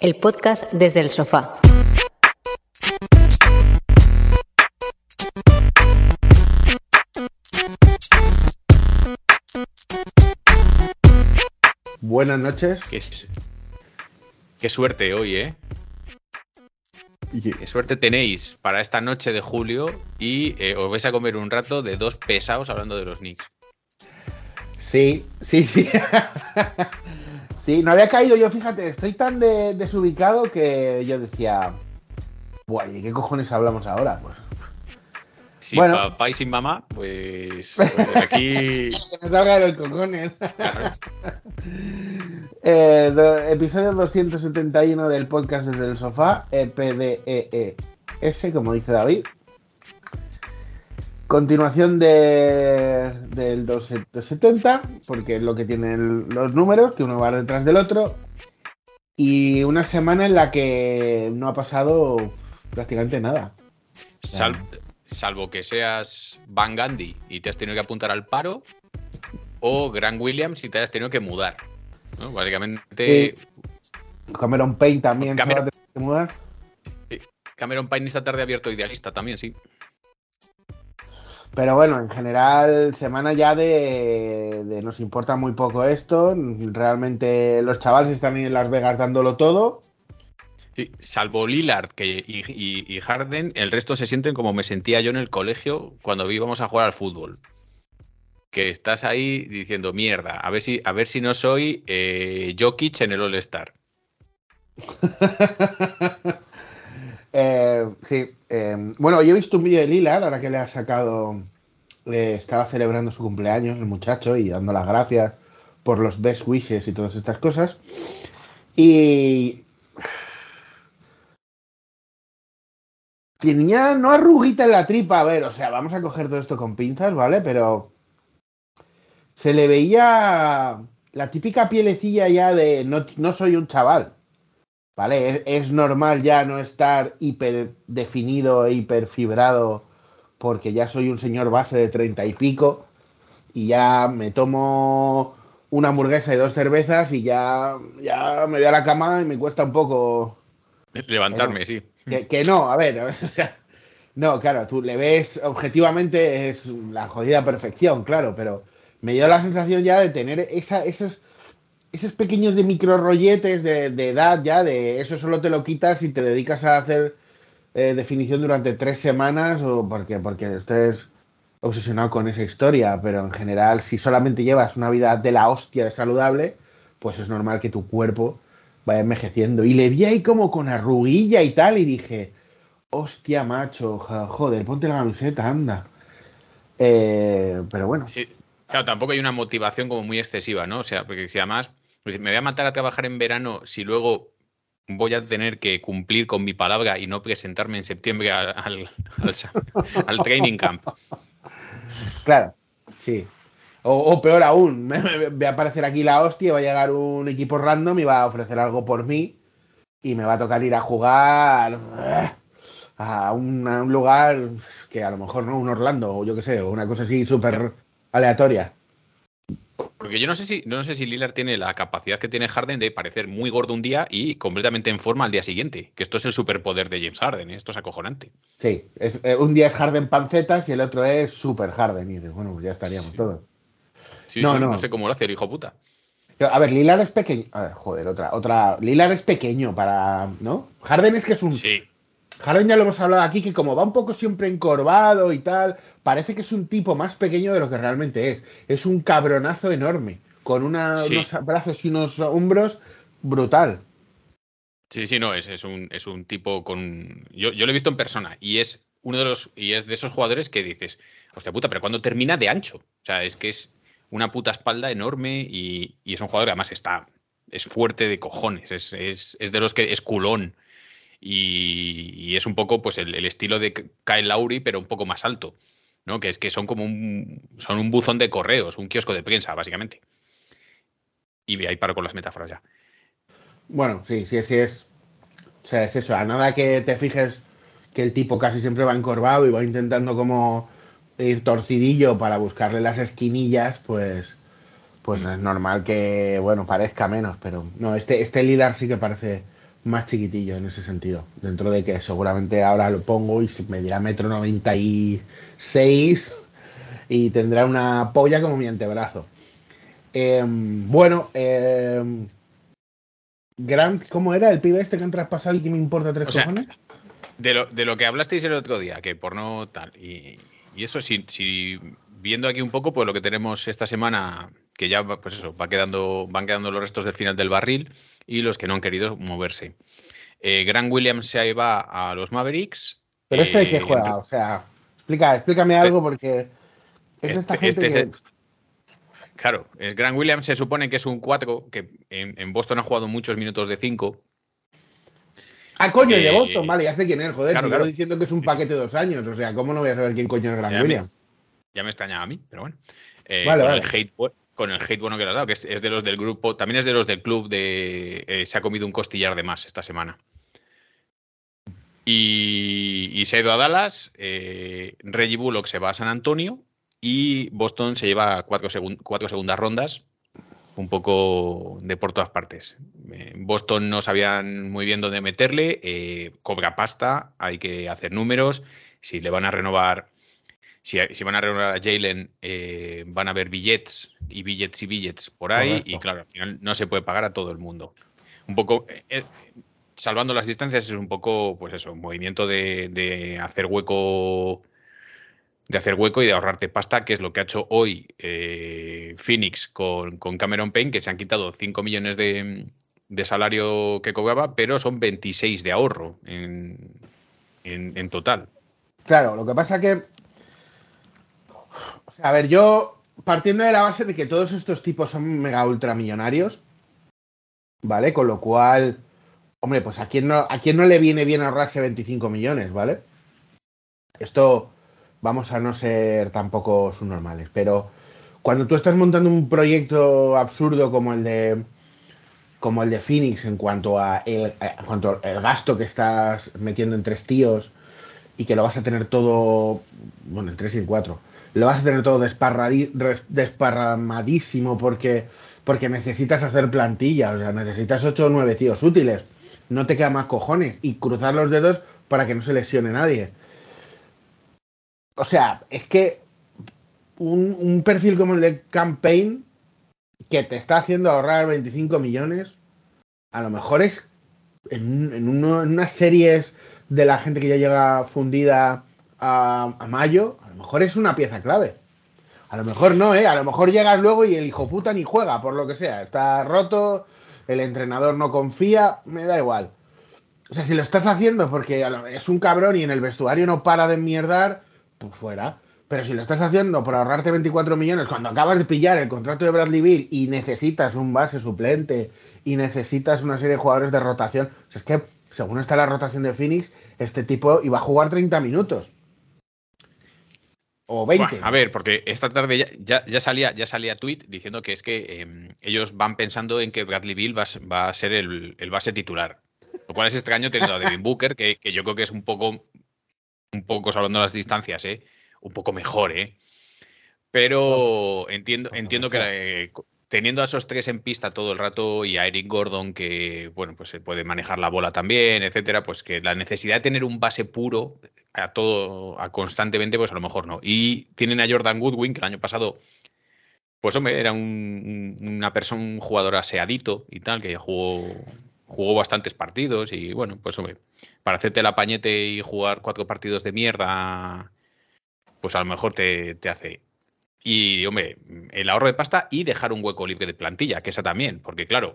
el podcast desde el sofá. Buenas noches. Qué, qué suerte hoy, ¿eh? Qué suerte tenéis para esta noche de julio y eh, os vais a comer un rato de dos pesados hablando de los Knicks. Sí, sí, sí. sí, no había caído yo, fíjate, estoy tan de- desubicado que yo decía, Buah, ¿y qué cojones hablamos ahora? Pues Si Bueno. papá y sin mamá, pues, pues aquí. que me salga de los cojones. claro, Eh, do- episodio 271 del podcast desde el sofá, E EPDEES, como dice David. Continuación de, del 270, porque es lo que tienen los números, que uno va detrás del otro. Y una semana en la que no ha pasado prácticamente nada. sal- salvo que seas Van Gandhi y te has tenido que apuntar al paro, o Grant Williams y te has tenido que mudar. ¿no? Básicamente, Cameron Payne también Cameron- se va a tener que mudar. Cameron Payne esta tarde ha abierto idealista también, sí. Pero bueno, en general, semana ya de, de nos importa muy poco esto. Realmente los chavales están en Las Vegas dándolo todo. Sí, salvo Lillard que, y, y- y Harden, el resto se sienten como me sentía yo en el colegio cuando íbamos a jugar al fútbol. Que estás ahí diciendo, mierda, a ver si, a ver si no soy eh, Jokic en el All-Star. Eh, sí. Eh, bueno, yo he visto un vídeo de Lillard, ahora que le ha sacado. eh, estaba celebrando su cumpleaños, el muchacho, y dando las gracias por los best wishes y todas estas cosas. Y. Tenía no arruguita en la tripa, a ver, o sea, vamos a coger todo esto con pinzas, ¿vale? Pero. Se le veía la típica pielecilla ya de no, no soy un chaval. ¿Vale? Es, es normal ya no estar hiper definido e hiper fibrado porque ya soy un señor base de treinta y pico y ya me tomo una hamburguesa y dos cervezas y ya, ya me voy a la cama y me cuesta un poco Levantarme, sí. que, que no, a ver, o sea, no, claro, tú le ves objetivamente es la jodida perfección, claro, pero me dio la sensación ya de tener esa, esos, esos pequeños de micro rolletes de, de edad ya, de eso solo te lo quitas y te dedicas a hacer eh, definición durante tres semanas o porque, porque estés obsesionado con esa historia, pero en general si solamente llevas una vida de la hostia de saludable, pues es normal que tu cuerpo vaya envejeciendo. Y le vi ahí como con arruguilla y tal, y dije, hostia, macho, jo- joder, ponte la camiseta, anda. Eh, pero bueno, Claro, tampoco hay una motivación como muy excesiva, ¿no? O sea, porque si además pues, me voy a matar a trabajar en verano si luego voy a tener que cumplir con mi palabra y no presentarme en septiembre al, training camp. claro, sí. O, peor aún, me, va a aparecer aquí la hostia, va a llegar un equipo random y va a ofrecer algo por mí y me va a tocar ir a jugar eh, a un, lugar que a lo mejor no, un Orlando o yo qué sé, una cosa así súper aleatoria. Porque yo no sé si no sé si Lillard tiene la capacidad que tiene Harden de parecer muy gordo un día y completamente en forma al día siguiente. Que esto es el superpoder de James Harden, ¿eh? esto es acojonante. Sí, es, eh, un día es Harden pancetas y el otro es super Harden. Y bueno, pues ya estaríamos Sí. todos. Sí, No, sí, no. no. sé cómo lo hace el hijo puta. Yo, A ver, Lilar es pequeño. A ver, joder, otra, otra. Lilar es pequeño para. ¿No? Harden es que es un. Sí, Harden ya lo hemos hablado aquí, que como va un poco siempre encorvado y tal, parece que es un tipo más pequeño de lo que realmente es. Es un cabronazo enorme, con una- Sí. unos brazos y unos hombros brutal. sí, sí, no, es, es un, es un tipo con. Yo, yo lo he visto en persona y es uno de los. Y es de esos jugadores que dices, hostia puta, pero cuando termina de ancho. O sea, es que es una puta espalda enorme y, y es un jugador que además está. Es fuerte de cojones. Es, es, es de los que es culón. Y, y es un poco pues el, el estilo de Kyle Lowry, pero un poco más alto. ¿no? Que es que son como un. Son un buzón de correos, un kiosco de prensa, básicamente. Y ahí paro con las metáforas ya. Bueno, sí, sí, sí es. O sea, es eso. A nada que te fijes que el tipo casi siempre va encorvado y va intentando como ir torcidillo para buscarle las esquinillas, pues. Pues es normal que, bueno, parezca menos, pero no, este, este Lillard sí que parece más chiquitillo en ese sentido. Dentro de que seguramente ahora lo pongo y me dirá metro 96 y tendrá una polla como mi antebrazo. Em, bueno, eh, Grant, ¿cómo era el pibe este que han traspasado y que me importa tres cojones? De lo, de lo que hablasteis el otro día, que por no tal. Y, eso, si, si, viendo aquí un poco, pues lo que tenemos esta semana, que ya, pues eso, va quedando, van quedando los restos del final del barril y los que no han querido moverse. Eh, Grant Williams se va a los Mavericks. Pero este de qué eh, juega, o sea, explica, explícame algo porque es esta este, gente este que... Claro, el Grant Williams se supone que es un 4, que en, Boston ha jugado muchos minutos de 5. Ah, coño, el de eh, Boston, vale, ya sé quién es, joder. Claro, diciendo que es un paquete de dos años, o sea, ¿cómo no voy a saber quién coño es Grant Williams? ya me extrañaba a mí, pero bueno. Eh, vale, con, El hate, con el hate bueno que le has dado, que es, de los del grupo, también es de los del club de. Eh, se ha comido un costillar de más esta semana. Y, se ha ido a Dallas. Reggie Bullock se va a San Antonio y Boston se lleva cuatro, cuatro segundas rondas, un poco de por todas partes. Eh, Boston no sabían muy bien dónde meterle, eh, cobra pasta, hay que hacer números, si le van a renovar, si, van a renovar a Jalen, eh, van a haber billets y billets y billets por ahí, y claro, al final no se puede pagar a todo el mundo. Un poco, salvando las distancias, es un poco, pues eso, un movimiento de, de hacer hueco de hacer hueco y de ahorrarte pasta, que es lo que ha hecho hoy eh, Phoenix con, Cameron Payne, que se han quitado 5 millones de, salario que cobraba, pero son 26 de ahorro en, en, total. Claro, lo que pasa que. A ver, yo partiendo de la base de que todos estos tipos son mega ultramillonarios, ¿vale? Con lo cual, hombre, pues a quién no, a quién no le viene bien ahorrarse 25 millones, ¿vale? Esto vamos a no ser tampoco subnormales, pero cuando tú estás montando un proyecto absurdo como el de como el de Phoenix en cuanto a el, cuanto el gasto que estás metiendo en tres tíos y que lo vas a tener todo, bueno, en tres y en cuatro, lo vas a tener todo desparramadísimo porque, porque necesitas hacer plantilla, o sea, necesitas ocho o nueve tíos útiles, no te queda más cojones y cruzar los dedos para que no se lesione nadie. O sea, es que un, perfil como el de Campaign, que te está haciendo ahorrar 25 millones, a lo mejor es en, en, unas series de la gente que ya llega fundida a, mayo, a lo mejor es una pieza clave. A lo mejor no, ¿eh? A lo mejor llegas luego y el hijo puta ni juega, por lo que sea. Está roto, el entrenador no confía, me da igual. O sea, si lo estás haciendo porque es un cabrón y en el vestuario no para de mierdar, pues fuera. Pero si lo estás haciendo por ahorrarte 24 millones cuando acabas de pillar el contrato de Bradley Bill y necesitas un base suplente y necesitas una serie de jugadores de rotación, es que según está la rotación de Phoenix, este tipo iba a jugar 30 minutos. O 20. a ver, porque esta tarde ya, ya, salía ya salía tweet diciendo que es que em, ellos van pensando en que Bradley Bill va, a ser el, base titular. Lo cual es extraño teniendo a Devin Booker, que, que, yo creo que es un poco un poco hablando de las distancias, ¿eh? un poco mejor, ¿eh? Pero entiendo, entiendo que teniendo a esos tres en pista todo el rato y a Eric Gordon que bueno pues se puede manejar la bola también, etcétera, pues que la necesidad de tener un base puro a todo, a constantemente, pues a lo mejor no. Y tienen a Jordan Goodwin que el año pasado pues hombre, era una persona, un jugador aseadito y tal, que jugó, jugó bastantes partidos y bueno, pues hombre, para hacerte la pañete y jugar cuatro partidos de mierda, pues a lo mejor te, hace. Y hombre, el ahorro de pasta y dejar un hueco libre de plantilla, que esa también, porque claro,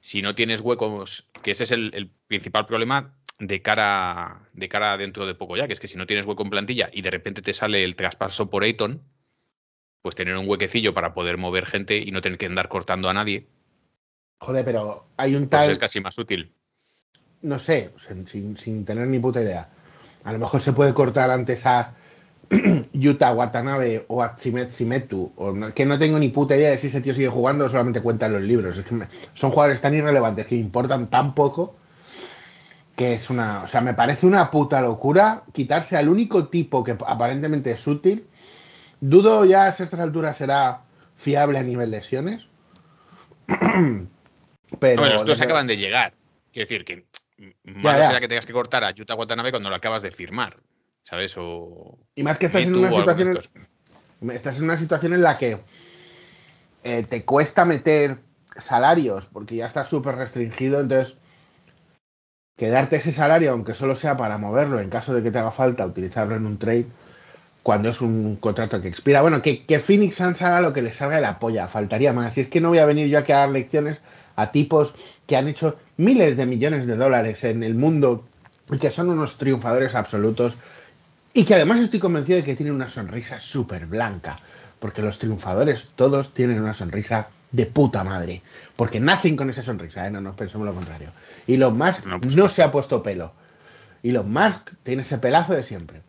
si no tienes huecos, que ese es el, principal problema de cara, de cara dentro de poco ya, que es que si no tienes hueco en plantilla y de repente te sale el traspaso por Ayton, pues tener un huequecillo para poder mover gente y no tener que andar cortando a nadie, Joder, pero hay un pues tal. Pues es casi más útil. No sé, sin, tener ni puta idea. A lo mejor se puede cortar antes a Yuta Watanabe o a Simetu. O que no tengo ni puta idea de si ese tío sigue jugando o solamente cuenta en los libros. Es que son jugadores tan irrelevantes que importan tan poco que es una. O sea, me parece una puta locura quitarse al único tipo que aparentemente es útil. Dudo ya a estas alturas será fiable a nivel lesiones. Pero los dos acaban de llegar. Quiero decir que malo será que tengas que cortar a Yuta Watanabe cuando lo acabas de firmar, ¿sabes? O, y más que estás en una situación... estás en una situación en la que eh, te cuesta meter salarios porque ya estás súper restringido, entonces quedarte ese salario, aunque solo sea para moverlo en caso de que te haga falta utilizarlo en un trade, cuando es un contrato que expira. Bueno, que, que Phoenix Suns haga lo que le salga de la polla, faltaría más. Y es que no voy a venir yo aquí a dar lecciones a tipos que han hecho miles de millones de dólares en el mundo y que son unos triunfadores absolutos y que además estoy convencido de que tienen una sonrisa súper blanca, porque los triunfadores todos tienen una sonrisa de puta madre. Porque nacen con esa sonrisa, ¿eh? no nos pensemos lo contrario. Y los más no, pues se ha puesto pelo. Y los más tiene ese pelazo de siempre.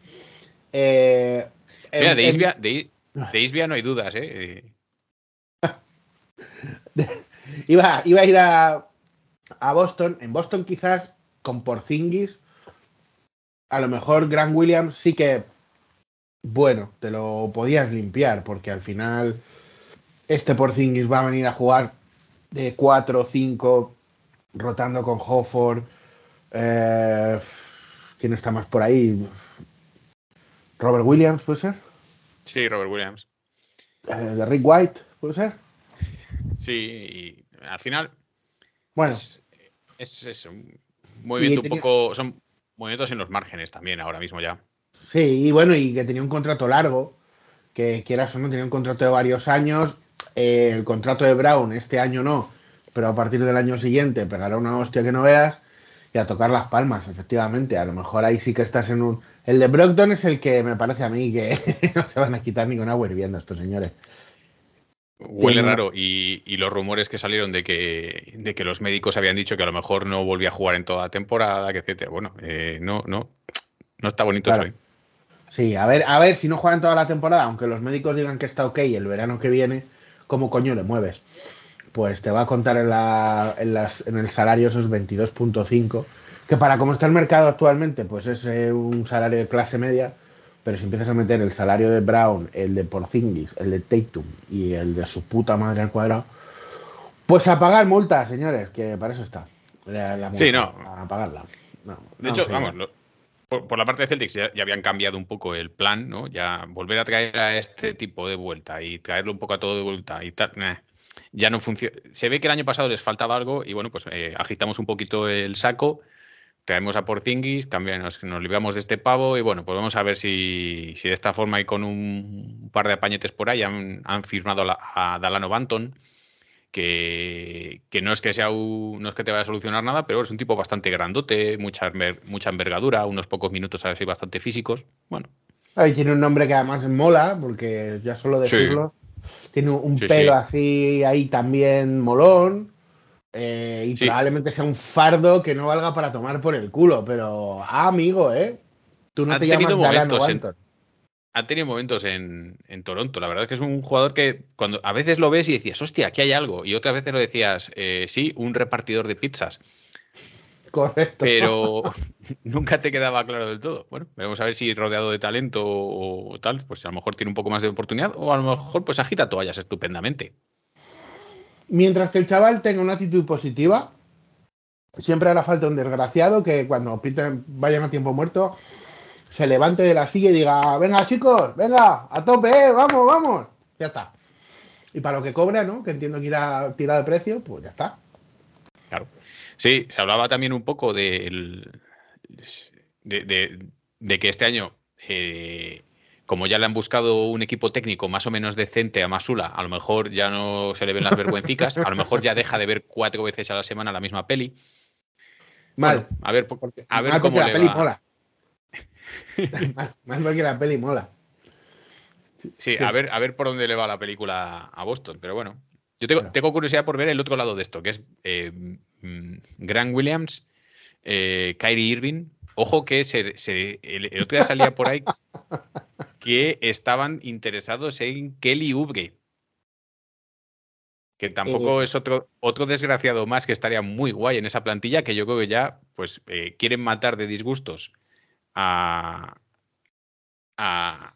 Eh, Mira, de, Isbia, de, Isbia, no hay dudas, ¿eh? iba, iba a ir a, a Boston. En Boston quizás con Porzingis, a lo mejor Grant Williams sí que, bueno, te lo podías limpiar, porque al final este Porzingis va a venir a jugar de 4 o 5, rotando con Hofford. Eh, ¿Quién está más por ahí? ¿Robert Williams puede ser? Sí, Robert Williams. Eh, ¿De Rick White puede ser? Sí, y al final. Bueno. Es, es, un movimiento un poco. Son movimientos en los márgenes también ahora mismo ya. Sí, y bueno, y que tenía un contrato largo, que quieras o no, tenía un contrato de varios años eh, el contrato de Brown este año no, pero a partir del año siguiente pegará una hostia que no veas y a tocar las palmas, efectivamente. A lo mejor ahí sí que estás en un... El de Brockton es el que me parece a mí que no se van a quitar ni con agua hirviendo estos señores. Huele raro y, los rumores que salieron de que, de que los médicos habían dicho que a lo mejor no volvía a jugar en toda la temporada, que etcétera. Bueno, eh, no, no, no está bonito eso. ¿eh? Sí, a ver, a ver si no juegan toda la temporada, aunque los médicos digan que está ok el verano que viene, ¿cómo coño le mueves? Pues te va a contar en, la, en, las, en el salario esos 22.5, que para cómo está el mercado actualmente, pues es eh, un salario de clase media, pero si empiezas a meter el salario de Brown, el de Porzingis, el de Tatum y el de su puta madre al cuadrado, pues a pagar multas, señores, que para eso está. sí, no. A pagarla. de hecho, vamos, por, la parte de Celtics ya, habían cambiado un poco el plan, ¿no? Ya volver a traer a este tipo de vuelta y traerlo un poco a todo de vuelta y tal, ya no funciona. Se ve que el año pasado les faltaba algo y bueno, pues eh, agitamos un poquito el saco, traemos a Porzingis, cambiamos, nos libramos de este pavo y bueno, pues vamos a ver si, si de esta forma y con un par de apañetes por ahí han, firmado a Dalano Banton que, no es que sea no es que te vaya a solucionar nada, pero es un tipo bastante grandote, mucha, mucha envergadura, unos pocos minutos a ver si bastante físicos. Bueno. Ahí tiene un nombre que además mola, porque ya solo decirlo, tiene un pelo así ahí también molón. Eh, y probablemente sea un fardo que no valga para tomar por el culo, pero ah, amigo, ¿eh? Tú no te llamas Dalano ha tenido momentos en, Toronto. La verdad es que es un jugador que cuando a veces lo ves y decías, hostia, aquí hay algo. Y otras veces lo decías, eh, sí, un repartidor de pizzas. Correcto. Pero nunca te quedaba claro del todo. Bueno, veremos a ver si rodeado de talento o, tal, pues a lo mejor tiene un poco más de oportunidad o a lo mejor pues agita toallas estupendamente. Mientras que el chaval tenga una actitud positiva, siempre hará falta un desgraciado que cuando piten, vayan a tiempo muerto se levante de la silla y diga, venga chicos, venga, a tope, eh, vamos, vamos. Ya está. Y para lo que cobra, ¿no? Que entiendo que irá tirado de precio, pues ya está. Claro. Sí, se hablaba también un poco de, de, que este año, eh, como ya le han buscado un equipo técnico más o menos decente a Masula, a lo mejor ya no se le ven las vergüencicas, a lo mejor ya deja de ver cuatro veces a la semana la misma peli. Mal. a ver, a ver cómo le va. más, porque la peli mola. Sí, A, ver, a ver por dónde le va la película a Boston, pero bueno. Yo tengo, curiosidad por ver el otro lado de esto, que es eh, mm, Grant Williams, eh, Kyrie Irving. Ojo que se, el, otro día salía por ahí que estaban interesados en Kelly Oubre. Que tampoco eh, es otro, otro desgraciado más que estaría muy guay en esa plantilla, que yo creo que ya pues quieren matar de disgustos a, a,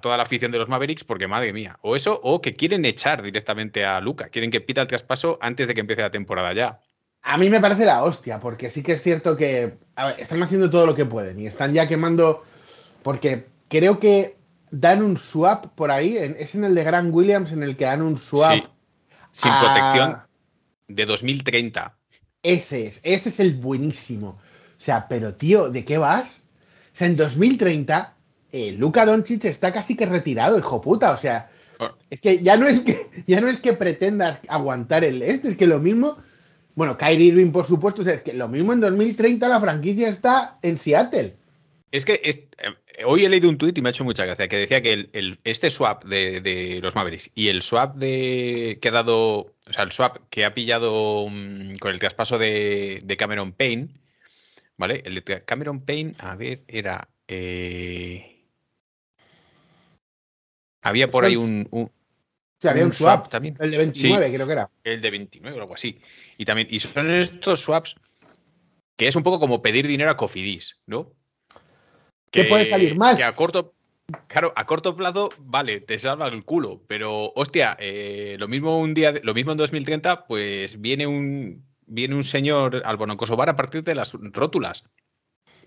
toda la afición de los Mavericks porque madre mía, o eso, o que quieren echar directamente a Luca, quieren que pita el traspaso antes de que empiece la temporada ya. A mí me parece la hostia, porque sí que es cierto que a ver, están haciendo todo lo que pueden y están ya quemando, porque creo que dan un swap por ahí, en- es en el de Grant Williams en el que dan un swap. Sí. Sin a- protección de 2030. Ese es, ese es el buenísimo. O sea, pero tío, ¿de qué vas? O sea, en 2030, eh, Luka Doncic está casi que retirado, hijo puta. O sea, Oh. es que ya no es que ya no es que pretendas aguantar el este, es que lo mismo. Bueno, Kyrie Irving, por supuesto, o sea, es que lo mismo en 2030 la franquicia está en Seattle. Es que es- eh, hoy he leído un tuit y me ha hecho mucha gracia que decía que el, el- este swap de, de los Mavericks y el swap de que ha dado, o sea, el swap que ha pillado mm, con el traspaso de, de Cameron Payne, ¿vale? El de Cameron Payne, a ver, era. eh, había por ahí un, sea, había Un un swap, swap también. El de 29, creo que era. el de 29 o algo así. Y también, y son estos swaps que es un poco como pedir dinero a Cofidis, ¿no? ¿Qué puede salir mal? Que a corto, claro, a corto plazo, vale, te salva el culo, pero hostia, eh, lo mismo un día, lo mismo en 2030, pues viene un viene un señor al Bonocosobar a partir de las rótulas.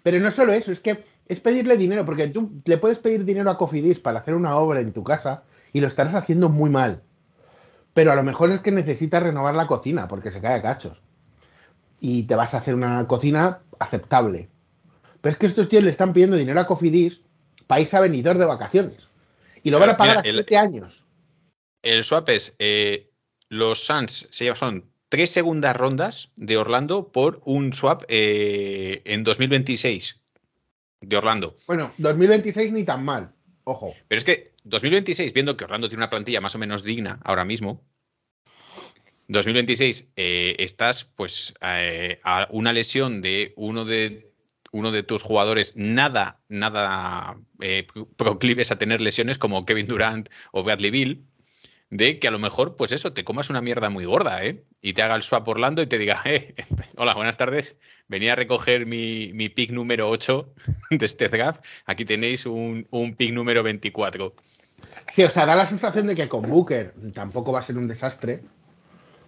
Pero no solo eso, es que es pedirle dinero, porque tú le puedes pedir dinero a Cofidis para hacer una obra en tu casa y lo estarás haciendo muy mal. Pero a lo mejor es que necesitas renovar la cocina porque se cae a cachos. Y te vas a hacer una cocina aceptable. Pero es que estos tíos le están pidiendo dinero a Cofidis para irse a venidor de vacaciones. Y lo van a pagar Mira, a el- siete años. El swap es eh, los Suns se llevan tres segundas rondas de Orlando por un swap eh, en 2026 de Orlando. Bueno, 2026 ni tan mal. Ojo. Pero es que 2026, viendo que Orlando tiene una plantilla más o menos digna ahora mismo, 2026 eh, estás pues eh, a una lesión de uno de uno de tus jugadores nada nada eh, proclives a tener lesiones como Kevin Durant o Bradley Bill de que a lo mejor pues eso te comas una mierda muy gorda ¿eh? y te haga el swap Orlando y te diga eh, hola buenas tardes venía a recoger mi, mi pick número 8 de este draft aquí tenéis un, un pick número 24 Sí, o sea, da la sensación de que con Booker tampoco va a ser un desastre,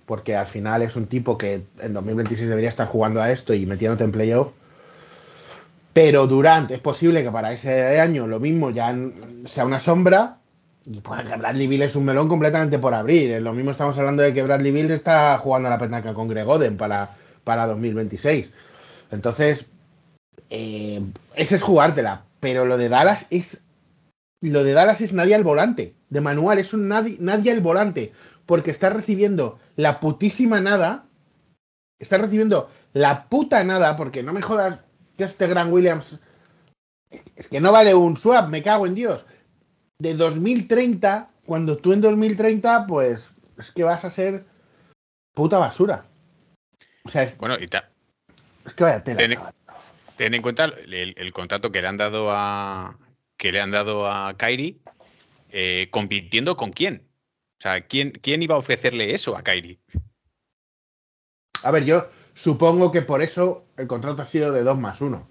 porque al final es un tipo que en 2026 debería estar jugando a esto y metiéndote en playoff. Pero Durant, es posible que para ese año lo mismo ya sea una sombra. Y pues que Bradley Bill es un melón completamente por abrir. Lo mismo estamos hablando de que Bradley Bill está jugando a la petanca con Greg Oden para, para 2026. Entonces, eh, ese es jugártela. Pero lo de Dallas es lo de Dallas es nadie al volante. De manual, es un nadie, nadie al volante. Porque está recibiendo la putísima nada. Está recibiendo la puta nada. Porque no me jodas que este Gran Williams. Es que no vale un swap, me cago en Dios. De 2030, cuando tú en 2030, pues es que vas a ser puta basura. O sea, es, bueno y ta- es que vaya tela. Ten en cuenta el, contrato que le han dado a que le han dado a Kyrie eh, compitiendo con quién o sea quién quién iba a ofrecerle eso a Kyrie A ver, yo supongo que por eso el contrato ha sido de 2 más 1.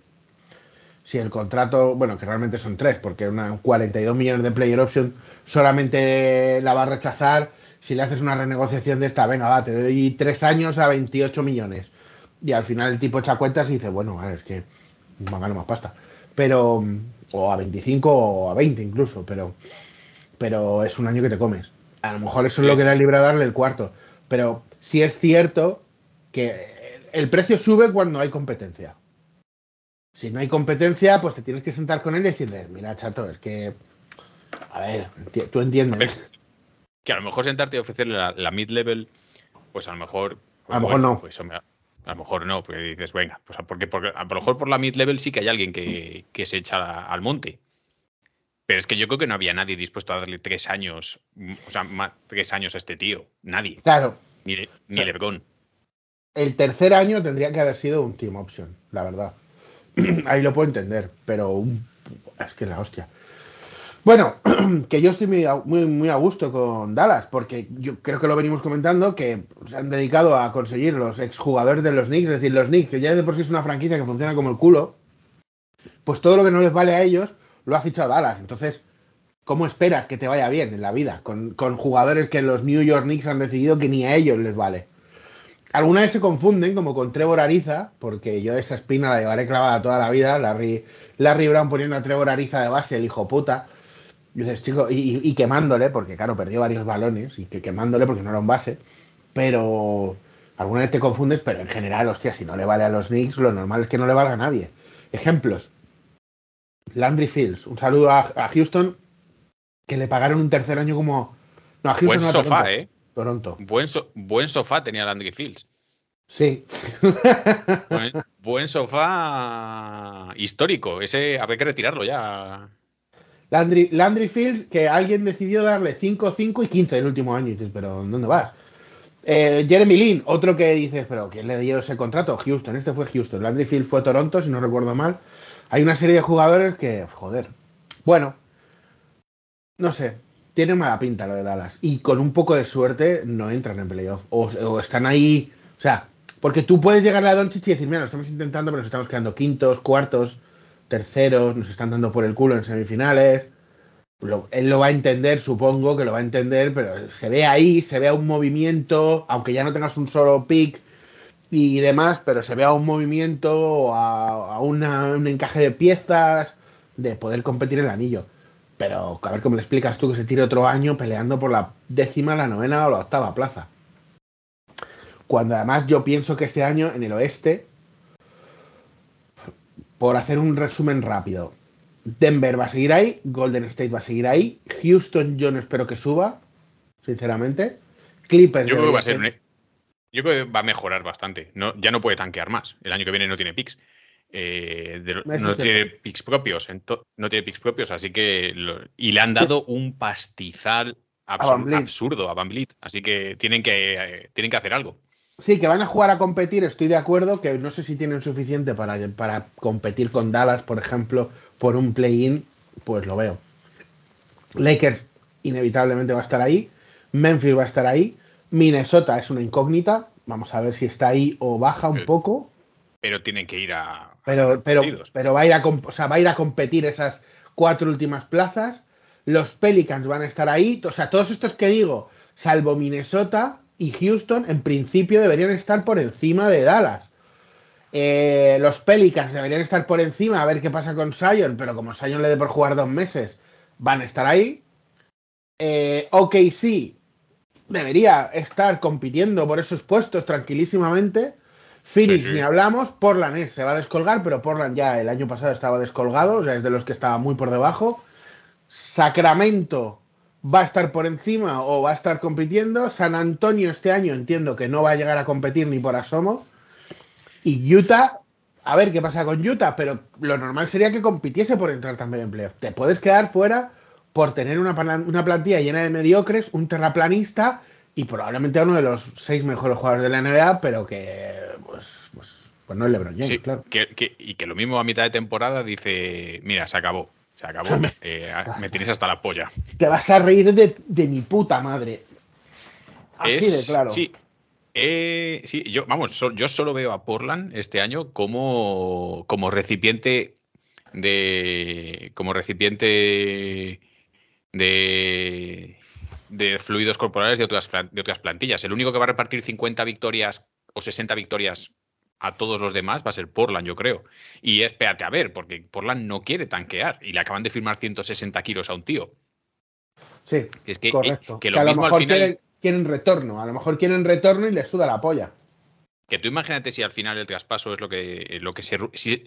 Si el contrato, bueno, que realmente son 3, porque una 42 millones de player option solamente la va a rechazar si le haces una renegociación de esta, venga, va, te doy 3 años a 28 millones. Y al final el tipo echa cuentas y dice, bueno, vale, es que me gano más pasta. Pero, o a 25 o a 20 incluso, pero, pero es un año que te comes. A lo mejor eso es lo que le ha librado darle el cuarto. Pero sí es cierto que el precio sube cuando hay competencia. Si no hay competencia, pues te tienes que sentar con él y decirle, mira, chato, es que, a ver, tú entiendes. que a lo mejor sentarte y ofrecerle la, la mid-level, pues a lo mejor. pues A lo mejor no. Pues, a lo mejor no, porque dices, venga, pues porque, porque a lo mejor por la mid-level sí que hay alguien que, que se echa a- al monte. Pero es que yo creo que no había nadie dispuesto a darle tres años, o sea, tres años a este tío. Nadie. Claro, Ni, Le- ni Lebron. El tercer año tendría que haber sido un team option, la verdad. Ahí lo puedo entender, pero un- es que la hostia. Bueno, que yo estoy muy muy, muy a gusto con Dallas, porque yo creo que lo venimos comentando, que se han dedicado a conseguir los exjugadores de los Knicks, es decir, los Knicks, que ya de por sí es una franquicia que funciona como el culo, pues todo lo que no les vale a ellos lo ha fichado Dallas. Entonces, ¿cómo esperas que te vaya bien en la vida con, con jugadores que los New York Knicks han decidido que ni a ellos les vale? Alguna vez se confunden como con Trevor Ariza, porque yo esa espina la llevaré clavada toda la vida, Larry, Larry Brown poniendo a Trevor Ariza de base, el hijo puta. Y dices, chico, y, quemándole, porque claro, perdió varios balones, y que quemándole porque no era un base. Pero alguna vez te confundes, pero en general, hostia, si no le vale a los Knicks, lo normal es que no le valga a nadie. Ejemplos. Landry Fields, un saludo a, Houston, que le pagaron un tercer año como. No, a Houston Buen sofá, ¿eh? Toronto. Buen, buen sofá tenía Landry Fields. Sí. Buen, sofá histórico. Ese habría que retirarlo ya. Landry, Landry Fields, que alguien decidió darle 5, 5 y 15 el último año. Y dices, pero ¿dónde vas? Eh, Jeremy Lin, otro que dices, pero ¿quién le dio ese contrato? Houston, este fue Houston. Landry Fields fue Toronto, si no recuerdo mal. Hay una serie de jugadores que, joder. Bueno, no sé, tiene mala pinta lo de Dallas. Y con un poco de suerte no entran en playoff. O, están ahí, o sea, porque tú puedes llegar a Doncic y decir, mira, lo estamos intentando, pero nos estamos quedando quintos, cuartos, terceros, nos están dando por el culo en semifinales. él lo va a entender, supongo que lo va a entender, pero se ve ahí, se ve un movimiento, aunque ya no tengas un solo pick y demás, pero se ve a un movimiento, a, a un encaje de piezas, de poder competir en el anillo. Pero a ver cómo le explicas tú que se tire otro año peleando por la décima, la novena o la octava plaza. Cuando además yo pienso que este año en el oeste, por hacer un resumen rápido, Denver va a seguir ahí, Golden State va a seguir ahí, Houston yo no espero que suba, sinceramente. Clippers. Yo creo que va a ser Yo creo que va a mejorar bastante. No, ya no puede tanquear más. El año que viene no tiene picks. Eh, no tiene picks propios. No tiene picks propios, así que. y le han dado un pastizal absurdo a Van Así que tienen que, eh, tienen que hacer algo. Sí, que van a jugar a competir, estoy de acuerdo, que no sé si tienen suficiente para, para competir con Dallas, por ejemplo, por un play-in, pues lo veo. Lakers inevitablemente va a estar ahí, Memphis va a estar ahí, Minnesota es una incógnita, vamos a ver si está ahí o baja un poco. Pero tienen que ir a... Pero, pero, pero va, a ir a, o sea, va a ir a competir esas cuatro últimas plazas. Los Pelicans van a estar ahí, o sea, todos estos que digo, salvo Minnesota, y Houston en principio deberían estar por encima de Dallas. Eh, los Pelicans deberían estar por encima a ver qué pasa con Sion, pero como Sion le dé por jugar dos meses, van a estar ahí. Eh, OKC debería estar compitiendo por esos puestos tranquilísimamente. Phoenix ni hablamos, Portland se va a descolgar, pero Portland ya el año pasado estaba descolgado, o sea, es de los que estaba muy por debajo. Sacramento va a estar por encima o va a estar compitiendo. San Antonio este año entiendo que no va a llegar a competir ni por asomo. Y Utah, a ver qué pasa con Utah, pero lo normal sería que compitiese por entrar también en playoff. Te puedes quedar fuera por tener una, una plantilla llena de mediocres, un terraplanista y probablemente uno de los seis mejores jugadores de la NBA, pero que pues, pues, pues no es LeBron James, claro. y que lo mismo a mitad de temporada dice, mira, se acabó. Se acabó. Eh, me tienes hasta la polla. Te vas a reír de, mi puta madre. Así de claro. Sí. Eh, sí, yo, vamos, yo solo veo a Portland este año como, como recipiente de. como recipiente de, de fluidos corporales de otras, de otras plantillas. El único que va a repartir 50 victorias o 60 victorias a todos los demás va a ser Portland, yo creo. Y espérate a ver, porque Portland no quiere tanquear y le acaban de firmar 160 kilos a un tío. Sí, es que, correcto. Que, lo mismo al final... quieren, retorno, a lo mejor quieren retorno y les suda la polla. Que tú imagínate si al final el traspaso es lo que, lo que se,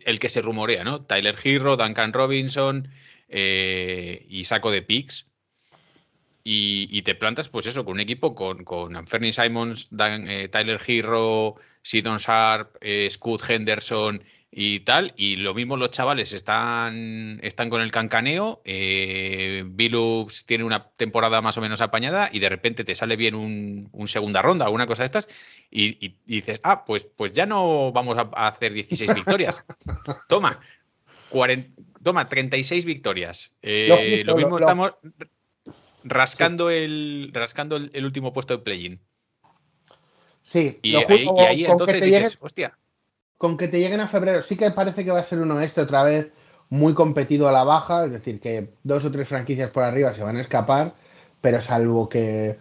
el que se rumorea, ¿no? Tyler Hero, Duncan Robinson eh, y saco de picks. Y, te plantas, pues eso, con un equipo con, con Anferni Simons, eh, Tyler Hero, Sidon Sharp, eh, Scott Henderson y tal. Y lo mismo los chavales están, están con el cancaneo. Eh, Billups tiene una temporada más o menos apañada y de repente te sale bien un, segunda ronda, alguna cosa de estas. Y, dices, ah, pues, pues ya no vamos a, hacer 16 victorias. Toma, 40, toma 36 victorias. Eh, lo, mismo estamos rascando, el, rascando el último puesto de play-in. Sí, y, ahí, entonces dices, hostia. Con que te lleguen a febrero, sí que parece que va a ser un oeste otra vez muy competido a la baja, es decir, que dos o tres franquicias por arriba se van a escapar, pero salvo que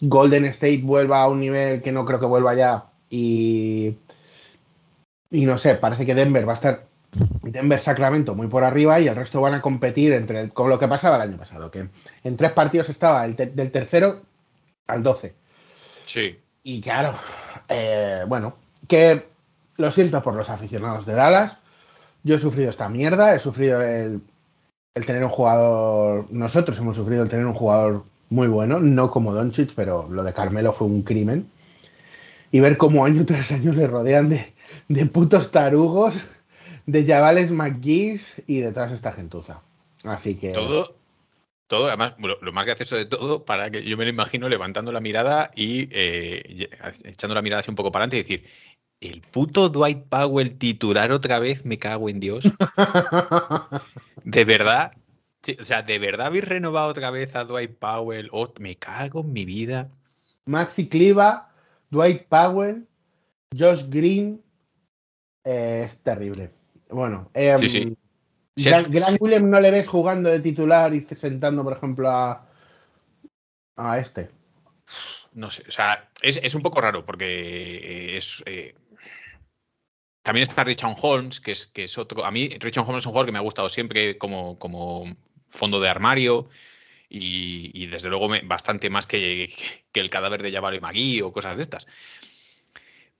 Golden State vuelva a un nivel que no creo que vuelva ya y, y no sé, parece que Denver va a estar Denver-Sacramento muy por arriba y el resto van a competir entre con lo que pasaba el año pasado, que en tres partidos estaba el del tercero al 12. Sí. Y claro, eh, bueno, que lo siento por los aficionados de Dallas. Yo he sufrido esta mierda, he sufrido el, el tener un jugador, nosotros hemos sufrido el tener un jugador muy bueno, no como Doncic, pero lo de Carmelo fue un crimen. Y ver cómo año tras año le rodean de, de putos tarugos de Javales McGee's y de toda esta gentuza. Así que. Todo, todo, además, lo, más gracioso de todo, para que yo me lo imagino levantando la mirada y eh, echando la mirada así un poco para adelante y decir: el puto Dwight Powell titular otra vez, me cago en Dios. de verdad. o sea, ¿de verdad habéis renovado otra vez a Dwight Powell? Oh, me cago en mi vida. Maxi Cliva, Dwight Powell, Josh Green. Eh, es terrible. Bueno, eh, sí, Gran, William no le ves jugando de titular y sentando, por ejemplo, a, a este. No sé, o sea, es, un poco raro porque es. Eh, también está Richard Holmes, que es, que es otro. A mí, Richard Holmes es un jugador que me ha gustado siempre como, como fondo de armario y, desde luego bastante más que, que, el cadáver de Jabari Magui o cosas de estas.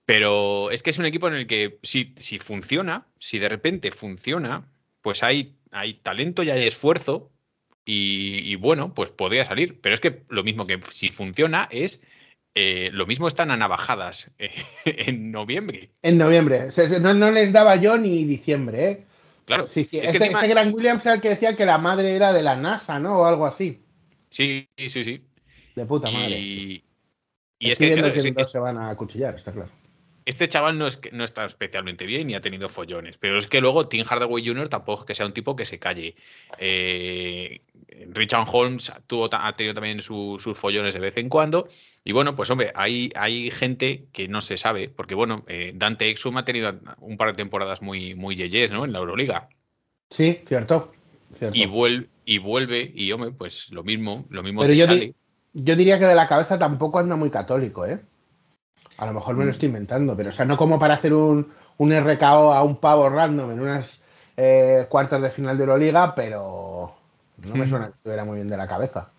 Pero es que es un equipo en el que si, si funciona, si de repente funciona, pues hay, hay talento y hay esfuerzo y, bueno, pues podría salir. Pero es que lo mismo que si funciona es eh, lo mismo están a navajadas eh, en noviembre. En noviembre. no, les daba yo ni diciembre, ¿eh? Claro. Sí, sí. Este, este, Gran Williams era el que decía que la madre era de la NASA, ¿no? O algo así. Sí, sí, sí. De puta madre. Y, es que, que se van a cuchillar, está claro este chaval no, es, no está especialmente bien y ha tenido follones, pero es que luego Tim Hardaway Jr. tampoco es que sea un tipo que se calle. Eh, Richard Holmes tuvo, ha tenido también sus follones de vez en cuando. Y bueno, pues hombre, hay, hay gente que no se sabe, porque bueno, eh, Dante Exum ha tenido un par de temporadas muy, muy yeyes, ¿no? En la Euroliga. Sí, cierto. Y, vuelve, y vuelve, y hombre, pues lo mismo, lo mismo pero yo, yo diría que de la cabeza tampoco anda muy católico, ¿eh? A lo mejor me lo mm. estoy inventando, pero o sea, no como para hacer un, un RKO a un pavo random en unas eh, cuartas de final de Euroliga, pero no me mm. suena que estuviera muy bien de la cabeza.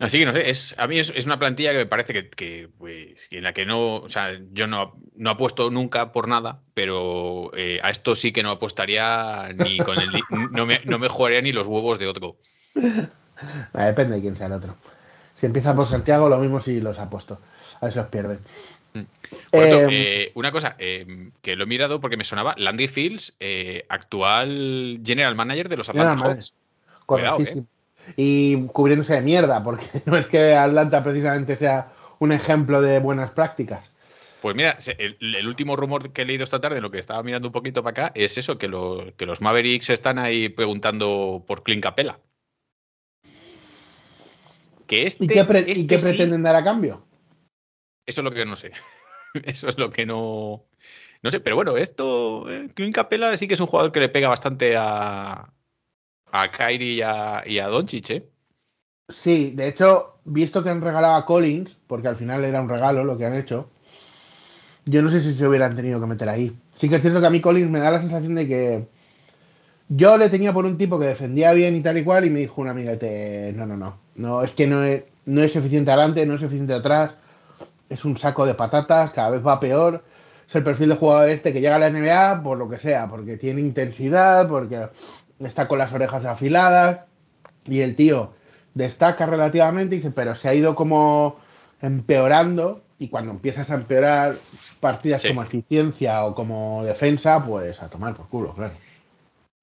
Así que no sé, es, a mí es, una plantilla que me parece que, pues, en la que no, o sea, yo no, no apuesto nunca por nada, pero eh, a esto sí que no apostaría ni con el, no me, no me jugaría ni los huevos de otro. Depende de quién sea el otro. Si empieza por Santiago, lo mismo si los apuesto a ver si los pierden. Mm. Eh, eh, una cosa eh, que lo he mirado porque me sonaba Landy Fields, actual general manager de los Atlanta Hawks. Y cubriéndose de mierda, porque no es que Atlanta precisamente sea un ejemplo de buenas prácticas. Pues mira, el, último rumor que he leído esta tarde, lo que estaba mirando un poquito para acá, es eso, que, los Mavericks están ahí preguntando por Clint Capella. Que este, ¿Y qué, este pretenden dar a cambio? Eso es lo que no sé. Eso es lo que no. No sé, pero bueno, esto. Eh, Clint Capella sí que es un jugador que le pega bastante a. A Kyrie y a, y a Doncic, ¿eh? Sí, de hecho, visto que han regalado a Collins, porque al final era un regalo lo que han hecho, yo no sé si se hubieran tenido que meter ahí. Sí que es cierto que a mí Collins me da la sensación de que yo le tenía por un tipo que defendía bien y tal y cual, y me dijo un amiguete, no, no, no, no, es que no es, no es suficiente adelante, no es suficiente atrás, es un saco de patatas, cada vez va peor. Es el perfil de jugador este que llega a la NBA por lo que sea, porque tiene intensidad, porque está con las orejas afiladas y el tío destaca relativamente y dice, pero se ha ido como empeorando y cuando empiezas a empeorar partidas como eficiencia o como defensa, pues a tomar por culo, claro.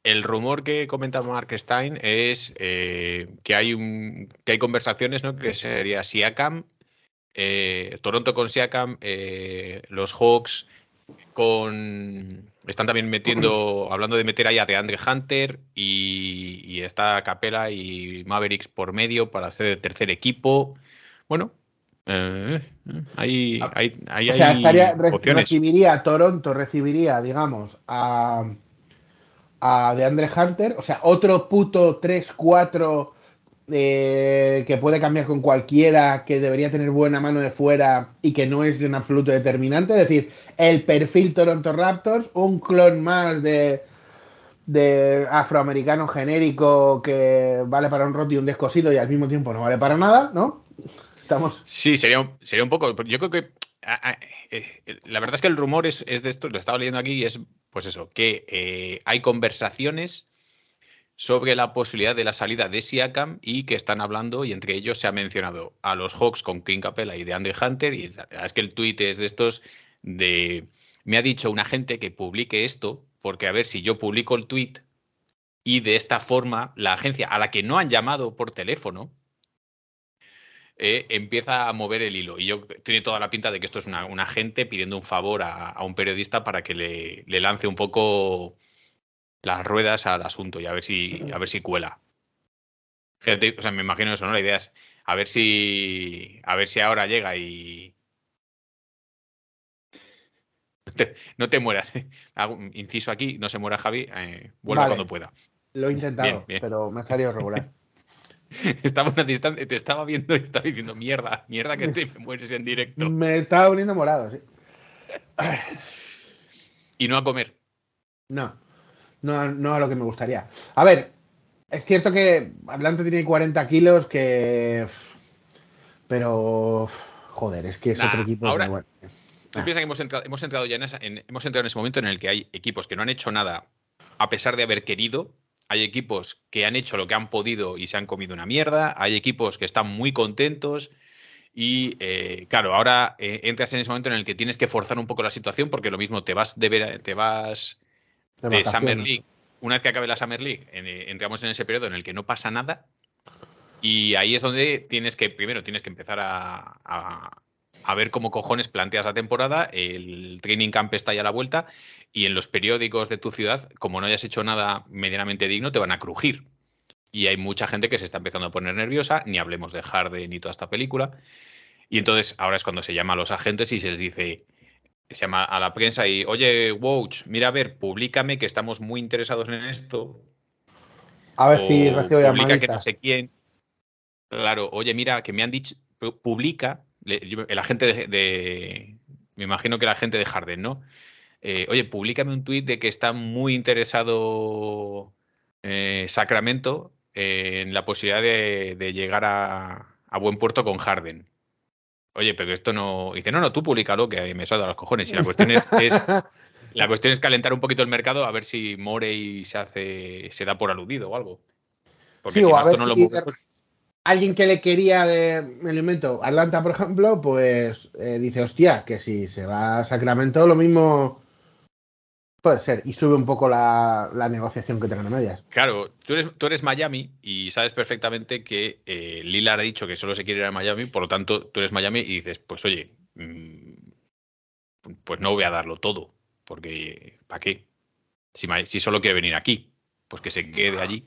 El rumor que comenta Mark Stein es eh, que hay un que hay conversaciones, ¿no? Que sería Siakam eh, Toronto con Siakam, eh, los Hawks con están también metiendo, hablando de meter ahí a DeAndre Hunter y, está Capela y Mavericks por medio para hacer el tercer equipo. Bueno, eh, ahí, hay, o sea, estaría, recibiría Toronto, recibiría, digamos, a, a DeAndre Hunter, o sea, otro puto 3-4 eh, que puede cambiar con cualquiera, que debería tener buena mano de fuera y que no es en absoluto determinante. Es decir, el perfil Toronto Raptors, un clon más de, de afroamericano genérico que vale para un roti y un descosido y al mismo tiempo no vale para nada, ¿no? Estamos. Sí, sería, un- sería un poco. Yo creo que. A- eh, la verdad es que el rumor es, de esto, lo estaba leyendo aquí, y es pues eso, que eh, hay conversaciones sobre la posibilidad de la salida de Siakam y que están hablando, y entre ellos se ha mencionado a los Hawks con King Capella y de Andre Hunter, y es que el tuit es de estos de. Me ha dicho una gente que publique esto, porque a ver si yo publico el tuit y de esta forma la agencia a la que no han llamado por teléfono eh, empieza a mover el hilo. Y yo tiene toda la pinta de que esto es una, un agente pidiendo un favor a, a un periodista para que le, le lance un poco las ruedas al asunto y a ver si, a ver si cuela. Fíjate, o sea, me imagino eso, ¿no? La idea es a ver si. A ver si ahora llega y. No te, no te mueras. Hago un inciso aquí, no se muera Javi, eh, vuelva Vale. cuando pueda. Lo he intentado, Bien, bien. pero me ha salido regular. Estaba a una distancia, te estaba viendo y estaba diciendo mierda, mierda que te mueres en directo. Me estaba poniendo morado, sí. Y no a comer. No, no, no a lo que me gustaría. A ver, es cierto que Atlanta tiene 40 kilos que... Pero... Joder, es que es Nah, otro equipo... ahora- bueno, Tú Ah. piensas que hemos entrado, hemos entrado ya en, esa- en- hemos entrado en ese momento en el que hay equipos que no han hecho nada a pesar de haber querido. Hay equipos que han hecho lo que han podido y se han comido una mierda. Hay equipos que están muy contentos. Y eh, claro, ahora eh, entras en ese momento en el que tienes que forzar un poco la situación porque lo mismo te vas de, vera- te vas de de. Summer League. Una vez que acabe la Summer League, en- eh, entramos en ese periodo en el que no pasa nada. Y ahí es donde tienes que, primero, tienes que empezar a, a- a ver cómo cojones planteas la temporada. El training camp está ya a la vuelta. Y en los periódicos de tu ciudad, como no hayas hecho nada medianamente digno, te van a crujir. Y hay mucha gente que se está empezando a poner nerviosa, ni hablemos de Harden ni toda esta película. Y entonces ahora es cuando se llama a los agentes y se les dice, se llama a la prensa y, oye, Woj, mira a ver, públicame que estamos muy interesados en esto. A ver o si recibo publica que llamadita. no sé quién. Claro, oye, mira, que me han dicho, pu- publica, el agente de, de- me imagino que el agente de Harden, ¿no? Eh, oye, públicame un tuit de que está muy interesado eh, Sacramento eh, en la posibilidad de, de llegar a, a buen puerto con Harden. Oye, pero esto no. Dice, no, no, tú públicalo, que me suelta los cojones. Y la cuestión es, es- la cuestión es calentar un poquito el mercado a ver si Morey se hace, se da por aludido o algo. Porque Sí, si o no, a ver no lo si Alguien que le quería de elemento Atlanta, por ejemplo, pues eh, dice, hostia, que si se va a Sacramento, lo mismo puede ser. Y sube un poco la, la negociación que tengan a medias. Claro, tú eres, tú eres Miami y sabes perfectamente que eh, Lillard ha dicho que solo se quiere ir a Miami, por lo tanto, tú eres Miami y dices, pues oye, mm, pues no voy a darlo todo, porque ¿para qué? Si, si solo quiere venir aquí, pues que se quede allí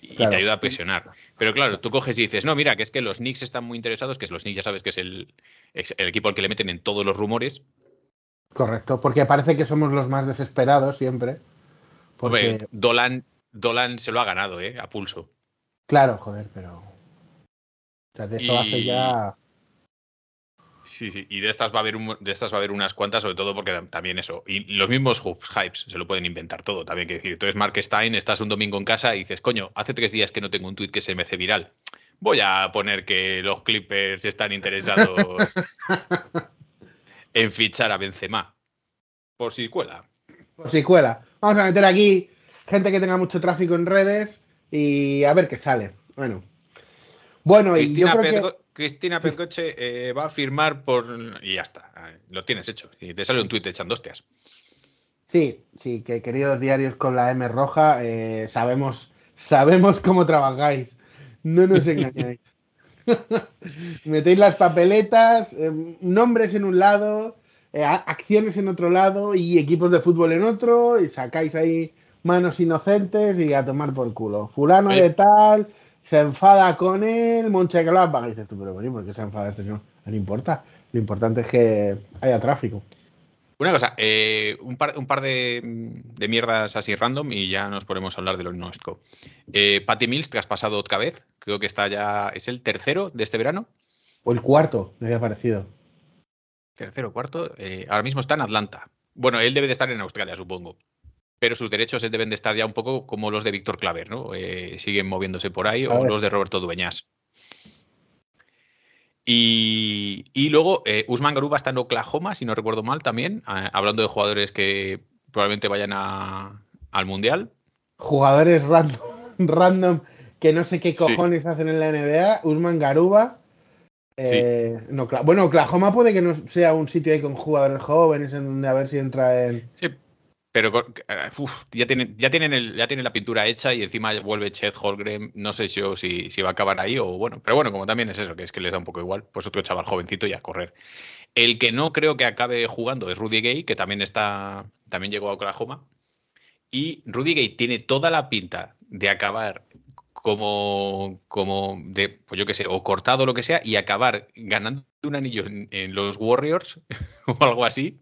y Claro. te ayuda a presionar. Pero claro, tú coges y dices, no, mira, que es que los Knicks están muy interesados, que los Knicks ya sabes que es el, es el equipo al que le meten en todos los rumores. Correcto, porque parece que somos los más desesperados siempre. Porque, Hombre, Dolan, Dolan se lo ha ganado, ¿eh? A pulso. claro, joder, pero... O sea, de eso Y- hace ya... Sí, sí, y de estas va a haber un- de estas va a haber unas cuantas, sobre todo porque tam- también eso. Y los mismos hypes se lo pueden inventar todo. También que decir, tú eres Mark Stein, estás un domingo en casa y dices, coño, hace tres días que no tengo un tweet que se me hace viral. Voy a poner que los Clippers están interesados en fichar a Benzema. Por si cuela. Por si cuela. Vamos a meter aquí gente que tenga mucho tráfico en redes y a ver qué sale. Bueno. Bueno, y yo creo que... Cristina Pedroche eh, va a firmar por. Y ya está. eh, Lo tienes hecho. Y te sale un tuit echando hostias. Sí, sí, que queridos diarios con la M roja, eh, sabemos, sabemos cómo trabajáis. No nos engañáis. Metéis las papeletas, eh, nombres en un lado, eh, acciones en otro lado y equipos de fútbol en otro y sacáis ahí manos inocentes y a tomar por culo. Fulano de tal, se enfada con él, Monchengladbach. Y dices tú, pero bueno, ¿por qué se enfada este señor? No importa. Lo importante es que haya tráfico. Una cosa, eh, un par, un par de, de mierdas así random y ya nos ponemos a hablar de lo nuestro. Eh, Patty Mills, traspasado otra vez, Creo que está ya. ¿Es el tercero de este verano? O el cuarto, me había parecido. Tercero, cuarto. Eh, ahora mismo está en Atlanta. Bueno, él debe de estar en Australia, supongo. Pero sus derechos deben de estar ya un poco como los de Víctor Claver, ¿no? Eh, siguen moviéndose por ahí, o los de Roberto Dueñas. Y, y luego eh, Usman Garuba está en Oklahoma, si no recuerdo mal, también, hablando de jugadores que probablemente vayan al Mundial. Jugadores random, random que no sé qué cojones hacen en la NBA. Usman Garuba. Eh, no, bueno, Oklahoma puede que no sea un sitio ahí con jugadores jóvenes en donde a ver si entra en. Sí, pero eh, ya, tienen, ya, tienen ya tienen la pintura hecha y encima vuelve Chet Holgren. No sé yo si, si, va a acabar ahí o bueno. Pero bueno, como también es eso, que es que les da un poco igual, pues otro chaval jovencito y a correr. El que no creo que acabe jugando es Rudy Gay, que también está. También llegó a Oklahoma. Y Rudy Gay tiene toda la pinta de acabar como, como de, pues yo qué sé, o cortado o lo que sea, y acabar ganando un anillo en los Warriors o algo así,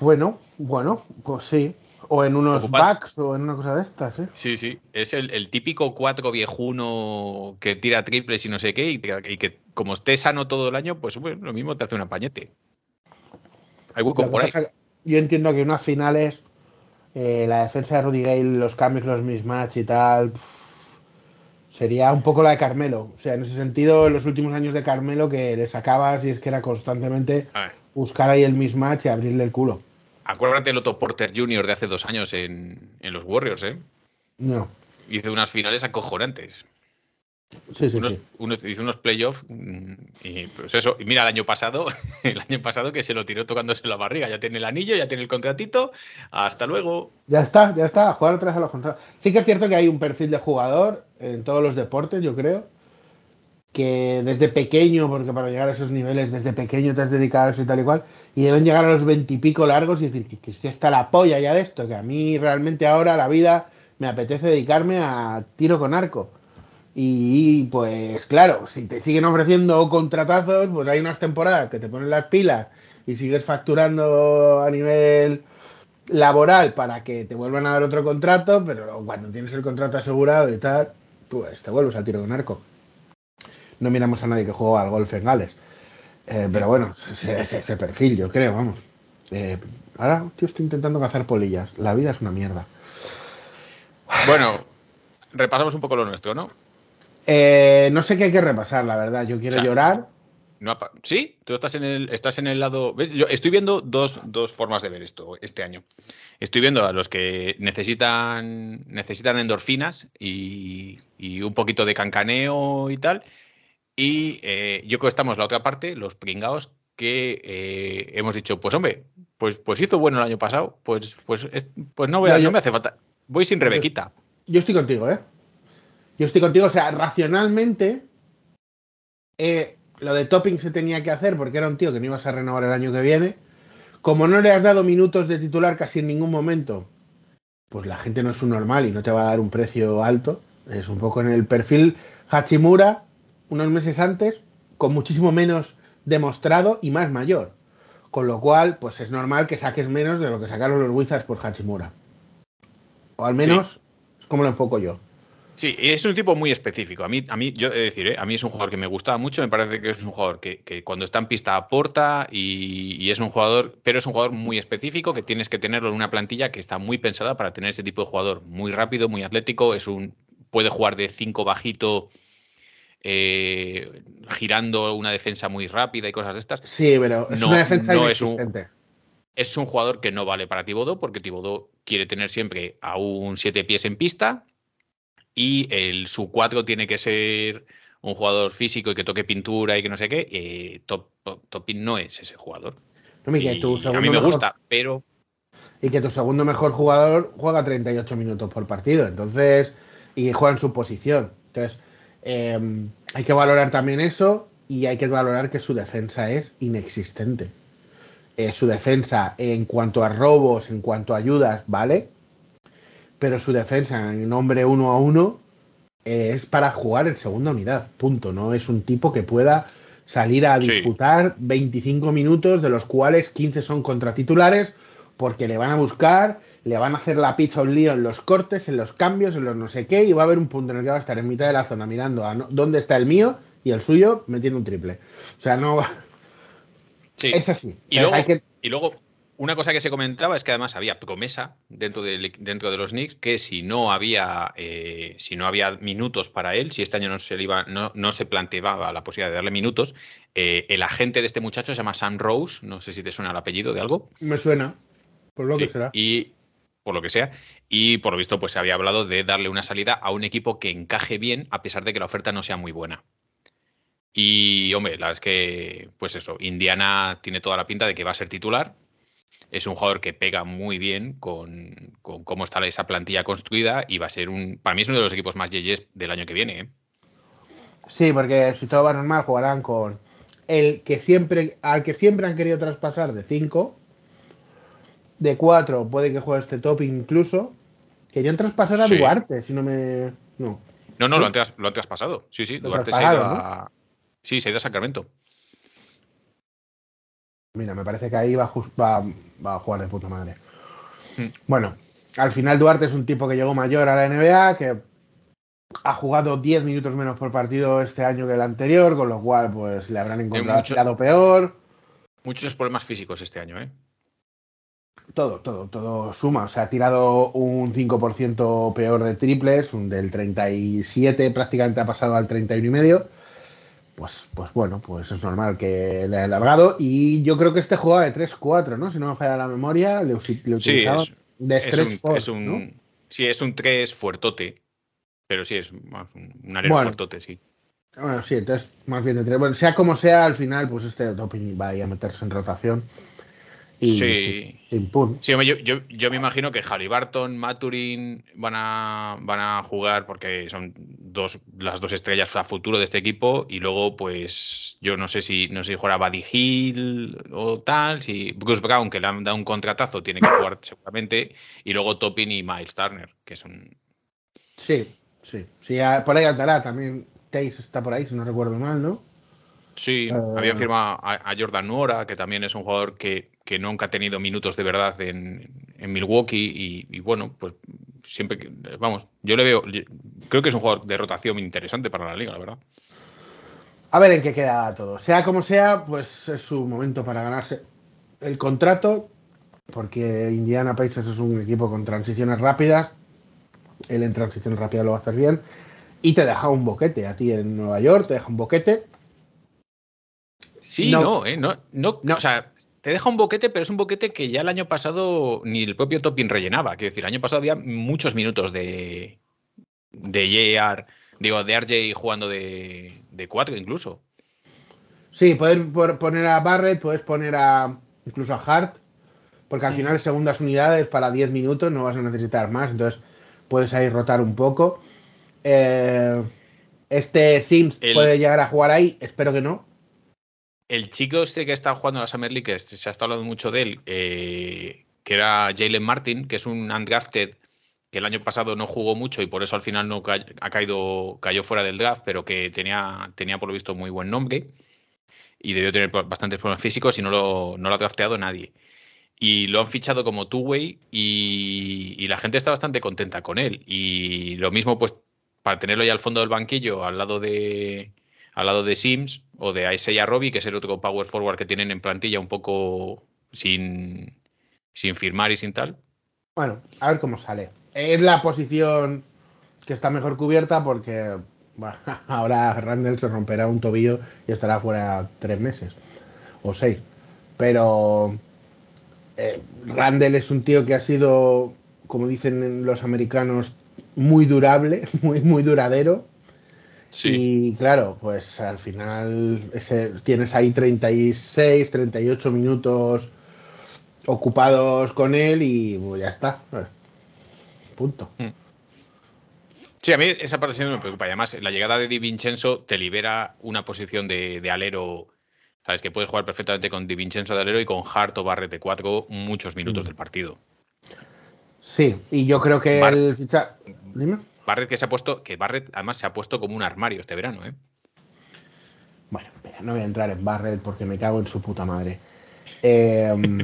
bueno, bueno, pues sí. O en unos backs o en una cosa de estas, ¿eh? Sí, sí. Es el, típico cuatro viejuno que tira triples y no sé qué, y, que como esté sano todo el año, pues bueno, lo mismo te hace un apañete. Hay hueco por ahí. Yo entiendo que unas finales, eh, la defensa de Rudy Gale, los cambios, los mismatch y tal, sería un poco la de Carmelo. O sea, en ese sentido, en los últimos años de Carmelo que le sacabas y es que era constantemente buscar ahí el mismatch y abrirle el culo. Acuérdate del Otto Porter Jr. de hace dos años en, los Warriors, ¿eh? No. Hizo unas finales acojonantes. Sí, sí, hizo unos playoffs mm, y pues eso. Y mira, el año pasado, el año pasado que se lo tiró tocándose la barriga. Ya tiene el anillo, ya tiene el contratito. Hasta luego. Ya está, ya está. jugar otra vez a los contratos. Sí que es cierto que hay un perfil de jugador en todos los deportes, yo creo, que desde pequeño, porque para llegar a esos niveles, desde pequeño te has dedicado a eso y tal y cual, y deben llegar a los veintipico largos y decir que, que está la polla ya de esto, que a mí realmente ahora la vida me apetece dedicarme a tiro con arco. Y pues claro, si te siguen ofreciendo contratazos, pues hay unas temporadas que te ponen las pilas y sigues facturando a nivel laboral para que te vuelvan a dar otro contrato, pero cuando tienes el contrato asegurado y tal, pues te vuelves al tiro con arco no miramos a nadie que juega al golf en Gales. Eh, pero bueno, es ese perfil, yo creo, vamos. Eh, ahora yo estoy intentando cazar polillas. La vida es una mierda. Bueno, repasamos un poco lo nuestro, ¿no? Eh, no sé qué hay que repasar, la verdad. Yo quiero llorar. No, sí, tú estás en el, estás en el lado. Yo estoy viendo dos, dos, formas de ver esto este año. Estoy viendo a los que necesitan, necesitan endorfinas y, y un poquito de cancaneo y tal. Y eh, yo creo que estamos la otra parte, los pringados, que eh, hemos dicho, pues hombre, pues, pues hizo bueno el año pasado, pues, pues, pues no, voy a, no, me hace falta. Voy sin Rebequita. Yo estoy contigo, ¿eh? Yo estoy contigo, o sea, racionalmente, eh, lo de Topping se tenía que hacer porque era un tío que no ibas a renovar el año que viene. Como no le has dado minutos de titular casi en ningún momento, pues la gente no es un normal y no te va a dar un precio alto. Es un poco en el perfil Hachimura, unos meses antes con muchísimo menos demostrado y más mayor. Con lo cual, pues es normal que saques menos de lo que sacaron los Wizards por Hachimura. O al menos es como lo enfoco yo. Sí, es un tipo muy específico. A mí, a mí yo he de decir, ¿eh? a mí es un jugador que me gustaba mucho. Me parece que es un jugador que, cuando está en pista aporta y, y, es un jugador, pero es un jugador muy específico que tienes que tenerlo en una plantilla que está muy pensada para tener ese tipo de jugador. Muy rápido, muy atlético. Es un puede jugar de 5 bajito eh, girando una defensa muy rápida y cosas de estas. Sí, pero es una defensa no es un, es un jugador que no vale para Tibodó porque Tibodó quiere tener siempre a un siete pies en pista y el su 4 tiene que ser un jugador físico y que toque pintura y que no sé qué. Eh, top, Topin no es ese jugador. a mí me gusta, pero y que tu segundo mejor jugador juega 38 minutos por partido, entonces y juega en su posición. Entonces, Em, hay que valorar también eso y hay que valorar que su defensa es inexistente. Eh, su defensa en cuanto a robos, en cuanto a ayudas, vale, pero su defensa en nombre uno a uno es para jugar en segunda unidad, punto. No es un tipo que pueda salir a disputar 25 minutos, de los cuales 15 son contra titulares, porque le van a buscar le van a hacer la pizza un lío en los cortes, en los cambios, en los no sé qué, y va a haber un punto en el que va a estar en mitad de la zona mirando a dónde está el mío y el suyo metiendo un triple. O sea, no va. Sí. Es así. Y luego, y luego, una cosa que se comentaba es que además había promesa dentro de, dentro de los Knicks que si no había eh, si no había minutos para él, si este año no se iba, no, no se planteaba la posibilidad de darle minutos, eh, el agente de este muchacho se llama Sam Rose, no sé si te suena el apellido de algo. Me suena, por lo que será. Y por lo que sea, y por lo visto pues se había hablado de darle una salida a un equipo que encaje bien a pesar de que la oferta no sea muy buena. Y hombre, la verdad es que, pues eso, Indiana tiene toda la pinta de que va a ser titular. Es un jugador que pega muy bien con, cómo está esa plantilla construida y va a ser un, para mí es uno de los equipos más yeyes del año que viene. ¿eh? Sí, porque si todo va normal jugarán con el que siempre, al que siempre han querido traspasar de 5 de 4 puede que juegue este top incluso. Querían traspasar a Duarte, si no me. No. No, no, lo, han lo han traspasado. Sí, sí, Duarte se ha ido a. Sí, se ha ido a Sacramento. Mira, me parece que ahí va, va, a jugar de puta madre. Hmm. Bueno, al final Duarte es un tipo que llegó mayor a la NBA, que ha jugado 10 minutos menos por partido este año que el anterior, con lo cual pues le habrán encontrado mucho, lado peor. Muchos problemas físicos este año, ¿eh? todo, todo, todo suma. O sea, ha tirado un 5% peor de triples, un del 37 prácticamente ha pasado al 31 y medio. Pues, pues bueno, pues es normal que le haya alargado. Y yo creo que este jugaba de 3-4, ¿no? Si no me falla la memoria, le, utilizaba sí, es, de es un, Sí, es un 3 fuertote. Pero sí, es más un área fuertote, sí. Bueno, sí, entonces más bien de 3. Bueno, sea como sea, al final, pues este doping va a meterse en rotación sí. Sí, yo, yo, me imagino que Barton, Maturin van a, van a jugar porque son dos, las dos estrellas a futuro de este equipo. Y luego, pues, yo no sé si no sé si jugará Buddy Hill o tal. Si Bruce Brown, que le han dado un contratazo, tiene que jugar seguramente. Y luego Toppin y Miles Turner, que son. Sí, sí. sí por ahí andará también. Taze está por ahí, si no recuerdo mal, ¿no? Sí, había eh, firmado a, Jordan Nora, que también es un jugador que, nunca ha tenido minutos de verdad en, Milwaukee y, bueno, pues siempre que, vamos, yo le veo, creo que es un jugador de rotación interesante para la liga, la verdad. A ver en qué queda todo. Sea como sea, pues es su momento para ganarse el contrato, porque Indiana Pacers es un equipo con transiciones rápidas. Él en transiciones rápidas lo va a hacer bien. Y te deja un boquete a ti en Nueva York, te deja un boquete Sí, no, eh, no, no, O sea, te deja un boquete, pero es un boquete que ya el año pasado ni el propio Topping rellenaba. Quiero decir, el año pasado había muchos minutos de. de JR, digo, de RJ jugando de, de cuatro incluso. Sí, puedes poner a Barrett, puedes poner a. incluso a Hart, porque al mm. final segundas unidades para 10 minutos no vas a necesitar más, entonces puedes ahí rotar un poco. Eh, este Sims puede llegar a jugar ahí, espero que no el chico este que está jugando en la Summer League, se ha estado hablando mucho de él, eh, que era Jalen Martin, que es un undrafted que el año pasado no jugó mucho y por eso al final no ha caído, cayó fuera del draft, pero que tenía, tenía por lo visto muy buen nombre y debió tener bastantes problemas físicos y no lo, no lo ha drafteado nadie. Y lo han fichado como two-way y, y la gente está bastante contenta con él. Y lo mismo, pues, para tenerlo ya al fondo del banquillo, al lado de, al lado de Sims o de Isaiah Robbie, que es el otro power forward que tienen en plantilla un poco sin, sin firmar y sin tal. Bueno, a ver cómo sale. Es la posición que está mejor cubierta porque ahora Randall se romperá un tobillo y estará fuera tres meses o seis. Pero eh, Randall es un tío que ha sido, como dicen los americanos, muy durable, muy, muy duradero y claro, pues al final tienes ahí 36, 38 minutos ocupados con él y pues, ya está. Eh, punto. Hmm. Sí, a mí esa posición me preocupa. Además, la llegada de Di Vincenzo te libera una posición de, alero. Sabes que puedes jugar perfectamente con Di Vincenzo de alero y con Hart o Barret de 4 muchos minutos hmm. del partido. Sí, y yo creo que el ficha... Dime. Barrett que se ha puesto, que Barrett además se ha puesto como un armario este verano, ¿eh? Bueno, no voy a entrar en Barrett porque me cago en su puta madre. Em,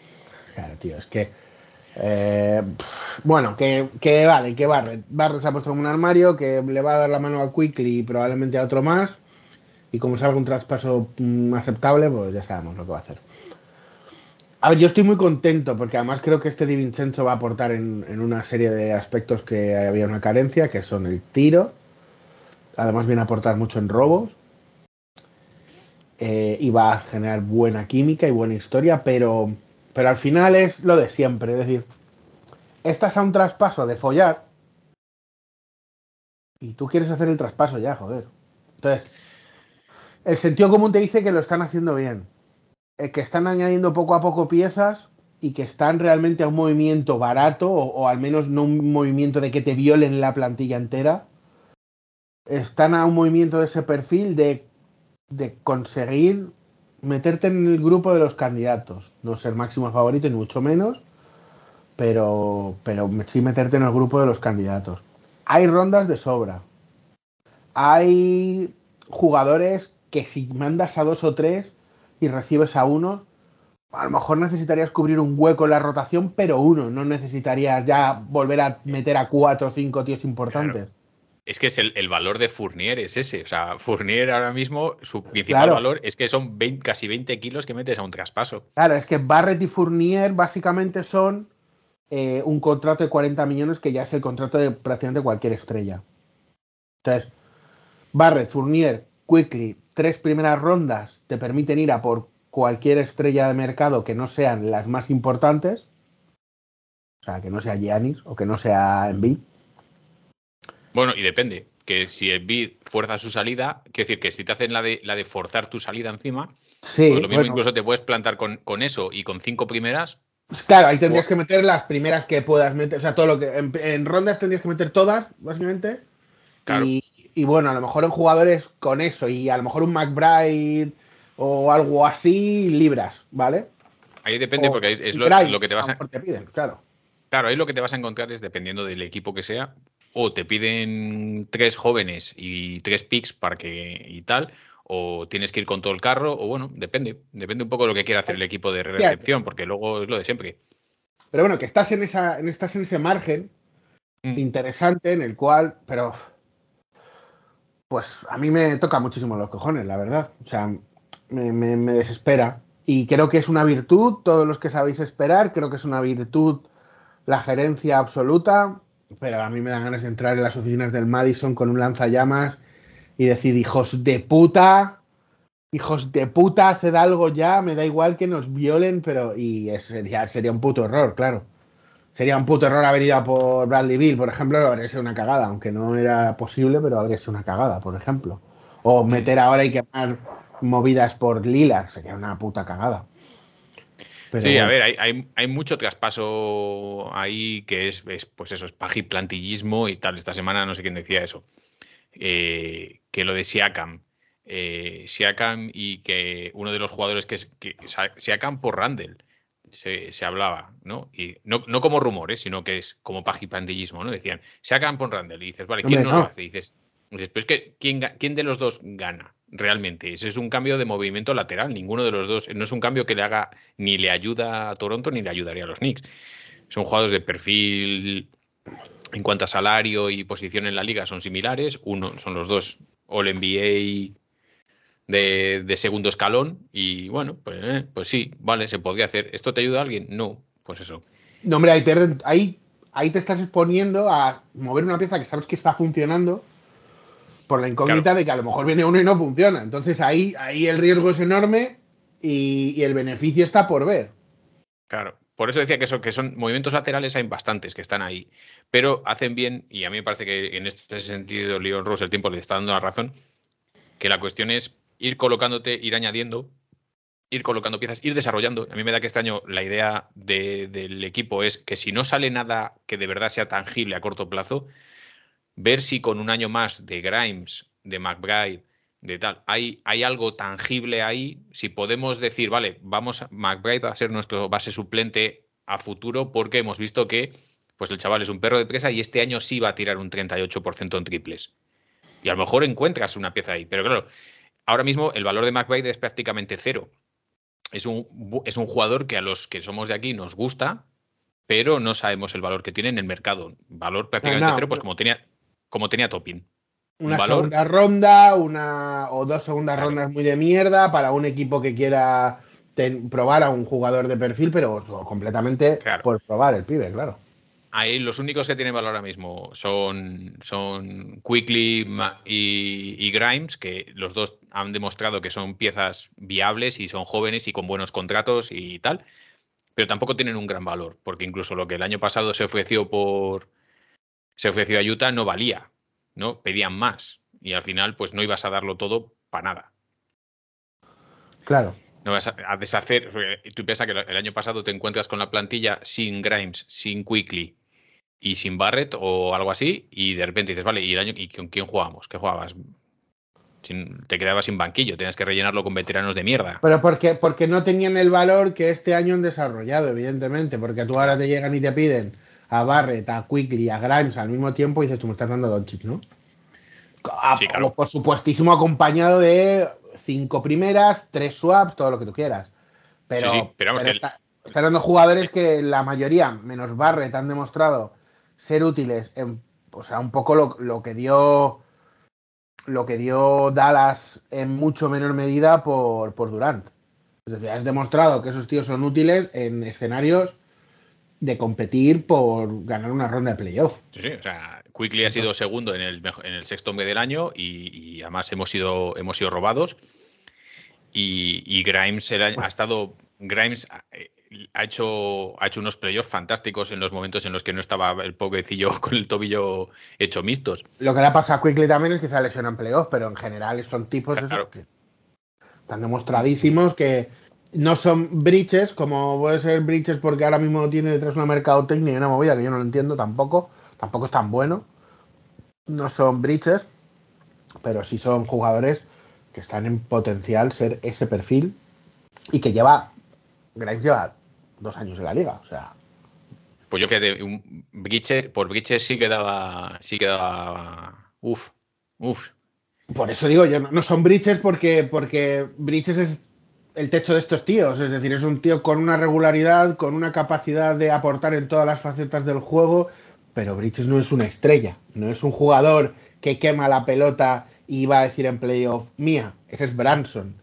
claro, tío, es que Eh, bueno, que, que, vale, que Barret. Barret se ha puesto como un armario, que le va a dar la mano a Quickly y probablemente a otro más. Y como salga un traspaso mm, aceptable, pues ya sabemos lo que va a hacer. A ver, yo estoy muy contento porque además creo que este Di Vincenzo va a aportar en, una serie de aspectos que había una carencia, que son el tiro. Además viene a aportar mucho en robos. Eh, y va a generar buena química y buena historia, pero, pero al final es lo de siempre. Es decir, estás a un traspaso de follar y tú quieres hacer el traspaso ya, joder. Entonces, el sentido común te dice que lo están haciendo bien eh, que están añadiendo poco a poco piezas y que están realmente a un movimiento barato o, al menos no un movimiento de que te violen la plantilla entera. Están a un movimiento de ese perfil de, de conseguir meterte en el grupo de los candidatos. No ser máximo favorito ni mucho menos, pero, pero sí meterte en el grupo de los candidatos. Hay rondas de sobra. Hay jugadores que si mandas a dos o tres y recibes a uno, a lo mejor necesitarías cubrir un hueco en la rotación, pero uno, no necesitarías ya volver a meter a cuatro o cinco tíos importantes. Claro. Es que es el, el, valor de Fournier, es ese. O sea, Fournier ahora mismo, su principal claro. valor es que son 20, casi 20 kilos que metes a un traspaso. Claro, es que Barrett y Fournier básicamente son eh, un contrato de 40 millones que ya es el contrato de prácticamente cualquier estrella. Entonces, Barrett, Fournier, Quickly, tres primeras rondas te permiten ir a por cualquier estrella de mercado que no sean las más importantes. O sea, que no sea Giannis o que no sea Embiid. Bueno, y depende. Que si Embiid fuerza su salida, quiero decir que si te hacen la de, la de forzar tu salida encima, sí, pues lo mismo bueno. incluso te puedes plantar con, con, eso y con cinco primeras. Claro, ahí tendrías que meter las primeras que puedas meter. O sea, todo lo que. En, en rondas tendrías que meter todas, básicamente. Claro. Y, y bueno, a lo mejor en jugadores con eso y a lo mejor un McBride o algo así, libras, ¿vale? Ahí depende o porque es lo, lo, que te vas a... Te piden, claro. Claro, ahí lo que te vas a encontrar es dependiendo del equipo que sea, o te piden tres jóvenes y tres picks para que y tal, o tienes que ir con todo el carro, o bueno, depende, depende un poco de lo que quiera hacer el equipo de recepción, porque luego es lo de siempre. Pero bueno, que estás en esa, estás en ese margen mm. interesante en el cual, pero pues a mí me toca muchísimo los cojones, la verdad. O sea, me, me, me, desespera. Y creo que es una virtud, todos los que sabéis esperar, creo que es una virtud la gerencia absoluta, pero a mí me dan ganas de entrar en las oficinas del Madison con un lanzallamas y decir, hijos de puta, hijos de puta, haced algo ya, me da igual que nos violen, pero... Y sería, sería un puto error, claro sería un puto error haber ido por Bradley Bill, por ejemplo, habría sido una cagada, aunque no era posible, pero habría sido una cagada, por ejemplo. O meter ahora y quemar movidas por Lillard, sería una puta cagada. Pero sí, bueno. a ver, hay, hay, hay, mucho traspaso ahí que es, es pues eso, es plantillismo y tal. Esta semana no sé quién decía eso. Eh, que lo de Siakam. Eh, Siakam y que uno de los jugadores que es que Siakam por Randall se, se, hablaba, ¿no? Y no, no como rumores, sino que es como pagipandillismo, ¿no? Decían, se hagan por Randall. Y dices, vale, ¿quién Hombre, no, no, lo hace? Y dices, dices pues que ¿quién, ¿quién de los dos gana realmente? Ese es un cambio de movimiento lateral. Ninguno de los dos, no es un cambio que le haga ni le ayuda a Toronto ni le ayudaría a los Knicks. Son jugadores de perfil en cuanto a salario y posición en la liga son similares. Uno son los dos All NBA de, de, segundo escalón y bueno, pues, eh, pues sí, vale, se podría hacer. ¿Esto te ayuda a alguien? No, pues eso. No, hombre, ahí te, ahí, ahí te estás exponiendo a mover una pieza que sabes que está funcionando por la incógnita claro. de que a lo mejor viene uno y no funciona. Entonces ahí, ahí el riesgo es enorme y, y el beneficio está por ver. Claro. Por eso decía que, eso, que son movimientos laterales, hay bastantes que están ahí, pero hacen bien, y a mí me parece que en este sentido Leon Rose el tiempo le está dando la razón, que la cuestión es ir colocándote, ir añadiendo, ir colocando piezas, ir desarrollando. A mí me da que este año la idea de, del equipo es que si no sale nada que de verdad sea tangible a corto plazo, ver si con un año más de Grimes, de McBride, de tal, hay, hay algo tangible ahí, si podemos decir, vale, vamos, McBride va a ser nuestro base suplente a futuro porque hemos visto que pues el chaval es un perro de presa y este año sí va a tirar un 38% en triples. Y a lo mejor encuentras una pieza ahí, pero claro, ahora mismo el valor de McBride es prácticamente cero. Es un, es un jugador que a los que somos de aquí nos gusta, pero no sabemos el valor que tiene en el mercado. Valor prácticamente cero, pues como tenía, como tenía Topping. Una segunda ronda, una o dos segundas rondas muy de mierda para un equipo que quiera probar a un jugador de perfil, pero completamente por probar el pibe, claro. Ahí los únicos que tienen valor ahora mismo son, son Quickly y, Grimes, que los dos han demostrado que son piezas viables y son jóvenes y con buenos contratos y tal, pero tampoco tienen un gran valor, porque incluso lo que el año pasado se ofreció por se ofreció a Utah no valía, ¿no? Pedían más y al final pues no ibas a darlo todo para nada. Claro. No vas a, deshacer. Tú piensas que el año pasado te encuentras con la plantilla sin Grimes, sin Quickly y sin Barrett o algo así, y de repente dices, vale, ¿y el año y con quién jugamos? ¿Qué jugabas? te quedabas sin banquillo, tenías que rellenarlo con veteranos de mierda. Pero porque, porque no tenían el valor que este año han desarrollado, evidentemente, porque tú ahora te llegan y te piden a Barrett, a Quickly, a Grimes al mismo tiempo y dices, tú me estás dando Doncic, ¿no? sí, claro. Por supuestísimo acompañado de cinco primeras, tres swaps, todo lo que tú quieras. Pero, sí, pero, están dando jugadores que la mayoría, menos Barrett, han demostrado ser útiles en, o sea, un poco lo, que dio lo que dio Dallas en mucho menor medida por, por Durant. Es decir, has demostrado que esos tíos son útiles en escenarios de competir por ganar una ronda de playoff. Sí, sí, o sea, Quickly ha sido segundo en el, en el sexto mes del año y, además hemos sido, hemos sido robados. Y, Grimes ha estado. Grimes eh, ha hecho, ha hecho unos playoffs fantásticos en los momentos en los que no estaba el pobrecillo con el tobillo hecho mixtos. Lo que le ha pasado a Quickly también es que se ha lesionado en playoffs, pero en general son tipos que están demostradísimos que no son breaches, como puede ser breaches porque ahora mismo tiene detrás una mercadotecnia y una movida que yo no lo entiendo tampoco, tampoco es tan bueno. No son breaches, pero sí son jugadores que están en potencial ser ese perfil y que lleva, Grimes lleva dos años en la liga, o sea. Pues yo fíjate, un por Bridges sí quedaba, sí quedaba, uff, uff. Por eso digo, yo no, son Bridges porque, porque Bridges es el techo de estos tíos, es decir, es un tío con una regularidad, con una capacidad de aportar en todas las facetas del juego, pero Bridges no es una estrella, no es un jugador que quema la pelota y va a decir en playoff, mía, ese es Branson,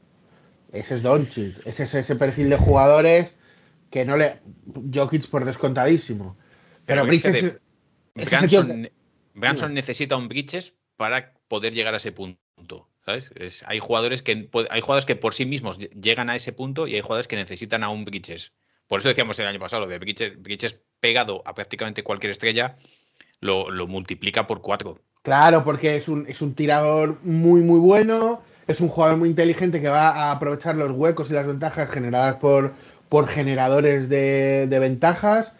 ese es Doncic, ese es ese perfil de jugadores que no le... Jokic por descontadísimo. Pero, Bridges... Branson, necesita un Bridges para poder llegar a ese punto. ¿sabes? hay, jugadores que, hay jugadores que por sí mismos llegan a ese punto y hay jugadores que necesitan a un Bridges. Por eso decíamos el año pasado, de Bridges, Bridges pegado a prácticamente cualquier estrella, lo, lo multiplica por cuatro. Claro, porque es un, es un tirador muy, muy bueno, es un jugador muy inteligente que va a aprovechar los huecos y las ventajas generadas por, por generadores de, ventajas.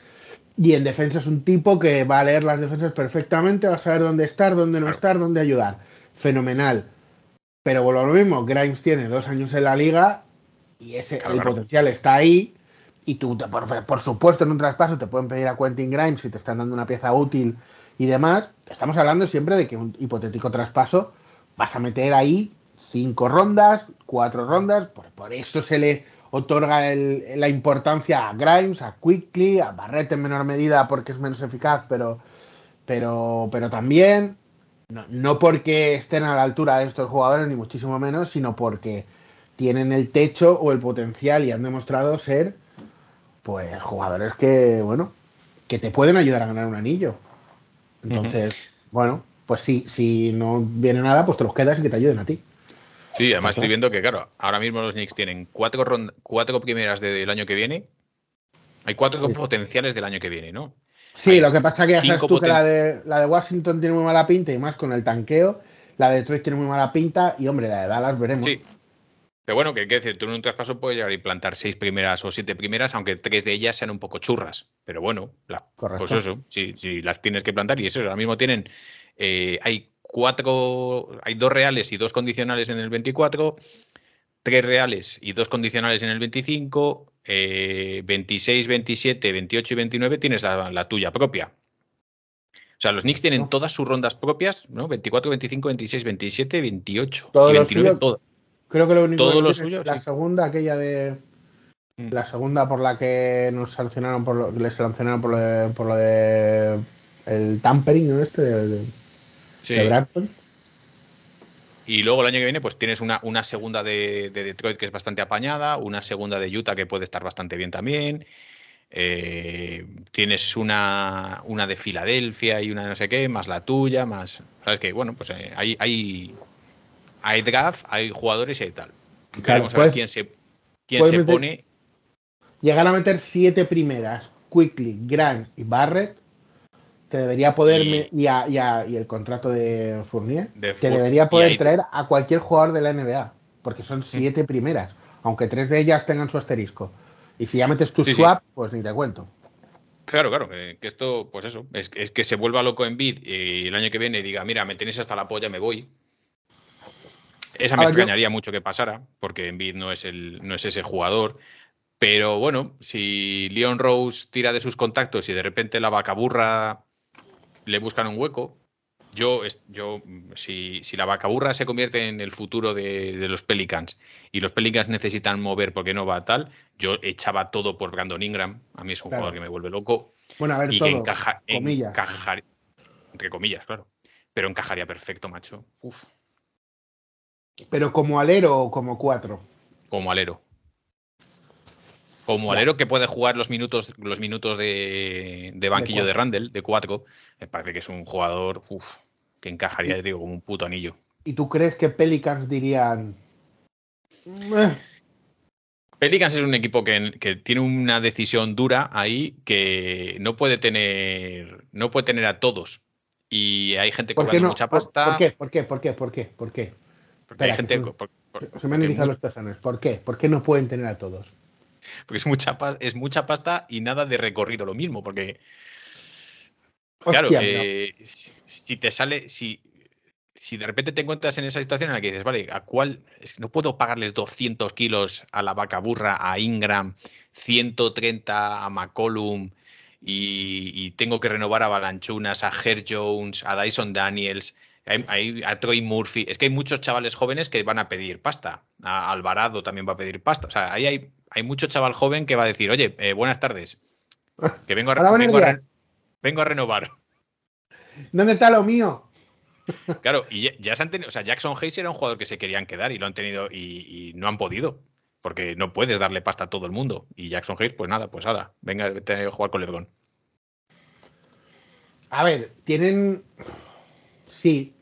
Y en defensa es un tipo que va a leer las defensas perfectamente, va a saber dónde estar, dónde no estar, dónde ayudar. Fenomenal. Pero vuelvo a lo mismo, Grimes tiene dos años en la liga y ese el potencial está ahí. Y tú, por, por, supuesto, en un traspaso te pueden pedir a Quentin Grimes si te están dando una pieza útil y demás, estamos hablando siempre de que un hipotético traspaso vas a meter ahí cinco rondas, cuatro rondas, por, eso se le otorga la importancia a Grimes, a Quickly, a Barrett en menor medida porque es menos eficaz, pero, pero, pero también, no, no porque estén a la altura de estos jugadores, ni muchísimo menos, sino porque tienen el techo o el potencial y han demostrado ser pues jugadores que, bueno, que te pueden ayudar a ganar un anillo. Entonces, bueno, pues sí, si no viene nada, pues te los quedas y que te ayuden a ti. Sí, además estoy viendo que, claro, ahora mismo los Knicks tienen cuatro, cuatro primeras del año que viene. Hay cuatro potenciales del año que viene, ¿no? Sí, lo que pasa es que ya sabes tú que la de, la de Washington tiene muy mala pinta y más con el tanqueo. La de Detroit tiene muy mala pinta y, hombre, la de Dallas veremos. Sí. Pero bueno, que decir, tú en un traspaso puedes llegar y plantar seis primeras o siete primeras, aunque tres de ellas sean un poco churras. Pero bueno, pues eso, si, las tienes que plantar y eso, ahora mismo tienen, eh, hay cuatro, hay dos reales y dos condicionales en el 24, tres reales y dos condicionales en el 25, 26, 27, 28 y 29 tienes la, tuya propia. O sea, los Knicks tienen todas sus rondas propias, ¿no? 24, 25, 26, 27, 28 y 29, todo. Creo que lo único que es la segunda, aquella de Mm. La segunda por la que nos sancionaron por lo, les sancionaron por lo de, por lo de el tampering, ¿no? Este de, sí. Y luego el año que viene, pues tienes una, una segunda de, Detroit que es bastante apañada, una segunda de Utah que puede estar bastante bien también. Eh, tienes una, una de Filadelfia y una de no sé qué, más la tuya, más. Sabes que, bueno, pues eh, hay, hay, hay draft, hay jugadores y hay tal. Claro, a ver quién se, quién se pone. Llegar a meter siete primeras, Quickly, Grant y Barrett, te debería poder, y, y, y, el contrato de Fournier, te debería poder traer a cualquier jugador de la NBA, porque son siete primeras, aunque tres de ellas tengan su asterisco. Y si ya metes tu swap, pues ni te cuento. Claro, claro, que, esto, pues eso, es, que se vuelva loco en bid y el año que viene diga, mira, me tenéis hasta la polla, me voy. Esa me extrañaría mucho que pasara, porque en bid no es el, no es ese jugador. Pero bueno, si Leon Rose tira de sus contactos y de repente la vaca burra le buscan un hueco. Yo, yo si, si la vacaburra se convierte en el futuro de, los Pelicans y los Pelicans necesitan mover porque no va tal, yo echaba todo por Brandon Ingram. A mí es un jugador que me vuelve loco. Bueno, a ver, y todo, que encaja, entre comillas, claro. Pero encajaría perfecto, macho. Uf. ¿Pero como alero o como cuatro? Como alero. Como alero que puede jugar los minutos, los minutos de, banquillo de, Randall, de cuatro, me parece que es un jugador que encajaría, digo, como un puto anillo. ¿Y tú crees que Pelicans dirían? Pelicans es un equipo que, tiene una decisión dura ahí que no puede tener, no puede tener a todos. Y hay gente cobrando mucha pasta. ¿Por qué? ¿Por qué? ¿Por qué? ¿Por qué? ¿Por qué? Porque hay gente. se me han iniciado los tezanos. ¿Por qué? ¿Por qué no pueden tener a todos? porque es mucha, es mucha pasta y nada de recorrido lo mismo, porque claro, eh, si, te sale, si, si de repente te encuentras en esa situación en la que dices, vale, ¿a cuál? Es que no puedo pagarles 200 kilos a la vaca burra, a Ingram, 130 a McCollum y, tengo que renovar a Balanchunas, a Herr Jones, a Dyson Daniels, a Troy Murphy. Es que hay muchos chavales jóvenes que van a pedir pasta. A Alvarado también va a pedir pasta. O sea, ahí hay hay mucho chaval joven que va a decir, oye, eh, buenas tardes, que vengo a, vengo a, renovar. ¿Dónde está lo mío? Claro, y ya, se han tenido, o sea, Jackson Hayes era un jugador que se querían quedar y lo han tenido y, no han podido, porque no puedes darle pasta a todo el mundo. Y Jackson Hayes, pues nada, pues ahora, venga a jugar con LeBron. A ver, tienen, sí,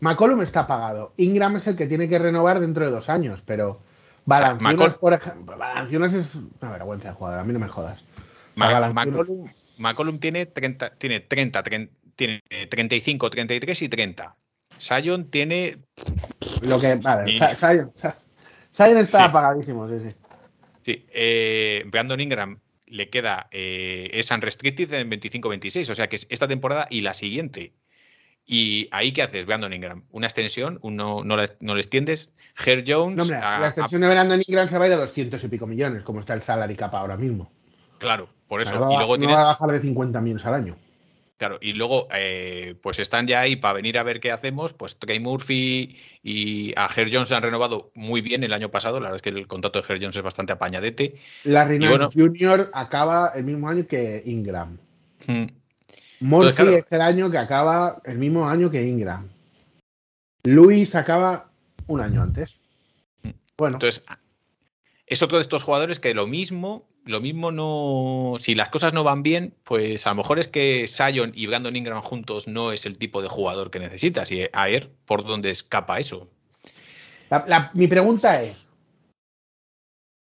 McCollum está pagado. Ingram es el que tiene que renovar dentro de dos años, pero Valanciunas, por ejemplo, es una vergüenza de jugador, a mí no me jodas. McCollum, tiene 30, tiene 30, tiene 35, 33 y 30. Sion tiene. Lo que. Vale, Sion, está apagadísimo, sí, sí. Sí, eh, Brandon Ingram le queda. Eh, es unrestricted en 25-26, o sea que es esta temporada y la siguiente. Y ahí, ¿qué haces, Brandon Ingram? ¿Una extensión? ¿No, no, le extiendes? Herr Jones. la extensión de Brandon Ingram se va a ir a 200 y pico millones, como está el salary cap ahora mismo. Claro, por eso. y luego no va a bajar de 50 millones al año. Claro, y luego, eh, pues están ya ahí para venir a ver qué hacemos. Pues Trey Murphy y a Herr Jones se han renovado muy bien el año pasado. La verdad es que el contrato de Herr Jones es bastante apañadete. Larry Nance Jr. acaba el mismo año que Ingram. Hmm. Murphy es el año que acaba el mismo año que Ingram. Luis acaba un año antes. Bueno. Entonces, es otro de estos jugadores que lo mismo, lo mismo no. Si las cosas no van bien, pues a lo mejor es que Sion y Brandon Ingram juntos no es el tipo de jugador que necesitas. Y a ver por dónde escapa eso. mi pregunta es: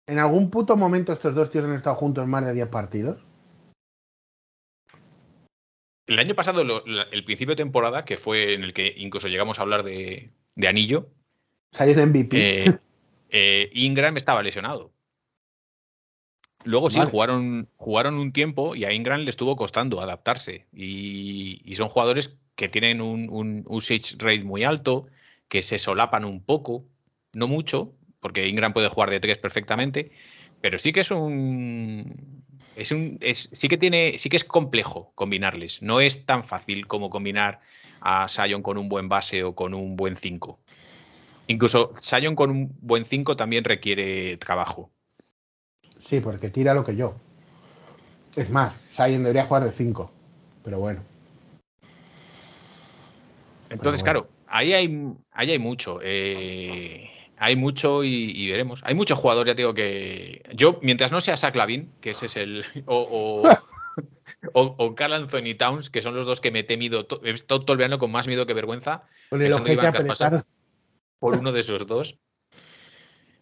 ¿en algún puto momento estos dos tíos han estado juntos más de 10 partidos? El año pasado, el principio de temporada, que fue en el que incluso llegamos a hablar de, anillo. Salió MVP. Eh, eh, Ingram estaba lesionado. Luego sí, jugaron, jugaron un tiempo y a Ingram le estuvo costando adaptarse. Y, son jugadores que tienen un, un, usage rate muy alto, que se solapan un poco, no mucho, porque Ingram puede jugar de tres perfectamente, pero sí que es un es un, es, sí que tiene, sí que es complejo combinarles. No es tan fácil como combinar a Sion con un buen base o con un buen 5. Incluso Sion con un buen 5 también requiere trabajo. Sí, porque tira lo que yo. Es más, Sion debería jugar de 5. Pero bueno. Entonces, Pero claro, ahí hay, ahí hay mucho. eh, hay mucho y, y veremos. Hay muchos jugadores, ya te digo que. Yo, mientras no sea Zach Lavin, que ese es el. O, o, o- o Carl Anthony Towns, que son los dos que me he temido. He estado todo el verano con más miedo que vergüenza el Pensando que iban a por uno de esos dos.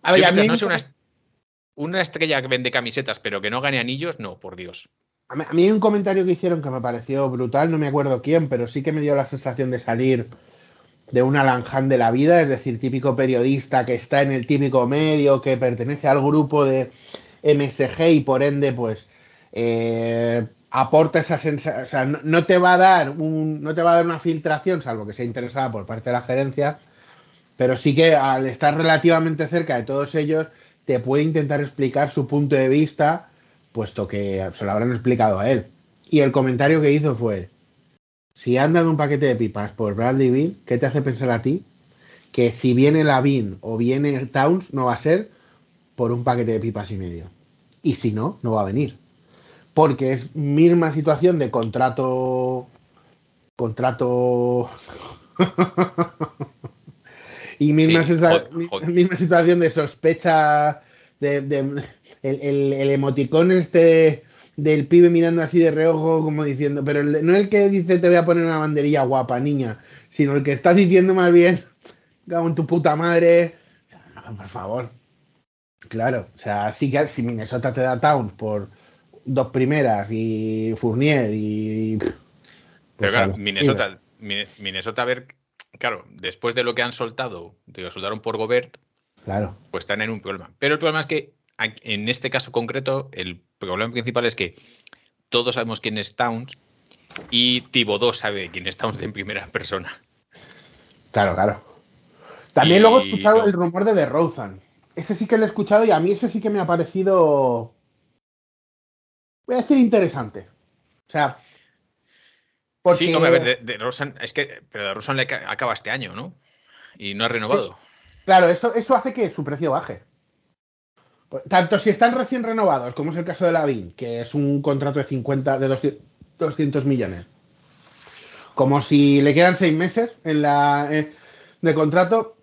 A ver, Yo a mí no sea un- una, una estrella que vende camisetas, pero que no gane anillos, no, por Dios. A mí hay un comentario que hicieron que me pareció brutal, no me acuerdo quién, pero sí que me dio la sensación de salir de un Alanján de la vida, es decir, típico periodista que está en el típico medio, que pertenece al grupo de MSG y por ende, pues, eh, aporta esa sensación, o sea, no, no te va a dar un, no te va a dar una filtración, salvo que sea interesada por parte de la gerencia, pero sí que al estar relativamente cerca de todos ellos, te puede intentar explicar su punto de vista, puesto que se lo habrán explicado a él. Y el comentario que hizo fue, si han dado un paquete de pipas por Bradley Beal, ¿qué te hace pensar a ti que si viene Lavin o viene Towns no va a ser por un paquete de pipas y medio? Y si no, no va a venir. Porque es misma situación de contrato contrato y misma, Sí, misma situación de sospecha de, de- el, el- el emoticón este del pibe mirando así de reojo como diciendo, pero el- no el que dice te voy a poner una banderilla guapa, niña, sino el que está diciendo más bien, cago en tu puta madre, por favor. Claro, o sea, sí que si Minnesota te da Towns por dos primeras y Fournier y... Pero pues, claro, Minnesota, Minnesota, a ver, claro, después de lo que han soltado, que soltaron por Gobert, Claro. pues están en un problema. Pero el problema es que en este caso concreto, el problema principal es que todos sabemos quién es Towns y Thibodeau sabe quién es Towns en primera persona. Claro, claro. También Y luego he escuchado no. el rumor de DeRozan. Ese sí que lo he escuchado y a mí ese sí que me ha parecido. Voy a decir interesante. O sea. Porque... Sí, hombre, a ver, de, de Rosen, es que, pero de Rosen le ca- acaba este año, ¿no? Y no ha renovado. Claro, eso, eso hace que su precio baje. Tanto si están recién renovados, como es el caso de Lavin, que es un contrato de 50, de 200, 200 millones, como si le quedan seis meses en la, eh, de contrato,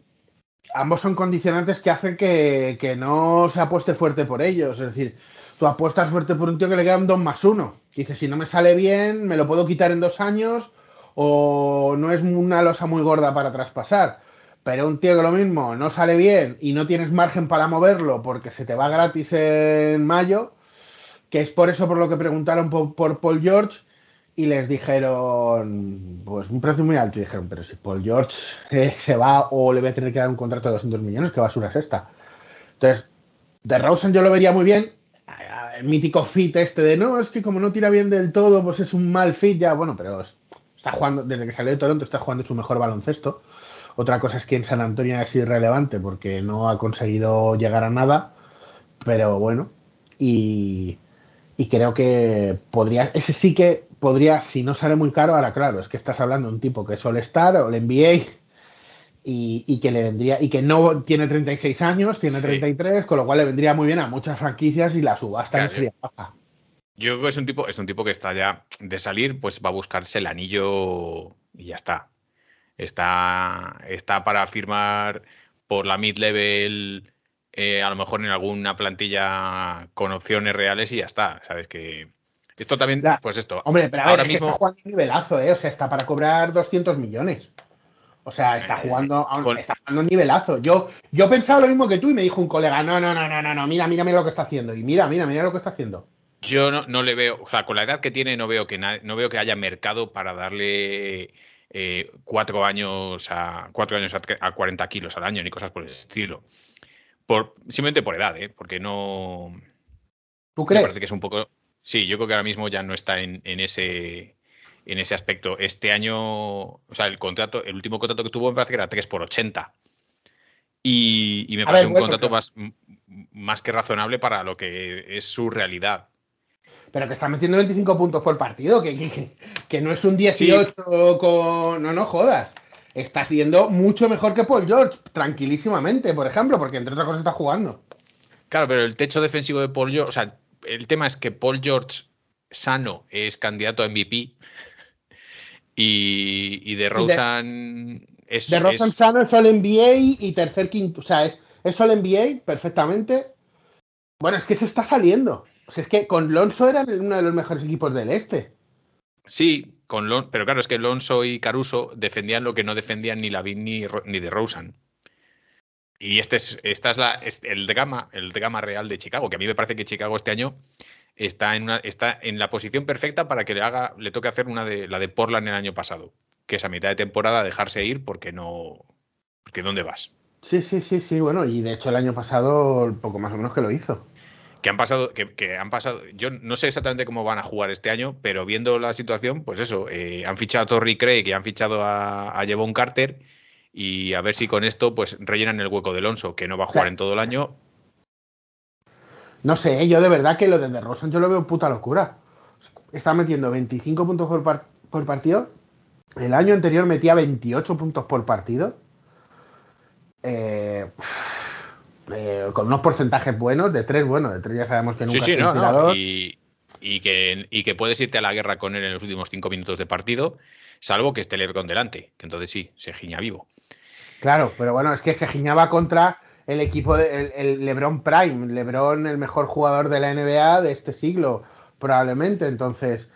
ambos son condicionantes que hacen que, que no se apueste fuerte por ellos. Es decir, tú apuestas fuerte por un tío que le quedan dos más uno. Dices, si no me sale bien, me lo puedo quitar en dos años o no es una losa muy gorda para traspasar. Pero un tío que lo mismo no sale bien y no tienes margen para moverlo porque se te va gratis en mayo, que es por eso por lo que preguntaron por, Paul George y les dijeron, pues un precio muy alto. Y dijeron, pero si Paul George eh, se va o le voy a tener que dar un contrato de 200 millones, ¿qué basura es esta? Entonces, de Rosen yo lo vería muy bien. Mítico fit este de no, es que como no tira bien del todo, pues es un mal fit ya. Bueno, pero está jugando, desde que salió de Toronto, está jugando su mejor baloncesto. Otra cosa es que en San Antonio sido irrelevante porque no ha conseguido llegar a nada. Pero bueno, y, y creo que podría, ese sí que podría, si no sale muy caro, ahora claro, es que estás hablando de un tipo que es All-Star o el NBA y, y que le vendría, y que no tiene 36 años, tiene Sí. 33, con lo cual le vendría muy bien a muchas franquicias y la subasta Claro, no sería baja. Yo creo que es un tipo, es un tipo que está ya de salir, pues va a buscarse el anillo y ya está. Está, está para firmar por la mid-level, eh, a lo mejor en alguna plantilla con opciones reales y ya está. Sabes que esto también, pues esto. Hombre, pero a ver, ahora es que mismo está jugando un nivelazo, ¿eh? O sea, está para cobrar 200 millones. O sea, está Eh, jugando, con- está jugando un nivelazo. Yo, yo pensaba lo mismo que tú y me dijo un colega, no, no, no, no, no, no, mira, mira, mira lo que está haciendo. Y mira, mira, mira lo que está haciendo. Yo no, no le veo, o sea, con la edad que tiene, no veo que no veo que haya mercado para darle eh, cuatro años a cuatro años a, tre- a 40 kilos al año, ni cosas por el estilo. Por, simplemente por edad, ¿eh? porque no. ¿Tú Me crees? parece que es un poco. Sí, yo creo que ahora mismo ya no está en, en ese en ese aspecto. Este año, o sea, el contrato, el último contrato que tuvo me parece que era 3 por 80. Y, y me parece un contrato más, más que razonable para lo que es su realidad. Pero que está metiendo 25 puntos por partido, que, que, no es un 18 con... No, no jodas. Está siendo mucho mejor que Paul George, tranquilísimamente, por ejemplo, porque entre otras cosas está jugando. Claro, pero el techo defensivo de Paul George, o sea, el tema es que Paul George sano es candidato a MVP y, y de Rosen es. De Rosen es- sano es All NBA y tercer quinto. O sea, es, es All NBA perfectamente. Bueno, es que se está saliendo. Sea, es que con Lonzo eran uno de los mejores equipos del este. Sí, con Lon- pero claro, es que Alonso y Caruso defendían lo que no defendían ni Lavin ni, Ro- ni de Rosen. Y este es, esta es la, es el drama, el drama real de Chicago, que a mí me parece que Chicago este año está en una, está en la posición perfecta para que le haga, le toque hacer una de la de Portland el año pasado, que es a mitad de temporada dejarse ir porque no, porque dónde vas. Sí, sí, sí, sí. Bueno, y de hecho el año pasado, poco más o menos que lo hizo. Que han pasado, que, que han pasado, yo no sé exactamente cómo van a jugar este año, pero viendo la situación, pues eso, eh, han fichado a Torrey Craig y han fichado a, a Jevon Carter y a ver si con esto pues rellenan el hueco de Alonso, que no va a jugar Claro. en todo el año. No sé, yo de verdad que lo de DeRozan yo lo veo puta locura. Está metiendo 25 puntos por, par- por partido. El año anterior metía 28 puntos por partido. Eh, eh, con unos porcentajes buenos, de 3, bueno, de 3 ya sabemos que nunca Sí, sí, es no. Y, y que, y que puedes irte a la guerra con él en los últimos cinco minutos de partido, salvo que esté LeBron delante, que entonces sí, se giña vivo. Claro, pero bueno, es que se giñaba contra el equipo de el, el LeBron Prime, LeBron el mejor jugador de la NBA de este siglo, probablemente. Entonces,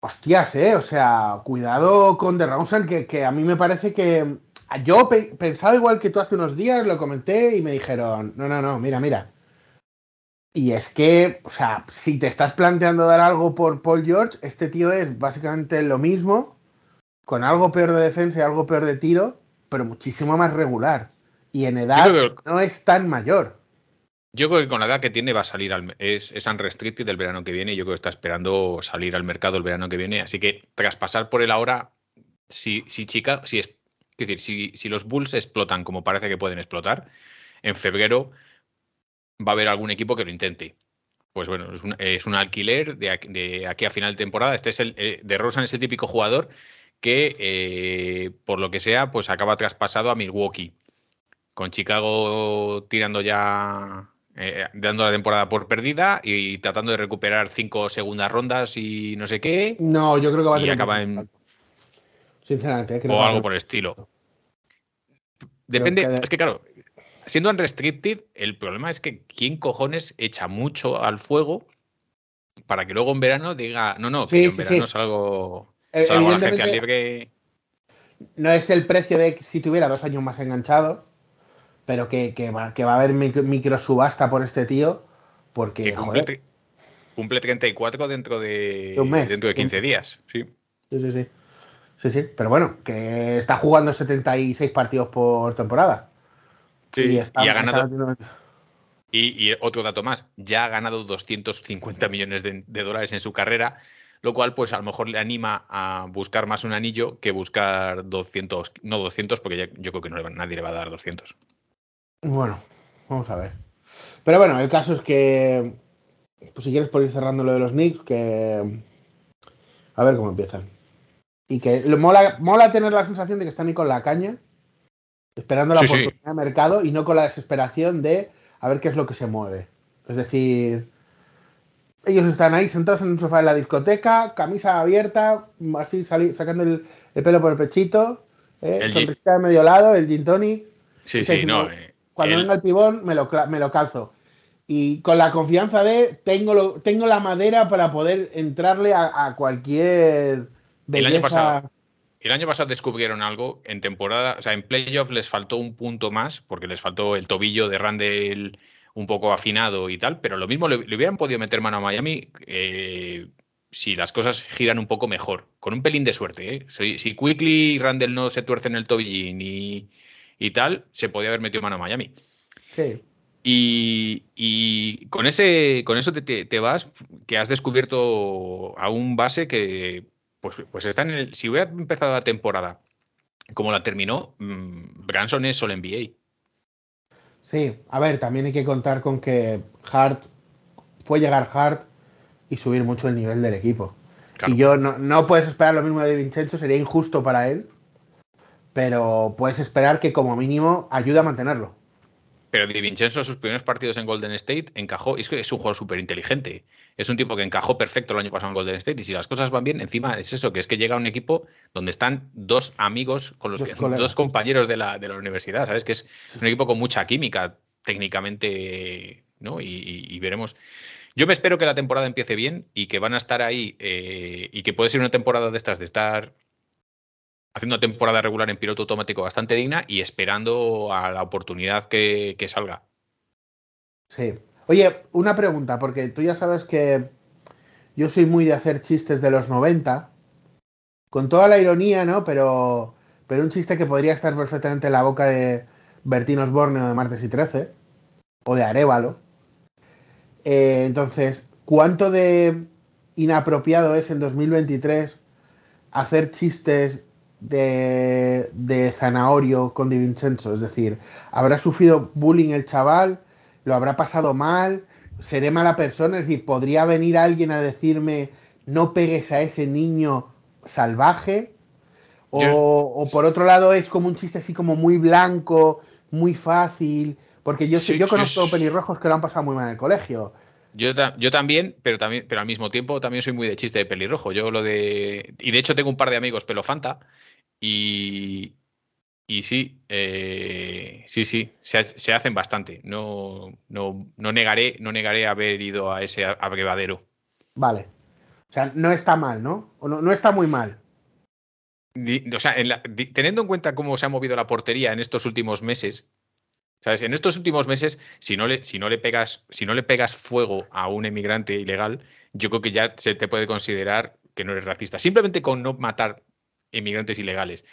hostias, eh, o sea, cuidado con DeRozan que, que a mí me parece que yo pe- pensaba igual que tú hace unos días, lo comenté y me dijeron, no, no, no, mira, mira. Y es que, o sea, si te estás planteando dar algo por Paul George, este tío es básicamente lo mismo, con algo peor de defensa y algo peor de tiro, pero muchísimo más regular. Y en edad que- no es tan mayor. Yo creo que con la edad que tiene va a salir al es, es unrestricted el verano que viene y yo creo que está esperando salir al mercado el verano que viene. Así que tras pasar por él ahora, si, si Chica, si es, es decir, si, si los Bulls explotan como parece que pueden explotar, en febrero va a haber algún equipo que lo intente. Pues bueno, es un, es un alquiler de aquí, de aquí a final de temporada. Este es el eh, de Rosen es el típico jugador que eh, por lo que sea, pues acaba traspasado a Milwaukee. Con Chicago tirando ya eh, dando la temporada por perdida y tratando de recuperar cinco segundas rondas y no sé qué, No, yo creo que va a y tener acaba mucho en. Sinceramente, creo o algo por el estilo. Depende, que- es que claro, siendo unrestricted, el problema es que quién cojones echa mucho al fuego para que luego en verano diga, no, no, que Sí, yo en sí, verano sí. salgo, Eh, salgo a la agencia libre. no es el precio de si tuviera dos años más enganchado, pero que, que va, que va a haber micro, micro subasta por este tío, porque que cumple, joder, cumple 34 dentro de, De un mes. dentro de De un- 15 días. Sí. sí, sí, sí. Sí, pero bueno, que está jugando 76 partidos por temporada. Sí, está- y ha ganado, Y, y otro dato más, ya ha ganado 250 millones de, de dólares en su carrera, lo cual pues a lo mejor le anima a buscar más un anillo que buscar 200, no 200 porque ya- yo creo que no le nadie le va a dar 200. Bueno, vamos a ver. Pero bueno, el caso es que, pues si quieres por ir cerrando lo de los Knicks, que a ver cómo empiezan. Y que lo- mola, mola tener la sensación de que están ahí con la caña, esperando la Sí, sí. oportunidad de mercado y no con la desesperación de a ver qué es lo que se mueve. Es decir, ellos están ahí sentados en un sofá de la discoteca, camisa abierta, así sali- sacando el, el pelo por el pechito, eh, El sonrisita de medio lado, el gin tonic. Sí, Sí, sí, no. no. eh, Cuando venga el pibón, me lo, me lo calzo. Y con la confianza de tengo, lo, tengo la madera para poder entrarle a, a cualquier El año pasado. El año pasado descubrieron algo en temporada, o sea, en playoff les faltó un punto más, porque les faltó el tobillo de Randall un poco afinado y tal, pero lo mismo le, le hubieran podido meter mano a Miami eh, si las cosas giran un poco mejor, con un pelín de suerte. ¿eh? Si, si Quickly y Randall no se tuercen el tobillín y, y tal, se podía haber metido mano a Miami. Sí. Y, y con ese, con eso te, te- te vas, que has descubierto a un base que, pues, pues está en el. Si hubiera empezado la temporada como la terminó, mm, Branson es All NBA. Sí, a ver, también hay que contar con que Hart fue llegar Hart y subir mucho el nivel del equipo. Claro. Y yo no, no puedes esperar lo mismo de Vincenzo, sería injusto para él, pero puedes esperar que como mínimo ayude a mantenerlo. Pero Di Vincenzo, sus primeros partidos en Golden State, encajó. Y es que es un jugador súper inteligente. Es un tipo que encajó perfecto el año pasado en Golden State. Y si las cosas van bien, encima es eso, que es que llega a un equipo donde están dos amigos, con los Dos que- dos compañeros de la, de la universidad, ¿sabes? Que es un equipo con mucha química, técnicamente, ¿no? Y, y- y veremos. Yo me espero que la temporada empiece bien y que van a estar ahí eh, y que puede ser una temporada de estas de estar haciendo una temporada regular en piloto automático bastante digna y esperando a la oportunidad que, salga. Sí. Oye, una pregunta, porque tú ya sabes que yo soy muy de hacer chistes de los 90, con toda la ironía, ¿no? Pero, pero un chiste que podría estar perfectamente en la boca de Bertín Osborne o de Martes y 13, o de Arevalo. Eh, entonces, ¿cuánto de inapropiado es en 2023 hacer chistes de, de zanahorio con Di Vincenzo? Es decir, ¿habrá sufrido bullying el chaval? ¿Lo habrá pasado mal? ¿Seré mala persona? Es decir, ¿podría venir alguien a decirme no pegues a ese niño salvaje? O, Yo- o por otro lado es como un chiste así como muy blanco, muy fácil, porque yo, Sí, yo conozco pelirrojos que lo han pasado muy mal en el colegio. Yo, yo también, pero también, pero al mismo tiempo también soy muy de chiste de pelirrojo. Yo lo de. Y de hecho tengo un par de amigos pelofanta. Y. Y sí, eh, sí, sí, se, ha- se hacen bastante. No, no, no negaré, no negaré haber ido a ese abrevadero. Vale. O sea, no está mal, ¿no? O no, no está muy mal. Di- O sea, en la- di- teniendo en cuenta cómo se ha movido la portería en estos últimos meses, ¿sabes? En estos últimos meses, si no le, si no le pegas, si no le pegas fuego a un emigrante ilegal, yo creo que ya se te puede considerar que no eres racista. Simplemente con no matar inmigrantes ilegales.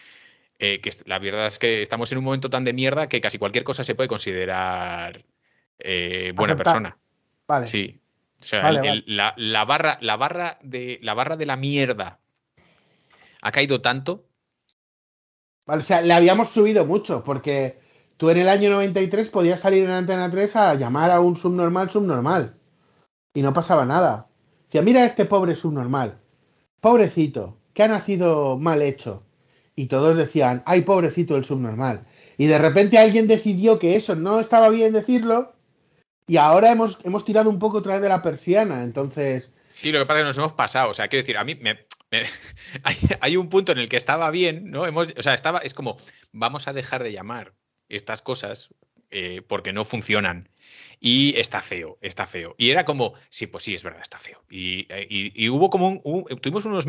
Eh, que la verdad es que estamos en un momento tan de mierda que casi cualquier cosa se puede considerar eh, buena Aceptar. persona. Vale. Sí. O sea, Vale, el- vale. el- la, la barra, la barra de la barra de la mierda ha caído tanto. Vale, O sea, le habíamos subido mucho, porque tú en el año 93 podías salir en Antena 3 a llamar a un subnormal subnormal. Y no pasaba nada. Decía, mira a este pobre subnormal. Pobrecito, que ha nacido mal hecho. Y todos decían, ay, pobrecito el subnormal. Y de repente alguien decidió que eso no estaba bien decirlo. Y ahora hemos, hemos tirado un poco otra vez de la persiana. Entonces, Sí, lo que pasa es que nos hemos pasado. O sea, quiero decir, a mí me, hay, hay un punto en el que estaba bien, ¿no? Hemos, o sea, estaba, es como, vamos a dejar de llamar estas cosas eh, porque no funcionan. Y está feo, está feo. Y era como, sí, pues sí, es verdad, está feo. Y, eh, y- y hubo como un, un- tuvimos unos,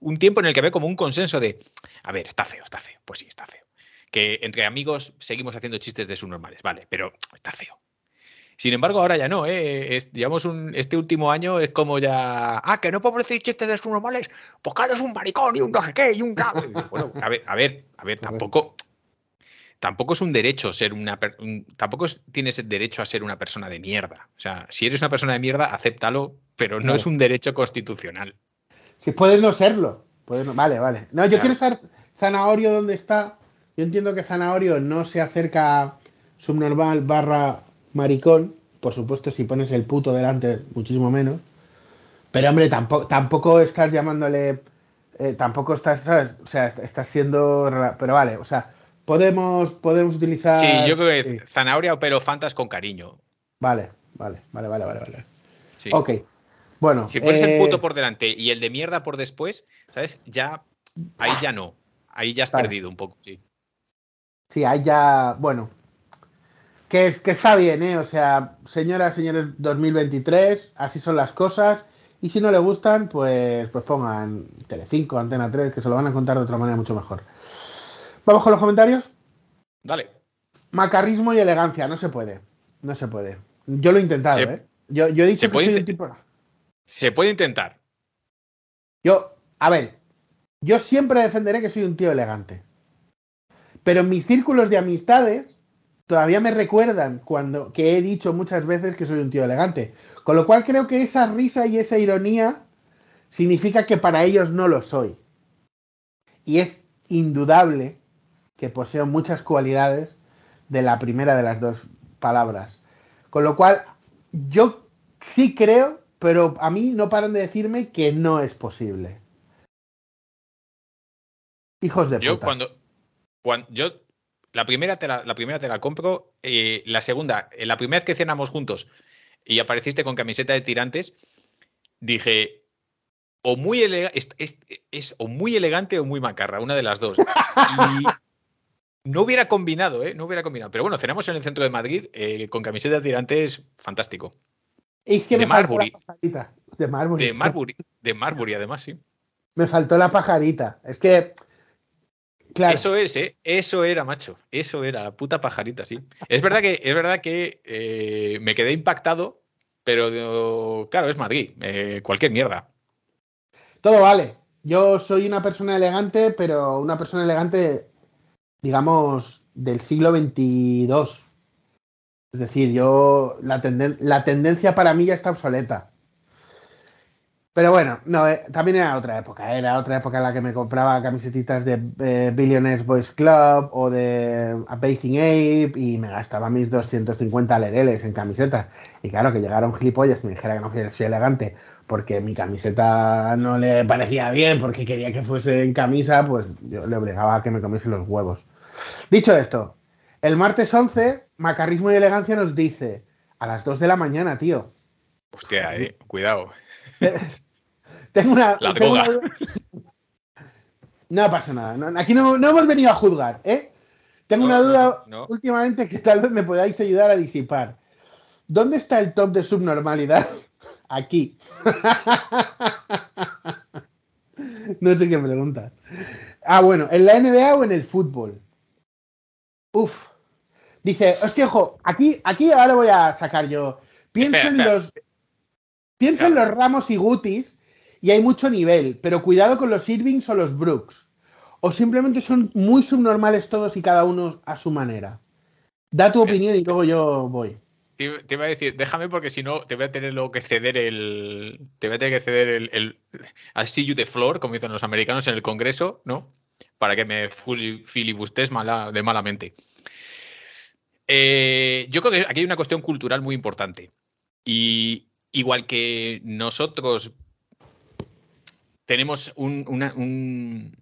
un tiempo en el que había como un consenso de, a ver, está feo, está feo, pues sí, está feo. Que entre amigos seguimos haciendo chistes de subnormales, vale, pero está feo. Sin embargo, ahora ya no, ¿eh? Es- digamos, un, este último año es como ya. Ah, que no puedo decir chistes de subnormales, porque eres un maricón y un no sé qué y un. tal". Bueno, a ver, a ver, a ver, tampoco. Tampoco es un derecho ser una. un- tampoco es- tienes el derecho a ser una persona de mierda. O sea, si eres una persona de mierda, acéptalo, pero no Claro. es un derecho constitucional. Si puedes no serlo. Puedes no- Vale, vale. No, yo Claro. quiero saber Zanahorio dónde está. Yo entiendo que Zanahorio no se acerca a subnormal barra maricón. Por supuesto, si pones el puto delante, muchísimo menos. Pero hombre, tampoco, tampoco estás llamándole. eh, tampoco estás, ¿sabes? O sea, est- estás siendo. Pero vale, o sea, podemos, podemos utilizar. Sí, yo creo que sí. zanahoria o pero fantas con cariño. Vale, vale, vale, vale, vale. vale. Sí. Ok. Bueno. Si pones eh, el puto por delante y el de mierda por después, ¿sabes? Ya. Ahí ya no. Ahí ya has Vale. perdido un poco, sí. Sí, ahí ya, bueno, que, es, que está bien, ¿eh? O sea, señoras, señores, 2023, así son las cosas. Y si no le gustan, pues, pues pongan Telecinco, Antena 3, que se lo van a contar de otra manera mucho mejor. Vamos con los comentarios. Dale. Macarrismo y elegancia, no se puede. No se puede. Yo lo he intentado, Se- ¿eh? Yo, yo he dicho se que puede soy un tipo... Se puede intentar. Yo, a ver, yo siempre defenderé que soy un tío elegante. Pero en mis círculos de amistades todavía me recuerdan cuando que he dicho muchas veces que soy un tío elegante. Con lo cual creo que esa risa y esa ironía significa que para ellos no lo soy. Y es indudable que poseo muchas cualidades de la primera de las dos palabras. Con lo cual, yo sí creo, pero a mí no paran de decirme que no es posible. Hijos de Yo puta. cuando, cuando yo La primera te la, la primera te la compro. eh, la segunda, eh, la primera vez que cenamos juntos y apareciste con camiseta de tirantes, dije, o muy es- es o muy elegante o muy macarra, una de las dos. No hubiera combinado, ¿eh? No hubiera combinado. Pero bueno, cenamos en el centro de Madrid eh, con camiseta de tirantes, fantástico. Es que De me Marbury. la pajarita. De Marbury. De Marbury, de Marbury además, sí. Me faltó la pajarita. Es que. Claro. Eso es, ¿eh? Eso era, macho. Eso era, la puta pajarita, sí. Es verdad que, es verdad que eh, me quedé impactado, pero claro, es Madrid. eh, cualquier mierda. Todo vale. Yo soy una persona elegante, pero una persona elegante, digamos, del siglo XXII. Es decir, yo la, tenden- la tendencia para mí ya está obsoleta. Pero bueno, no, eh, también era otra época. Era otra época en la que me compraba camisetitas de eh, Billionaires Boys Club o de Amazing Ape y me gastaba mis 250 lereles en camisetas. Y claro, que llegara un gilipollas y me dijera que no soy elegante porque mi camiseta no le parecía bien, porque quería que fuese en camisa, pues yo le obligaba a que me comiese los huevos. Dicho esto, el martes 11, Macarrismo y Elegancia nos dice, a las 2 de la mañana, tío. Hostia, eh, cuidado. Tengo una... La tengo droga. una duda. No pasa nada, no- aquí no, no hemos venido a juzgar, ¿eh? Tengo No, una duda últimamente que tal vez me podáis ayudar a disipar. ¿Dónde está el top de subnormalidad? Aquí. No sé qué preguntas. Ah, bueno, ¿en la NBA o en el fútbol? Uf. Dice, hostia, ojo, aquí, aquí ahora voy a sacar yo. Pienso Espera, en espera. los. Pienso en los Ramos y Gutis y hay mucho nivel, pero cuidado con los Irvings o los Brooks. O simplemente son muy subnormales todos y cada uno a su manera. Da tu opinión y luego yo voy. Te, iba a decir, déjame porque si no te voy a tener luego que ceder el. Te voy a tener que ceder el. el al see you the floor, como dicen los americanos en el Congreso, ¿no? Para que me filibustes de malamente. Eh, yo creo que aquí hay una cuestión cultural muy importante. Y igual que nosotros tenemos un, una- un-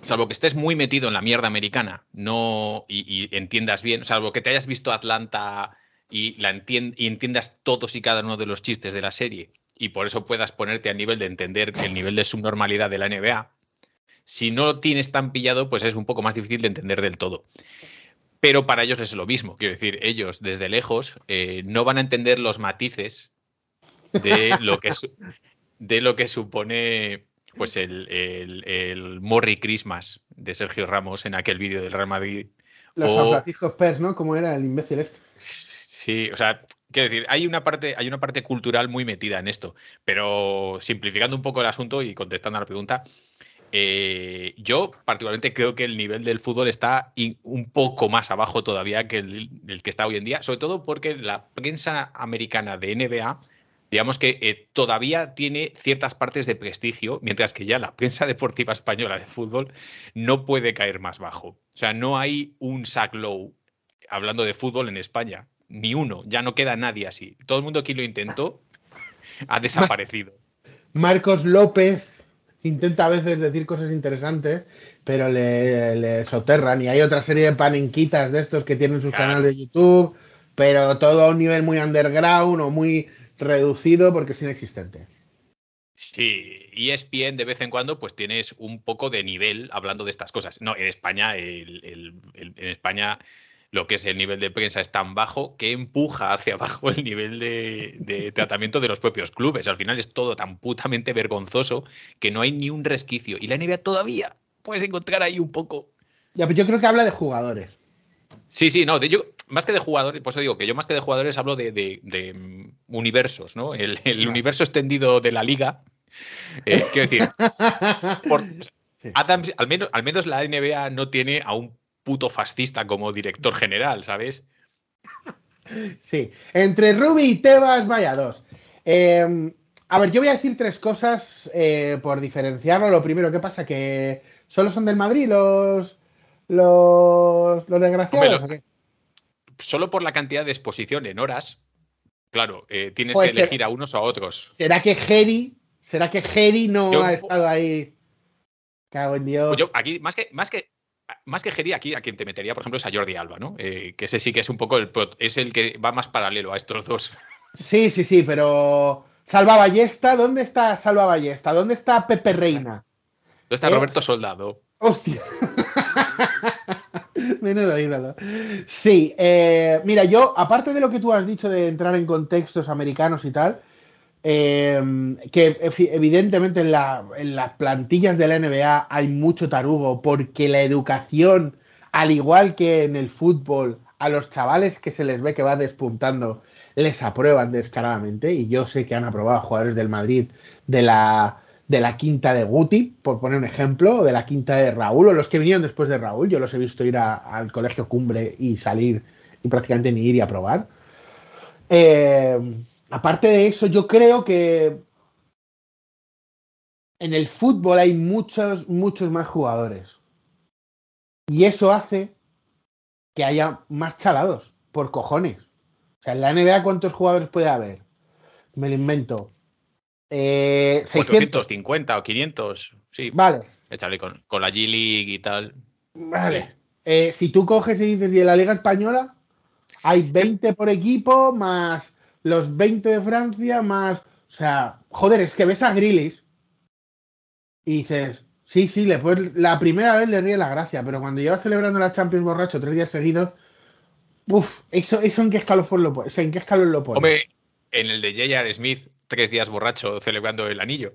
salvo que estés muy metido en la mierda americana, no y entiendas bien, salvo que te hayas visto Atlanta y la entien- y entiendas todos y cada uno de los chistes de la serie y por eso puedas ponerte a nivel de entender el nivel de subnormalidad de la NBA. Si no lo tienes tan pillado, pues es un poco más difícil de entender del todo. Pero para ellos es lo mismo. Quiero decir, ellos desde lejos eh, no van a entender los matices de lo que, su- de lo que supone pues el, el, el Morri Christmas de Sergio Ramos en aquel vídeo del Real Madrid. Los O- San Francisco Spurs, ¿no? Como era el imbécil este. Sí, o sea, quiero decir, hay una parte, hay una parte cultural muy metida en esto, pero simplificando un poco el asunto y contestando a la pregunta, eh, yo particularmente creo que el nivel del fútbol está un poco más abajo todavía que el, que está hoy en día, sobre todo porque la prensa americana de NBA, digamos que eh, todavía tiene ciertas partes de prestigio, mientras que ya la prensa deportiva española de fútbol no puede caer más bajo. O sea, no hay un Zach Lowe hablando de fútbol en España. Ni uno, ya no queda nadie así. Todo el mundo que lo intentó ha desaparecido. Marcos López intenta a veces decir cosas interesantes, pero le, le soterran. Y hay otra serie de panenquitas de estos que tienen sus Claro. canales de YouTube, pero todo a un nivel muy underground o muy reducido porque es inexistente. Sí, y ESPN de vez en cuando pues tienes un poco de nivel hablando de estas cosas. No, en España, el- el- el- en España lo que es el nivel de prensa es tan bajo que empuja hacia abajo el nivel de, de tratamiento de los propios clubes. Al final es todo tan putamente vergonzoso que no hay ni un resquicio. Y la NBA todavía puedes encontrar ahí un poco Ya, pero yo creo que habla de jugadores. Sí, sí, no, de yo, más que de jugadores, por eso digo que yo más que de jugadores hablo de, de- de, universos, ¿no? El, universo extendido de la liga. Eh, quiero decir, por- Sí. Adams, al menos, al menos la NBA no tiene a un puto fascista como director general, ¿sabes? Sí, entre Ruby y Tebas, vaya dos. Eh, a ver, yo voy a decir tres cosas eh, por diferenciarlo. Lo primero, ¿qué pasa? ¿Que solo son del Madrid los, los, los desgraciados? Hombre? Solo por la cantidad de exposición en horas, claro, eh, tienes Puede que ser. elegir a unos o a otros. ¿Será que Geri, será que Geri no Yo- ha estado ahí? Cago en Dios. Pues yo aquí, más que, más que, más que Geri, aquí a quien te metería, por ejemplo, es a Jordi Alba, ¿no? Eh, que ese sí que es un poco el es el que va más paralelo a estos dos. Sí, sí, sí, pero Salva Ballesta, ¿dónde está Salva Ballesta? ¿Dónde está Pepe Reina? ¿Dónde está ¿Eh? Roberto Soldado? Hostia. Menudo ídolo. Sí, eh, mira, yo, aparte de lo que tú has dicho de entrar en contextos americanos y tal, eh, que evidentemente en, la, en, las plantillas de la NBA hay mucho tarugo porque la educación, al igual que en el fútbol, a los chavales que se les ve que va despuntando, les aprueban descaradamente. Y yo sé que han aprobado jugadores del Madrid de la, de la quinta de Guti, por poner un ejemplo, o de la quinta de Raúl, o los que vinieron después de Raúl. Yo los he visto ir a, al colegio cumbre y salir y prácticamente ni ir y aprobar. Eh, aparte de eso, yo creo que en el fútbol hay muchos, muchos más jugadores. Y eso hace que haya más chalados, por cojones. O sea, en la NBA, ¿cuántos jugadores puede haber? Me lo invento. Eh, 600. 450 o 500, sí. Vale. Échale con, con la G-League y tal. Vale. Sí. Eh, si tú coges y dices, y en la Liga Española hay 20 por equipo, más los 20 de Francia, más. O sea, joder, es que ves a Grillis y dices, sí, sí, le puedes, la primera vez le ríe la gracia, pero cuando lleva celebrando la Champions borracho tres días seguidos, uff, eso, eso en qué escalón lo pone. ¿En qué escalón lo pone? Hombre, en el de J.R. Smith, tres días borracho celebrando el anillo.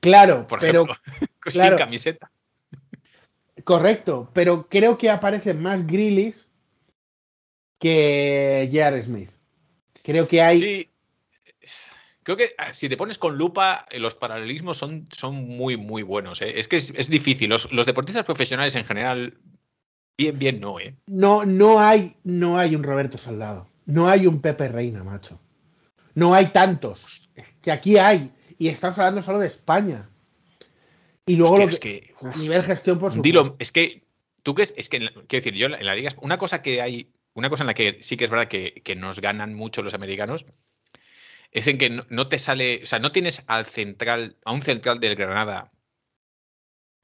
Claro, por pero, ejemplo, claro, sin camiseta. Correcto, pero creo que aparecen más Grillis que J.R. Smith. Creo que hay. Sí. Creo que ah, si te pones con lupa, eh, los paralelismos son, son muy, muy buenos. ¿eh? Es que es, es difícil. Los, los, deportistas profesionales en general, bien, bien no, ¿eh? No, no hay, no hay un Roberto Soldado. No hay un Pepe Reina, macho. No hay tantos. Es que aquí hay. Y estamos hablando solo de España. Y luego Hostia, lo es que, que uf, nivel gestión por supuesto. Dilo, es que tú que es, es que quiero decir, yo en la liga una cosa que hay, una cosa en la que sí que es verdad que, que nos ganan mucho los americanos es en que no, no, te sale, o sea, no tienes al central, a un central del Granada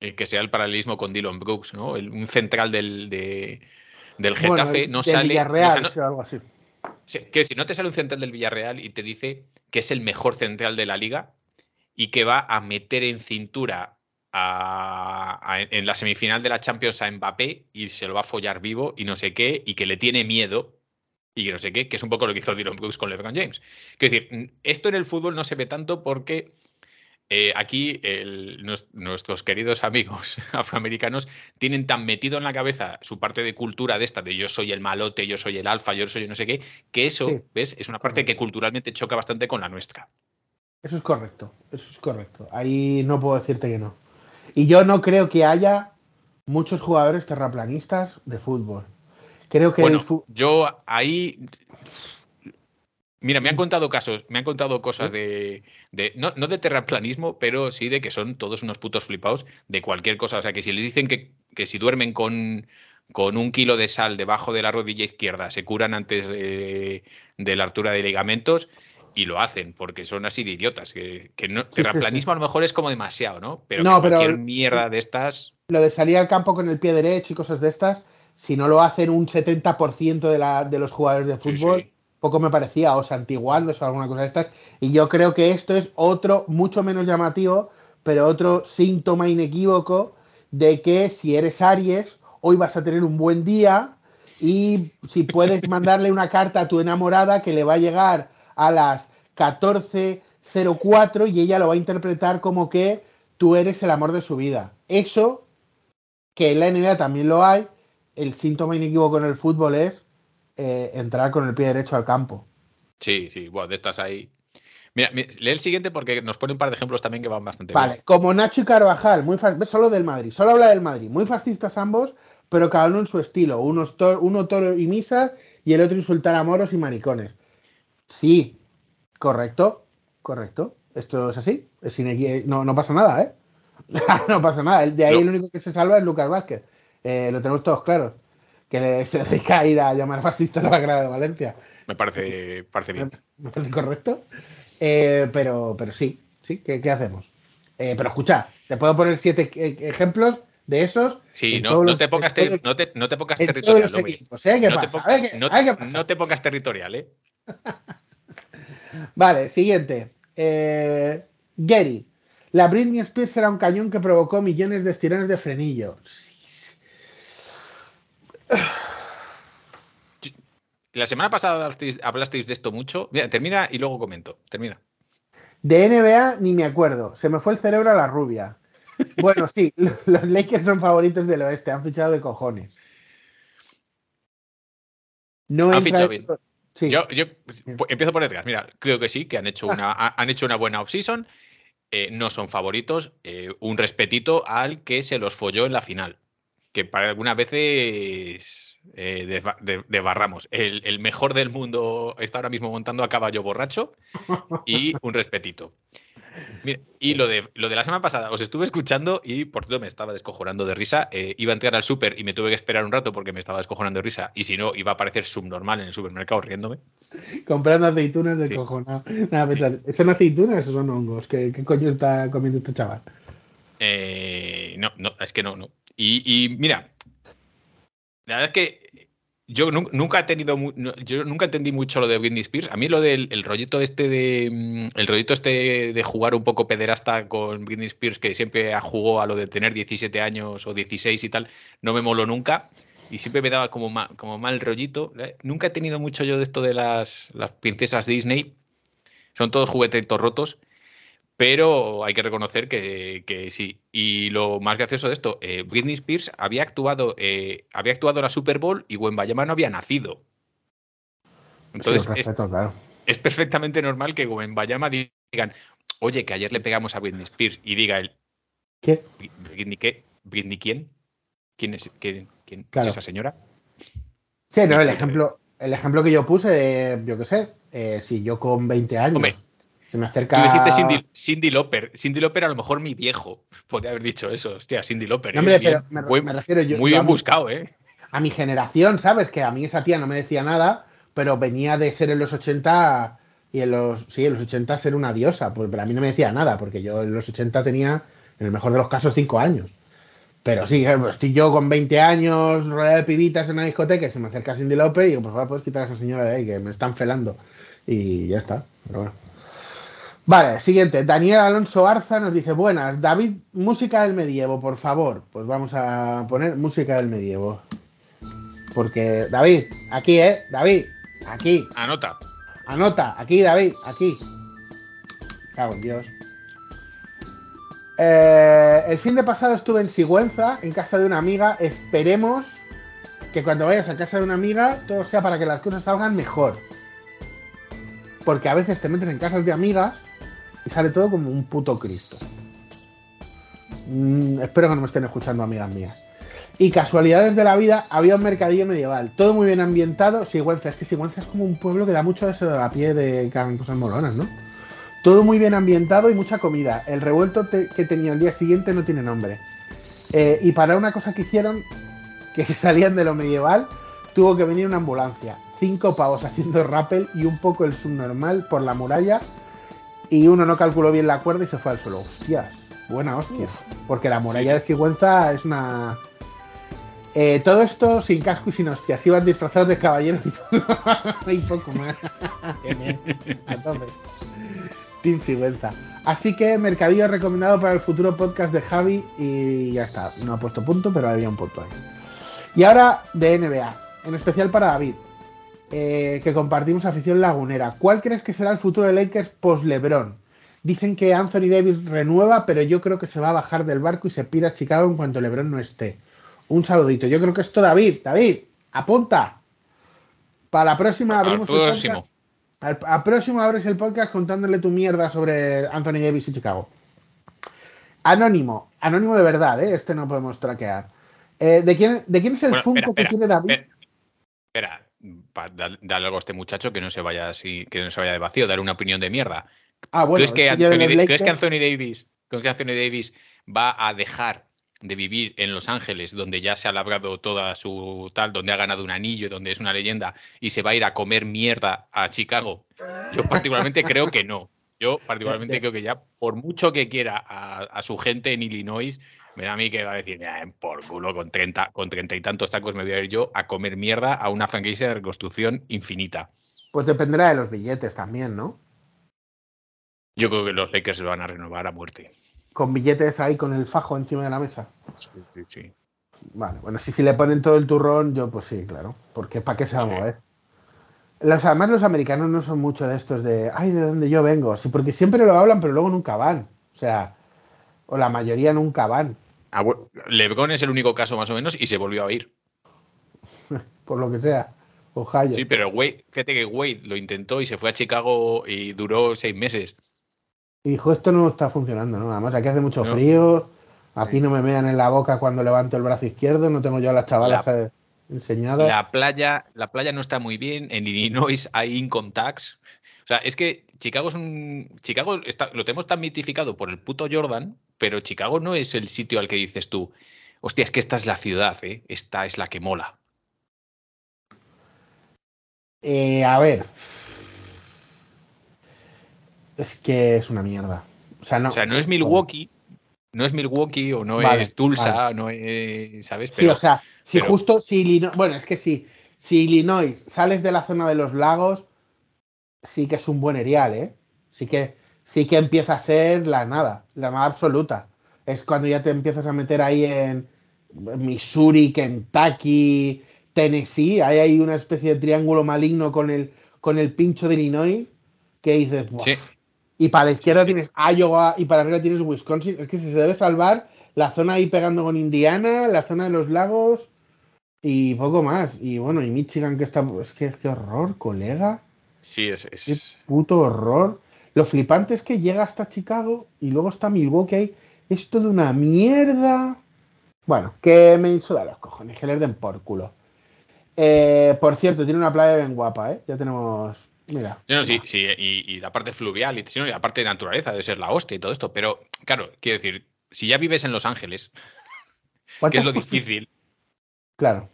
el que sea el paralelismo con Dylan Brooks, ¿no? El, un central del, de, del Getafe bueno, no del sale. Villarreal, o sea, no, o algo así. Sí, quiero decir, no te sale un central del Villarreal y te dice que es el mejor central de la liga y que va a meter en cintura a, a, en la semifinal de la Champions a Mbappé y se lo va a follar vivo y no sé qué, y que le tiene miedo y que no sé qué, que es un poco lo que hizo Dylan Brooks con LeBron James. Quiero decir, esto en el fútbol no se ve tanto porque eh, aquí el, nos, nuestros queridos amigos afroamericanos tienen tan metido en la cabeza su parte de cultura de esta, de yo soy el malote, yo soy el alfa, yo soy no sé qué, que eso, sí. ¿ves? Es una parte que culturalmente choca bastante con la nuestra. Eso es correcto, eso es correcto. Ahí no puedo decirte que no. Y yo no creo que haya muchos jugadores terraplanistas de fútbol. Creo que bueno, yo ahí Mira, me han contado casos, me han contado cosas de, de no, no, de terraplanismo, pero sí de que son todos unos putos flipados de cualquier cosa. O sea, que si les dicen que, que si duermen con, con, un kilo de sal debajo de la rodilla izquierda se curan antes de, de la altura de ligamentos y lo hacen, porque son así de idiotas. Que, que no, terraplanismo a lo mejor es como demasiado, ¿no? Pero, no, que cualquier pero mierda de estas. Lo de salir al campo con el pie derecho y cosas de estas, si no lo hacen un 70% de, la, de los jugadores de fútbol poco me parecía, o santiguándose o alguna cosa de estas. Y yo creo que esto es otro, mucho menos llamativo, pero otro síntoma inequívoco de que si eres Aries, hoy vas a tener un buen día y si puedes mandarle una carta a tu enamorada que le va a llegar a las 14.04 y ella lo va a interpretar como que tú eres el amor de su vida. Eso, que en la NBA también lo hay, el síntoma inequívoco en el fútbol es eh, entrar con el pie derecho al campo. Sí, sí, bueno, de estas ahí. Mira, lee el siguiente porque nos pone un par de ejemplos también que van bastante vale, bien. como Nacho y Carvajal, muy solo del Madrid, solo habla del Madrid, muy fascistas ambos, pero cada uno en su estilo. Uno, to uno toro y misa y el otro insultar a moros y maricones. Sí, correcto, correcto. Esto es así, es no, no pasa nada, ¿eh? no pasa nada. De ahí no. el único que se salva es Lucas Vázquez. Eh, lo tenemos todos claros que se dedica a ir a llamar fascistas a la grada de Valencia. Me parece, parece bien. Me parece correcto. Eh, pero, pero sí, sí, ¿qué, qué hacemos? Eh, pero escucha, te puedo poner siete ejemplos de esos. Sí, no, no te pongas, no te, no te pongas territorial, equipos, ¿eh? ¿Qué no, te pasa? qué pasa. no te pongas territorial, ¿eh? Vale, siguiente. Eh, Gary. La Britney Spears era un cañón que provocó millones de estirones de frenillo. La semana pasada hablasteis, hablasteis de esto mucho. Mira, termina y luego comento. Termina. De NBA ni me acuerdo. Se me fue el cerebro a la rubia. Bueno, sí, los Lakers son favoritos del oeste. Han fichado de cojones. No Han fichado en- bien. Sí. Yo, yo pues, empiezo por detrás. Mira, creo que sí, que han hecho una, ha- han hecho una buena offseason. Eh, no son favoritos. Eh, un respetito al que se los folló en la final. Que para algunas veces eh, desba- de- desbarramos. El, el mejor del mundo está ahora mismo montando a caballo borracho. Y un respetito. Mira, y lo de, lo de la semana pasada, os estuve escuchando y por cierto me estaba descojonando de risa. Eh, iba a entrar al súper y me tuve que esperar un rato porque me estaba descojonando de risa. Y si no, iba a parecer subnormal en el supermercado riéndome. Comprando aceitunas de Sí. cojonado. Nada, Sí. ¿Son aceitunas o son hongos? ¿Qué, qué coño está comiendo este chaval? Eh, no, no, es que no, no. Y, y mira, la verdad es que yo nu- nunca he tenido, yo nunca entendí mucho lo de Britney Spears. A mí lo del el rollito este de, mm, el rollito este de jugar un poco pederasta con Britney Spears, que siempre jugó a lo de tener 17 años o 16 y tal, no me moló nunca. Y siempre me daba como, ma- como mal rollito. Eh, Nunca he tenido mucho yo de esto de las princesas Disney. Son todos juguetitos rotos. Pero hay que reconocer que, que sí. Y lo más gracioso de esto, eh, Britney Spears había actuado, eh, había actuado en la Super Bowl y Wembayama no había nacido. Entonces Sí, es, respeto, claro. es perfectamente normal que Wembayama digan, oye, que ayer le pegamos a Britney Spears y diga él, ¿Qué? ¿Britney qué? ¿Britney quién? ¿Quién es, quién, quién es esa señora? Sí, no, el ejemplo, el ejemplo que yo puse, yo qué sé, eh, si yo con 20 años Hombre, se me Tú dijiste Cindy, Cindy Lauper. Cindy Lauper a lo mejor mi viejo. Podría haber dicho eso. Hostia, Cindy Lauper. No, ¿eh? hombre, Bien, pero me, buen- me refiero yo. muy yo bien buscado, ¿eh? A mi generación, ¿sabes? Que a mí esa tía no me decía nada, pero venía de ser en los 80 y en los. Sí, en los 80 ser una diosa. Pues pero a mí no me decía nada, porque yo en los 80 tenía, en el mejor de los casos, 5 años. Pero sí, eh, pues estoy yo con 20 años, rodeado de pibitas en una discoteca y se me acerca Cindy Lauper y digo, por favor, puedes quitar a esa señora de ahí, que me están felando. Y ya está. Pero bueno. Vale, siguiente. Daniel Alonso Arza nos dice, buenas, David, música del medievo, por favor. Pues vamos a poner música del medievo. Porque, David, aquí, ¿eh? David, aquí. Anota. Anota, aquí, David, aquí. Cago en Dios. Eh, el fin de pasado estuve en Sigüenza, en casa de una amiga. Esperemos que cuando vayas a casa de una amiga todo sea para que las cosas salgan mejor. Porque a veces te metes en casas de amigas y sale todo como un puto Cristo. Mm, espero que no me estén escuchando amigas mías. Y casualidades de la vida, había un mercadillo medieval, todo muy bien ambientado. Sigüenza, es que Sigüenza es como un pueblo que da mucho eso a pie de cosas molonas, ¿no? Todo muy bien ambientado y mucha comida. El revuelto que tenía el día siguiente no tiene nombre. Eh, y para una cosa que hicieron, que salían de lo medieval, tuvo que venir una ambulancia. Cinco pavos haciendo rappel y un poco el subnormal por la muralla. Y uno no calculó bien la cuerda y se fue al suelo. Hostias, buena hostia. Porque la muralla de Sigüenza es una. Eh, todo esto sin casco y sin hostias. Iban disfrazados de caballeros y, todo. y poco más. Tope. Team Sigüenza. Así que Mercadillo recomendado para el futuro podcast de Javi y ya está. No ha puesto punto, pero había un punto ahí. Y ahora de NBA, en especial para David, eh, que compartimos afición lagunera. ¿Cuál crees que será el futuro de Lakers post-LeBron? Dicen que Anthony Davis renueva, pero yo creo que se va a bajar del barco y se pira a Chicago en cuanto LeBron no esté. Un saludito. Yo creo que esto, David, David, apunta. Para la próxima abrimos el podcast. Al, al próximo abres el podcast contándole tu mierda sobre Anthony Davis y Chicago. Anónimo, anónimo de verdad, ¿eh? este no podemos traquear. Eh, ¿de, quién, ¿De quién es el Bueno, Funko espera, que espera, tiene David? Espera, espera, dale algo a este muchacho que no se vaya así, que no se vaya de vacío, dar una opinión de mierda. ah, bueno, ¿Crees, que Anthony, ¿Crees que Anthony Davis, ¿crees que Anthony Davis va a dejar de vivir en Los Ángeles, donde ya se ha labrado toda su tal, donde ha ganado un anillo, donde es una leyenda, y se va a ir a comer mierda a Chicago? Yo particularmente creo que no. Yo particularmente creo que ya, por mucho que quiera a, su gente en Illinois, me da a mí que va a decir, por culo, con 30, con treinta y tantos tacos me voy a ir yo a comer mierda a una franquicia de reconstrucción infinita. Pues dependerá de los billetes también, ¿no? Yo creo que los Lakers se lo van a renovar a muerte. Con billetes ahí con el fajo encima de la mesa. Sí, sí, sí. Vale, bueno, si, si le ponen todo el turrón, yo pues sí, claro. Porque ¿para qué se va a mover? Los, además los americanos no son mucho de estos de, ay, de dónde yo vengo. Sí, porque siempre lo hablan, pero luego nunca van. O sea, o la mayoría nunca van. Lebron es el único caso más o menos y se volvió a ir. Por lo que sea. Ohio. Sí, pero Wade, fíjate que Wade lo intentó y se fue a Chicago y duró seis meses. Y dijo, esto no está funcionando, ¿no? Además aquí hace mucho frío, aquí no me mean en la boca cuando levanto el brazo izquierdo, no tengo yo a las chavalas enseñadas. La playa, la playa no está muy bien, en Illinois hay income tax. O sea, es que Chicago es un. Chicago está, lo tenemos tan mitificado por el puto Jordan, pero Chicago no es el sitio al que dices tú, hostia, es que esta es la ciudad, ¿eh? Esta es la que mola. Eh, a ver, es que es una mierda. O sea, no, es Milwaukee, no es Milwaukee o no es Tulsa, no es, ¿sabes? sí, o sea, si justo, si Illinois, bueno, es que sí, si Illinois sales de la zona de los lagos, sí que es un buen erial, ¿eh? Sí que, sí que empieza a ser la nada, la nada absoluta. Es cuando ya te empiezas a meter ahí en Missouri, Kentucky, Tennessee, hay ahí una especie de triángulo maligno con el, con el pincho de Illinois que dices, sí. Y para la izquierda tienes Iowa y para arriba tienes Wisconsin. Es que se debe salvar la zona ahí pegando con Indiana, la zona de los lagos y poco más. Y bueno, y Michigan que está. Es que qué horror, colega. Sí, es, Qué puto horror. Lo flipante es que llega hasta Chicago y luego está Milwaukee. Es todo una mierda. Bueno, que me insuda los cojones, que les den por culo. Eh, por cierto, tiene una playa bien guapa, ¿eh? Ya tenemos Mira. sí, sí, y, la parte fluvial y, la parte de naturaleza debe ser la hostia y todo esto. Pero, claro, quiero decir, si ya vives en Los Ángeles, que es lo difícil. Claro.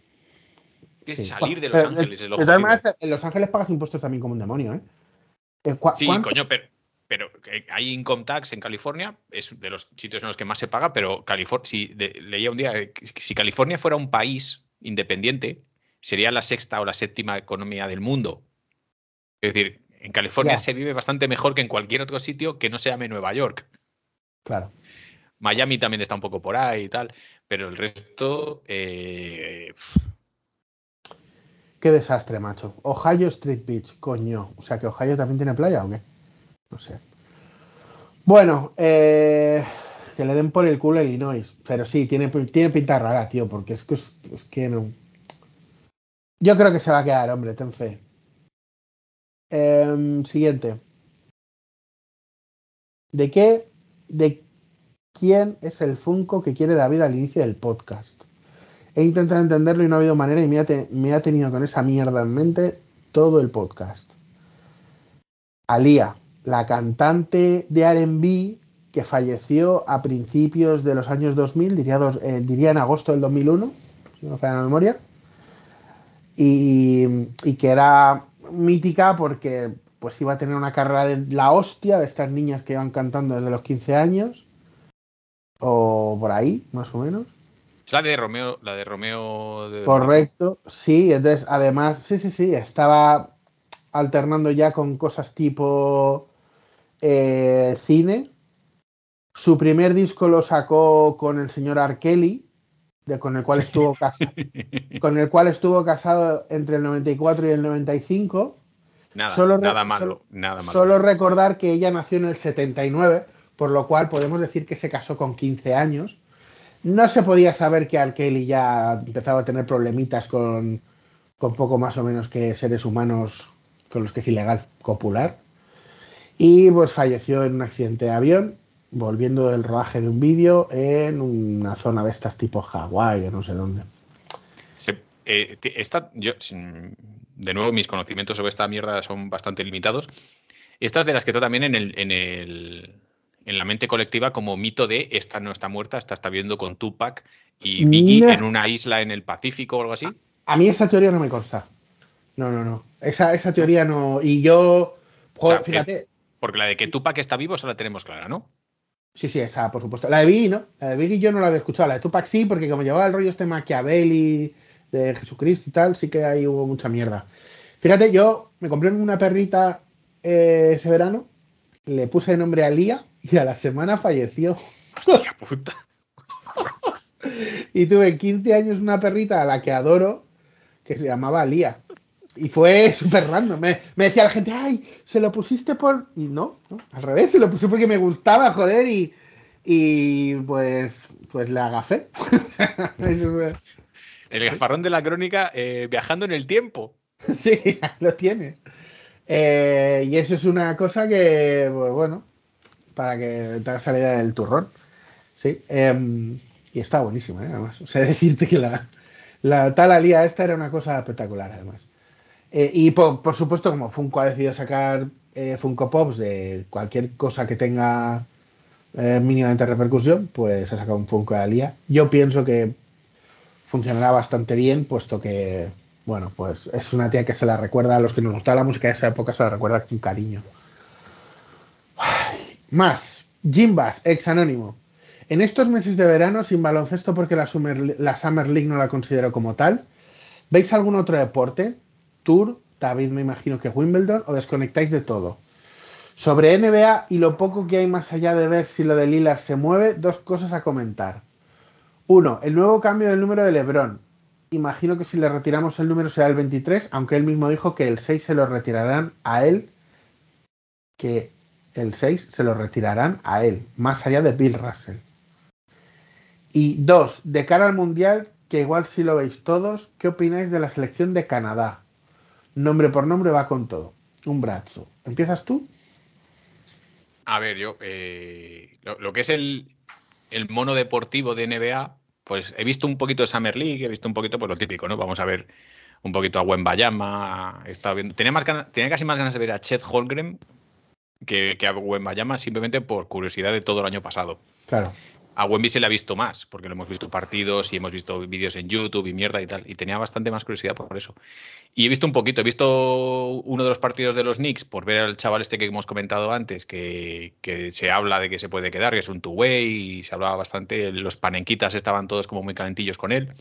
Que salir de Los Ángeles es lo Además, en Los Ángeles pagas impuestos también como un demonio, ¿eh? eh sí, coño, pero, pero hay income tax en California, es de los sitios en los que más se paga, pero California, si leía un día, si California fuera un país independiente, sería la sexta o la séptima economía del mundo. Es decir, en California se vive bastante mejor que en cualquier otro sitio que no se llame Nueva York. Claro. Miami también está un poco por ahí y tal, pero el resto. Eh, qué desastre, macho. Ohio Street Beach, coño. O sea, que Ohio también tiene playa o qué? No sé. Bueno, eh, que le den por el culo a Illinois. Pero sí, tiene, tiene pinta rara, tío, porque es que, es, que no. Yo creo que se va a quedar, hombre, ten fe. Em, siguiente. ¿De qué? ¿De quién es el Funko que quiere David al inicio del podcast? He intentado entenderlo y no ha habido manera y me me ha tenido con esa mierda en mente todo el podcast. Alía, la cantante de RB que falleció a principios de los años 2000, diría, eh, diría en agosto del 2001, si no me falla la memoria, y, y que era mítica porque pues iba a tener una carrera de la hostia de estas niñas que iban cantando desde los 15 años o por ahí, más o menos. Es la de Romeo, la de Romeo. Correcto, sí, entonces además, sí, sí, sí, estaba alternando ya con cosas tipo eh, cine. Su primer disco lo sacó con el señor Arkeli, de, con el cual estuvo casado, con el cual estuvo casado entre el 94 y el 95. Nada, solo nada malo, nada malo. Solo recordar que ella nació en el 79, por lo cual podemos decir que se casó con 15 años. No se podía saber que Arkeli ya empezaba a tener problemitas con, con poco más o menos que seres humanos con los que es ilegal copular. Y pues falleció en un accidente de avión volviendo del rodaje de un vídeo en una zona de estas tipo Hawái o no sé dónde. Eh, yo, de nuevo, mis conocimientos sobre esta mierda son bastante limitados. Estas de las que está también en, el, en, el, en la mente colectiva como mito de esta no está muerta, esta está viendo con Tupac y Biggie en una isla en el Pacífico o algo así. A mí esa teoría no me consta. No, no, no. Esa, esa teoría no. Y yo, fíjate, Porque la de que Tupac está vivo, esa la tenemos clara, ¿no? Sí, sí, esa, por supuesto. La de Biggie, ¿no? La de Biggie yo no la había escuchado. La de Tupac sí, porque como llevaba el rollo este Machiavelli de Jesucristo y tal, sí que ahí hubo mucha mierda. Fíjate, yo me compré una perrita eh, ese verano, le puse de nombre a Lía y a la semana falleció. Hostia puta. y tuve 15 años una perrita a la que adoro, que se llamaba Lía. Y fue súper random. Me, me, decía la gente, ay, se lo pusiste por. Y no, no, al revés, se lo puse porque me gustaba, joder, y, y pues, pues le agafé. el gafarrón de la crónica eh, viajando en el tiempo. sí, lo tiene. Eh, y eso es una cosa que, pues, bueno, para que te hagas salida del turrón. Sí. Eh, y está buenísima, ¿eh? además. O sea, decirte que la, la tal alía esta era una cosa espectacular, además. Eh, y por, por, supuesto, como Funko ha decidido sacar eh, Funko Pops de cualquier cosa que tenga eh, mínimamente repercusión, pues ha sacado un Funko de Alía. Yo pienso que funcionará bastante bien, puesto que, bueno, pues es una tía que se la recuerda a los que nos gustaba la música de esa época, se la recuerda con cariño. Más, Jimbas, ex anónimo. En estos meses de verano, sin baloncesto porque la Summer, la Summer League no la considero como tal, ¿veis algún otro deporte? Tour, David me imagino que Wimbledon, o desconectáis de todo. Sobre NBA y lo poco que hay más allá de ver si lo de Lillard se mueve, dos cosas a comentar. Uno, el nuevo cambio del número de Lebron. Imagino que si le retiramos el número será el 23, aunque él mismo dijo que el 6 se lo retirarán a él, que el 6 se lo retirarán a él, más allá de Bill Russell. Y dos, de cara al Mundial, que igual si lo veis todos, ¿qué opináis de la selección de Canadá? Nombre por nombre va con todo. Un brazo. ¿Empiezas tú? A ver, yo, eh, lo, lo, que es el, el, mono deportivo de NBA, pues he visto un poquito de Summer League, he visto un poquito, pues lo típico, ¿no? Vamos a ver un poquito a Wembayama. He estado viendo, tenía, más ganas, tenía casi más ganas de ver a Chet Holgren que, que a Wembayama simplemente por curiosidad de todo el año pasado. Claro a Wemby se le ha visto más, porque lo hemos visto partidos y hemos visto vídeos en YouTube y mierda y tal, y tenía bastante más curiosidad por eso. Y he visto un poquito, he visto uno de los partidos de los Knicks por ver al chaval este que hemos comentado antes, que, que se habla de que se puede quedar, que es un two-way, y se hablaba bastante, los panenquitas estaban todos como muy calentillos con él.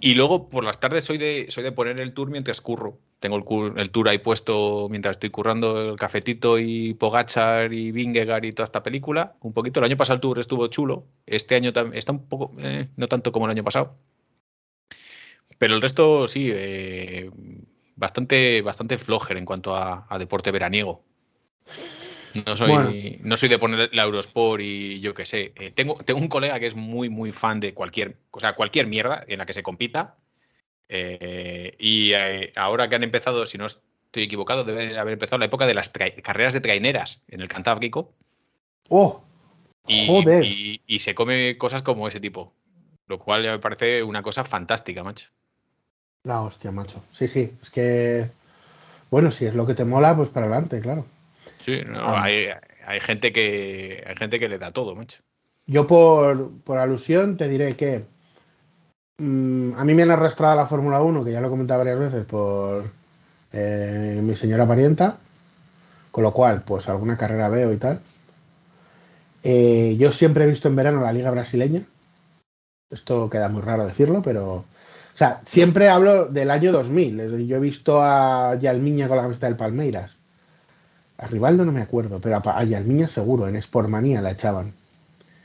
Y luego por las tardes soy de, soy de poner el tour mientras curro. Tengo el, el, tour ahí puesto mientras estoy currando el cafetito y Pogachar y Vingegaard y toda esta película. Un poquito. El año pasado el tour estuvo chulo. Este año está un poco, eh, no tanto como el año pasado. Pero el resto sí, eh, bastante, bastante flojer en cuanto a, a deporte veraniego. No soy, bueno. no soy de poner la Eurosport y yo qué sé. Eh, tengo, tengo un colega que es muy, muy fan de cualquier, o sea, cualquier mierda en la que se compita. Eh, y eh, ahora que han empezado, si no estoy equivocado, debe haber empezado la época de las carreras de traineras en el Cantábrico. ¡Oh! Y, Joder. Y, y, se come cosas como ese tipo. Lo cual me parece una cosa fantástica, macho. La hostia, macho. Sí, sí. Es que. Bueno, si es lo que te mola, pues para adelante, claro. Sí, no, ah. hay, hay, gente que hay gente que le da todo, mucho. Yo por, por alusión te diré que mmm, a mí me han arrastrado a la Fórmula 1, que ya lo he comentado varias veces, por eh, mi señora parienta, con lo cual, pues alguna carrera veo y tal. Eh, yo siempre he visto en verano la Liga Brasileña. Esto queda muy raro decirlo, pero. O sea, siempre hablo del año 2000. Yo he visto a Yalmiña con la camiseta del Palmeiras. A Rivaldo no me acuerdo, pero a, a Yalmiña seguro, en Sportmanía la echaban.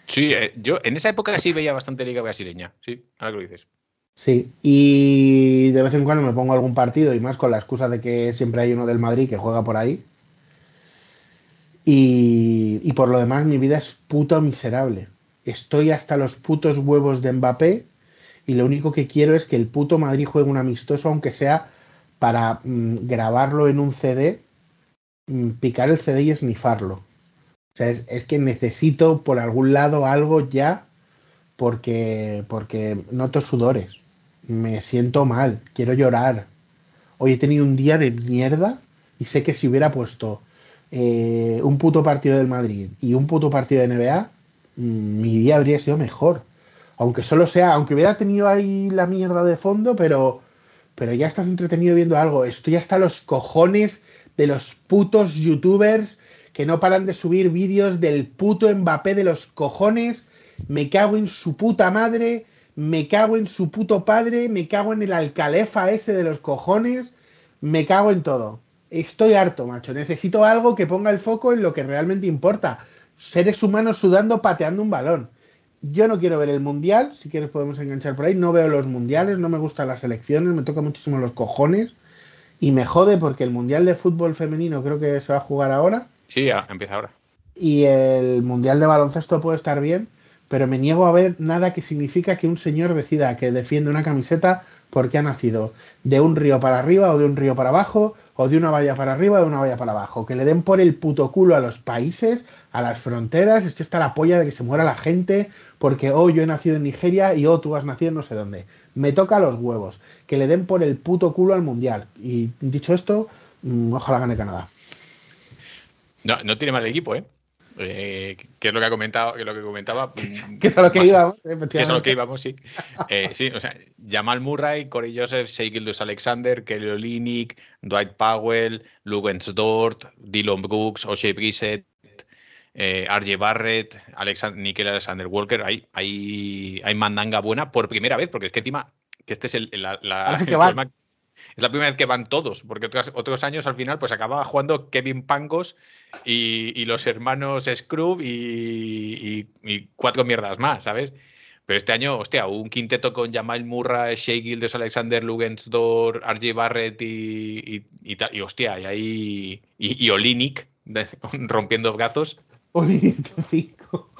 Sí, eh, yo en esa época sí veía bastante liga brasileña, sí, ahora que lo dices. Sí, y de vez en cuando me pongo algún partido y más con la excusa de que siempre hay uno del Madrid que juega por ahí. Y, y por lo demás mi vida es puto miserable. Estoy hasta los putos huevos de Mbappé y lo único que quiero es que el puto Madrid juegue un amistoso, aunque sea para mmm, grabarlo en un CD picar el CD y esnifarlo. O sea, es, que necesito por algún lado algo ya porque, porque noto sudores. Me siento mal, quiero llorar. Hoy he tenido un día de mierda y sé que si hubiera puesto eh, un puto partido del Madrid y un puto partido de NBA, mmm, mi día habría sido mejor. Aunque solo sea, aunque hubiera tenido ahí la mierda de fondo, pero, pero ya estás entretenido viendo algo. Estoy hasta los cojones de los putos youtubers que no paran de subir vídeos del puto Mbappé de los cojones. Me cago en su puta madre, me cago en su puto padre, me cago en el alcalefa ese de los cojones, me cago en todo. Estoy harto, macho. Necesito algo que ponga el foco en lo que realmente importa. Seres humanos sudando, pateando un balón. Yo no quiero ver el mundial, si quieres podemos enganchar por ahí. No veo los mundiales, no me gustan las elecciones, me toca muchísimo los cojones. Y me jode porque el mundial de fútbol femenino creo que se va a jugar ahora. Sí, empieza ahora. Y el mundial de baloncesto puede estar bien, pero me niego a ver nada que significa que un señor decida que defiende una camiseta porque ha nacido de un río para arriba o de un río para abajo, o de una valla para arriba o de una valla para abajo. Que le den por el puto culo a los países, a las fronteras. Esto está la polla de que se muera la gente porque, oh, yo he nacido en Nigeria y, oh, tú has nacido en no sé dónde. Me toca los huevos. Que le den por el puto culo al mundial. Y dicho esto, mm, ojalá gane Canadá. No, no tiene mal equipo, ¿eh? Eh, que es lo que ha comentado, que lo que comentaba. que es a lo que íbamos, que es a lo que íbamos, sí. Eh, sí, o sea, Jamal Murray, Corey Joseph, Shea Gildus Alexander, Kelly Olynyk, Dwight Powell, Lugans Dort, Dylan Brooks, O'Shea Brissett, eh, RJ Barrett, Alexander, Nickel Alexander Walker. Hay, hay, hay mandanga buena por primera vez, porque es que encima, que este es el, la, la, el problema, es la primera vez que van todos, porque otros, otros años al final pues acababa jugando Kevin Pangos y, y los hermanos Scrub y, y, cuatro mierdas más, ¿sabes? Pero este año, hostia, un quinteto con Jamal Murray, Shea Gildes, Alexander Lugensdor, RJ Barrett y, y, hostia, y ahí. Y, Olinik rompiendo brazos. Olinik 5.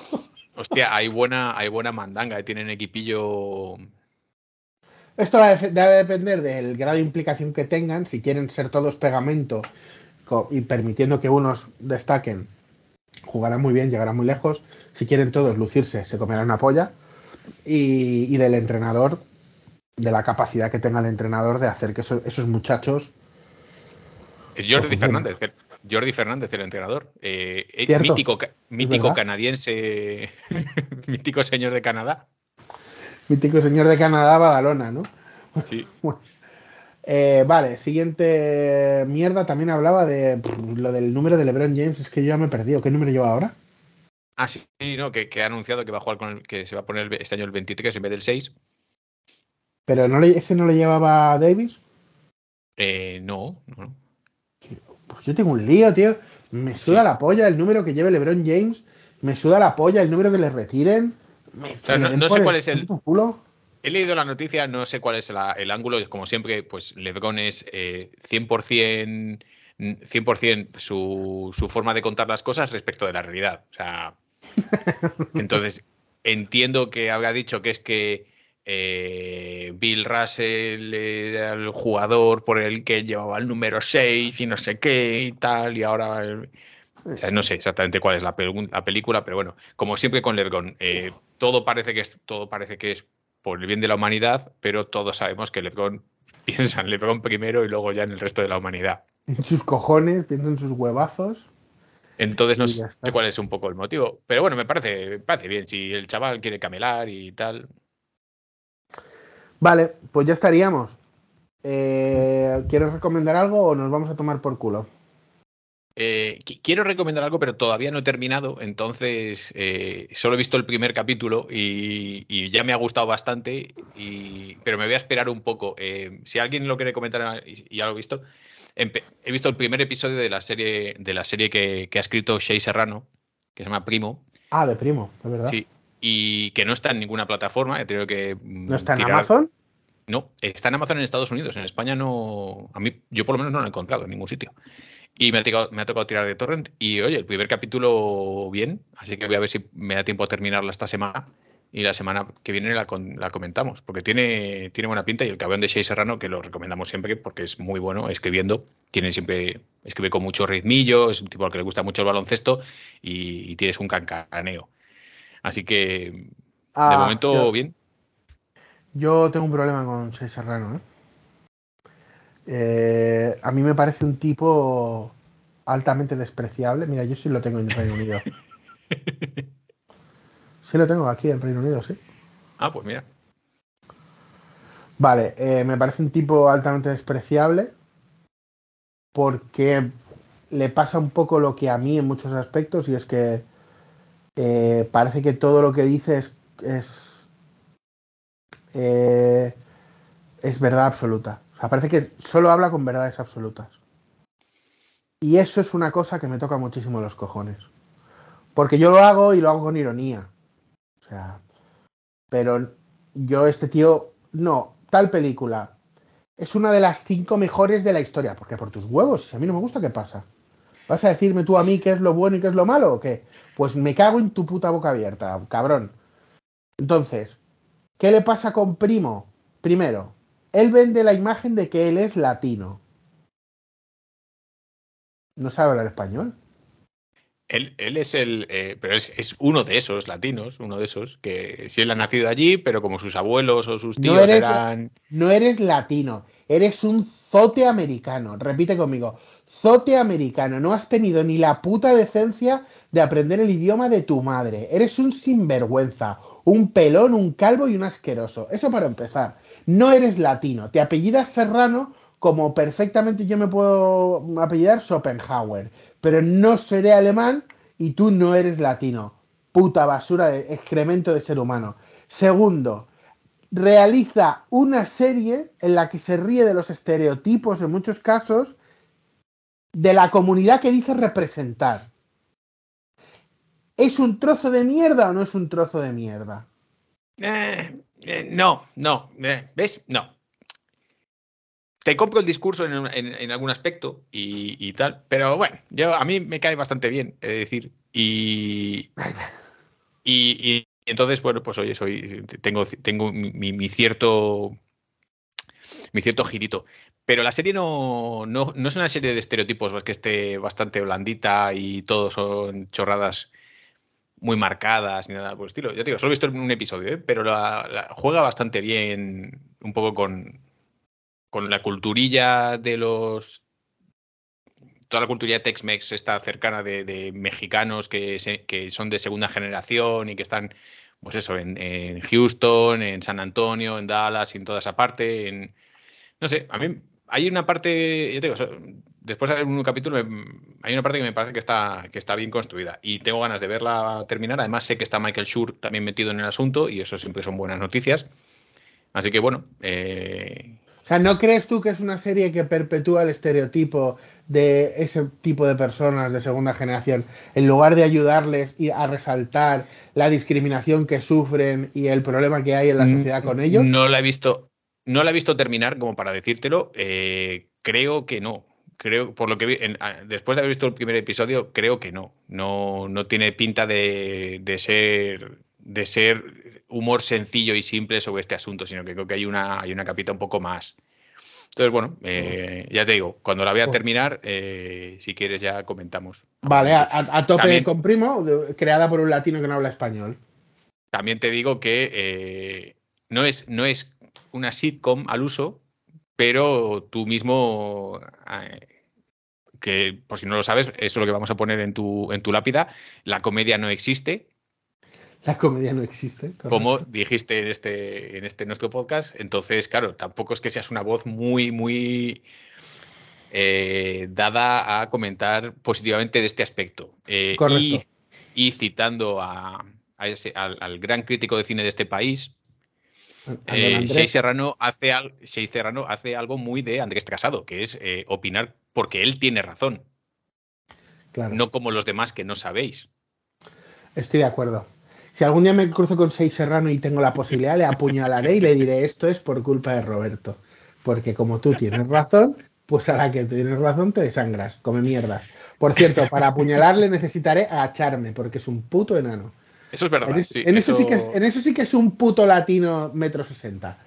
Hostia, hay buena, hay buena mandanga, eh, tienen equipillo esto debe depender del grado de implicación que tengan, si quieren ser todos pegamento y permitiendo que unos destaquen, jugarán muy bien, llegarán muy lejos. Si quieren todos lucirse, se comerán una polla. Y, del entrenador, de la capacidad que tenga el entrenador de hacer que esos, muchachos. Es Jordi Fernández, el, Jordi Fernández, el entrenador. Eh, eh mítico, mítico canadiense, mítico señor de Canadá mítico señor de Canadá, Badalona, ¿no? Sí. eh, vale, siguiente mierda también hablaba de lo del número de LeBron James, es que yo ya me he perdido. ¿Qué número lleva ahora? Ah, sí, no, que, ha anunciado que va a jugar con el, que se va a poner este año el 23 en vez del 6. ¿Pero no le, ese no le llevaba Davis? Eh, no, no. Pues yo tengo un lío, tío. Me suda la polla el número que lleve LeBron James. Me suda la polla el número que le retiren no, sé cuál es el. He leído la noticia, no sé cuál es el ángulo. Como siempre, pues LeBron es 100%, eh, 100 su, su forma de contar las cosas respecto de la realidad. O sea, entonces entiendo que habrá dicho que es que eh, Bill Russell era el jugador por el que llevaba el número 6 y no sé qué y tal, y ahora no sé exactamente cuál es la, película, pero bueno, como siempre con LeBron, eh, todo, parece que es, todo parece que es por el bien de la humanidad, pero todos sabemos que LeBron piensa en LeBron primero y luego ya en el resto de la humanidad. En sus cojones, piensa en sus huevazos. Entonces no sé cuál es un poco el motivo. Pero bueno, me parece, me parece bien. Si el chaval quiere camelar y tal. Vale, pues ya estaríamos. Eh, ¿Quieres recomendar algo o nos vamos a tomar por culo? Eh, quiero recomendar algo, pero todavía no he terminado, entonces eh, solo he visto el primer capítulo y, ya me ha gustado bastante, pero me voy a esperar un poco. Eh, si alguien lo quiere comentar y, ya lo he visto, he visto el primer episodio de la serie, de la serie que, ha escrito Shea Serrano, que se llama Primo. Ah, de Primo, de verdad. Sí, y que no está en ninguna plataforma, he tenido que... Mm, ¿No está en Amazon? No, está en Amazon en Estados Unidos, en España no... A mí, yo por lo menos no lo he encontrado en ningún sitio. Y me ha, tocado, me ha tocado tirar de torrent. Y oye, el primer capítulo bien, así que voy a ver si me da tiempo a terminarla esta semana. Y la semana que viene la, la comentamos, porque tiene, tiene buena pinta. Y el cabrón de Shea Serrano, que lo recomendamos siempre porque es muy bueno escribiendo, tiene siempre, escribe con mucho ritmillo, es un tipo al que le gusta mucho el baloncesto y, tienes un cancaneo. Así que, de ah, momento, bien. Yo tengo un problema con Shea Serrano, ¿eh? Eh, a mí me parece un tipo altamente despreciable. Mira, yo sí lo tengo en el Reino Unido. Sí lo tengo aquí en Reino Unido, sí. Ah, pues mira. Vale, eh, me parece un tipo altamente despreciable porque le pasa un poco lo que a mí en muchos aspectos y es que eh, parece que todo lo que dice es, es, eh, es verdad absoluta. Sea, parece que solo habla con verdades absolutas. Y eso es una cosa que me toca muchísimo los cojones. Porque yo lo hago y lo hago con ironía. O sea, pero yo, este tío, no, tal película es una de las cinco mejores de la historia. Porque por tus huevos, si a mí no me gusta, ¿qué pasa? ¿Vas a decirme tú a mí qué es lo bueno y qué es lo malo o qué? Pues me cago en tu puta boca abierta, cabrón. Entonces, ¿qué le pasa con Primo? Primero, él vende la imagen de que él es latino. No sabe hablar español. Él, él es el, eh, pero es, es, uno de esos latinos, uno de esos, que si él ha nacido allí, pero como sus abuelos o sus tíos no eres, eran... No eres latino, eres un zote americano. Repite conmigo, zote americano. No has tenido ni la puta decencia de aprender el idioma de tu madre. Eres un sinvergüenza, un pelón, un calvo y un asqueroso. Eso para empezar. No eres latino, te apellidas Serrano como perfectamente yo me puedo apellidar Schopenhauer, pero no seré alemán y tú no eres latino. Puta basura de excremento de ser humano. Segundo, realiza una serie en la que se ríe de los estereotipos en muchos casos de la comunidad que dice representar. ¿Es un trozo de mierda o no es un trozo de mierda? Eh, eh, no, no. Eh, ¿Ves? No. Te compro el discurso en, en, en algún aspecto y, y, tal, pero bueno, yo a mí me cae bastante bien, es decir, y, y, y entonces, bueno, pues oye, soy, tengo, tengo mi, mi, cierto mi cierto girito. Pero la serie no, no, no, es una serie de estereotipos que esté bastante blandita y todo son chorradas muy marcadas ni nada por el estilo. Yo te digo, solo he visto un episodio, ¿eh? pero la, juega bastante bien un poco con, con la culturilla de los. Toda la culturilla de Tex-Mex está cercana de, mexicanos que, que, son de segunda generación y que están, pues eso, en, en, Houston, en San Antonio, en Dallas y en toda esa parte. En, no sé, a mí hay una parte, yo te digo, después de un capítulo, hay una parte que me parece que está, que está bien construida y tengo ganas de verla terminar. Además, sé que está Michael Schur también metido en el asunto y eso siempre son buenas noticias. Así que bueno. Eh... O sea, ¿no crees tú que es una serie que perpetúa el estereotipo de ese tipo de personas de segunda generación en lugar de ayudarles a resaltar la discriminación que sufren y el problema que hay en la sociedad con ellos? No la he visto, no la he visto terminar como para decírtelo. Eh, creo que no. Creo, por lo que vi, en, después de haber visto el primer episodio, creo que no. No, no tiene pinta de, de, ser de ser humor sencillo y simple sobre este asunto, sino que creo que hay una, hay una capita un poco más. Entonces, bueno, eh, ya te digo, cuando la voy a terminar, eh, si quieres ya comentamos. Vale, a, a tope también, con Primo, creada por un latino que no habla español. También te digo que eh, no, es, no es una sitcom al uso, pero tú mismo, eh, que por si no lo sabes, eso es lo que vamos a poner en tu, en tu lápida, la comedia no existe. La comedia no existe. Correcto. Como dijiste en este, en este nuestro podcast, entonces, claro, tampoco es que seas una voz muy, muy eh, dada a comentar positivamente de este aspecto. Eh, y, y, citando a, a ese, al, al gran crítico de cine de este país, eh, Shea Serrano, hace al, Serrano hace algo muy de Andrés Casado, que es eh, opinar porque él tiene razón. Claro. No como los demás que no sabéis. Estoy de acuerdo. Si algún día me cruzo con Shea Serrano y tengo la posibilidad, le apuñalaré y le diré esto es por culpa de Roberto. Porque como tú tienes razón, pues a la que tienes razón te desangras, come mierda. Por cierto, para apuñalarle necesitaré agacharme, porque es un puto enano. Eso es verdad. En, sí, en, eso, eso... Sí que es, en eso, Sí que es, un puto latino metro sesenta.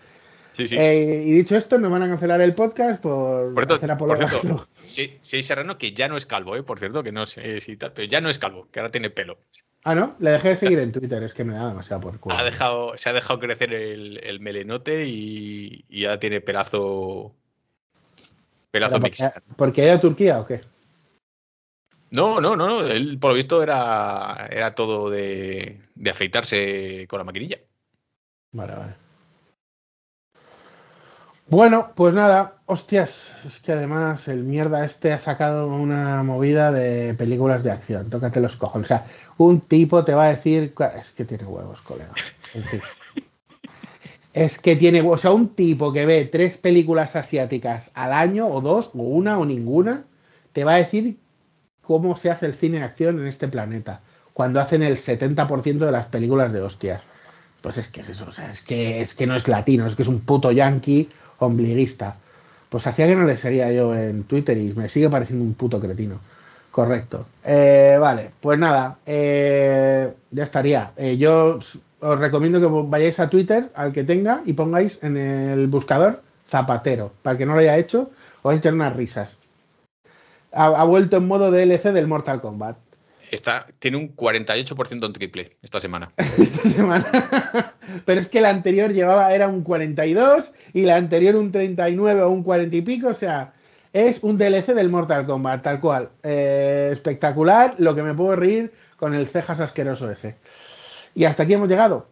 Sí, sí. Eh, y dicho esto, nos van a cancelar el podcast por, por cierto, hacer apología. Por cierto, sí, sí, Serrano, que ya no es calvo, ¿eh? por cierto, que no sé si tal, pero ya no es calvo, que ahora tiene pelo. Ah, ¿no? Le dejé de seguir en Twitter, es que me da demasiado por culo. Ha dejado, se ha dejado crecer el, el melenote y, y, ya tiene pelazo. Pelazo porque, ¿Porque ha ido a Turquía o qué? No, no, no, él por lo visto era, era todo de, de afeitarse con la maquinilla. Vale, vale. Bueno, pues nada, hostias, es que además el mierda este ha sacado una movida de películas de acción, tócate los cojones. O sea, un tipo te va a decir, es que tiene huevos, colega. En fin. Es que tiene, o sea, un tipo que ve tres películas asiáticas al año, o dos, o una, o ninguna, te va a decir cómo se hace el cine de acción en este planeta, cuando hacen el 70% de las películas de hostias. Pues es que es eso, o sea, es que, es que no es latino, es que es un puto yankee ombliguista. Pues hacía que no le sería yo en Twitter y me sigue pareciendo un puto cretino. Correcto. Eh, vale, pues nada, eh, ya estaría. Eh, yo os recomiendo que vayáis a Twitter, al que tenga, y pongáis en el buscador Zapatero. Para el que no lo haya hecho, os vais a echar unas risas. Ha, ha vuelto en modo DLC del Mortal Kombat. Está, tiene un 48% en triple esta semana. esta semana. Pero es que la anterior llevaba, era un 42 y la anterior un 39 o un 40 y pico. O sea, es un DLC del Mortal Kombat, tal cual. Eh, espectacular, lo que me puedo reír con el cejas asqueroso ese. Y hasta aquí hemos llegado.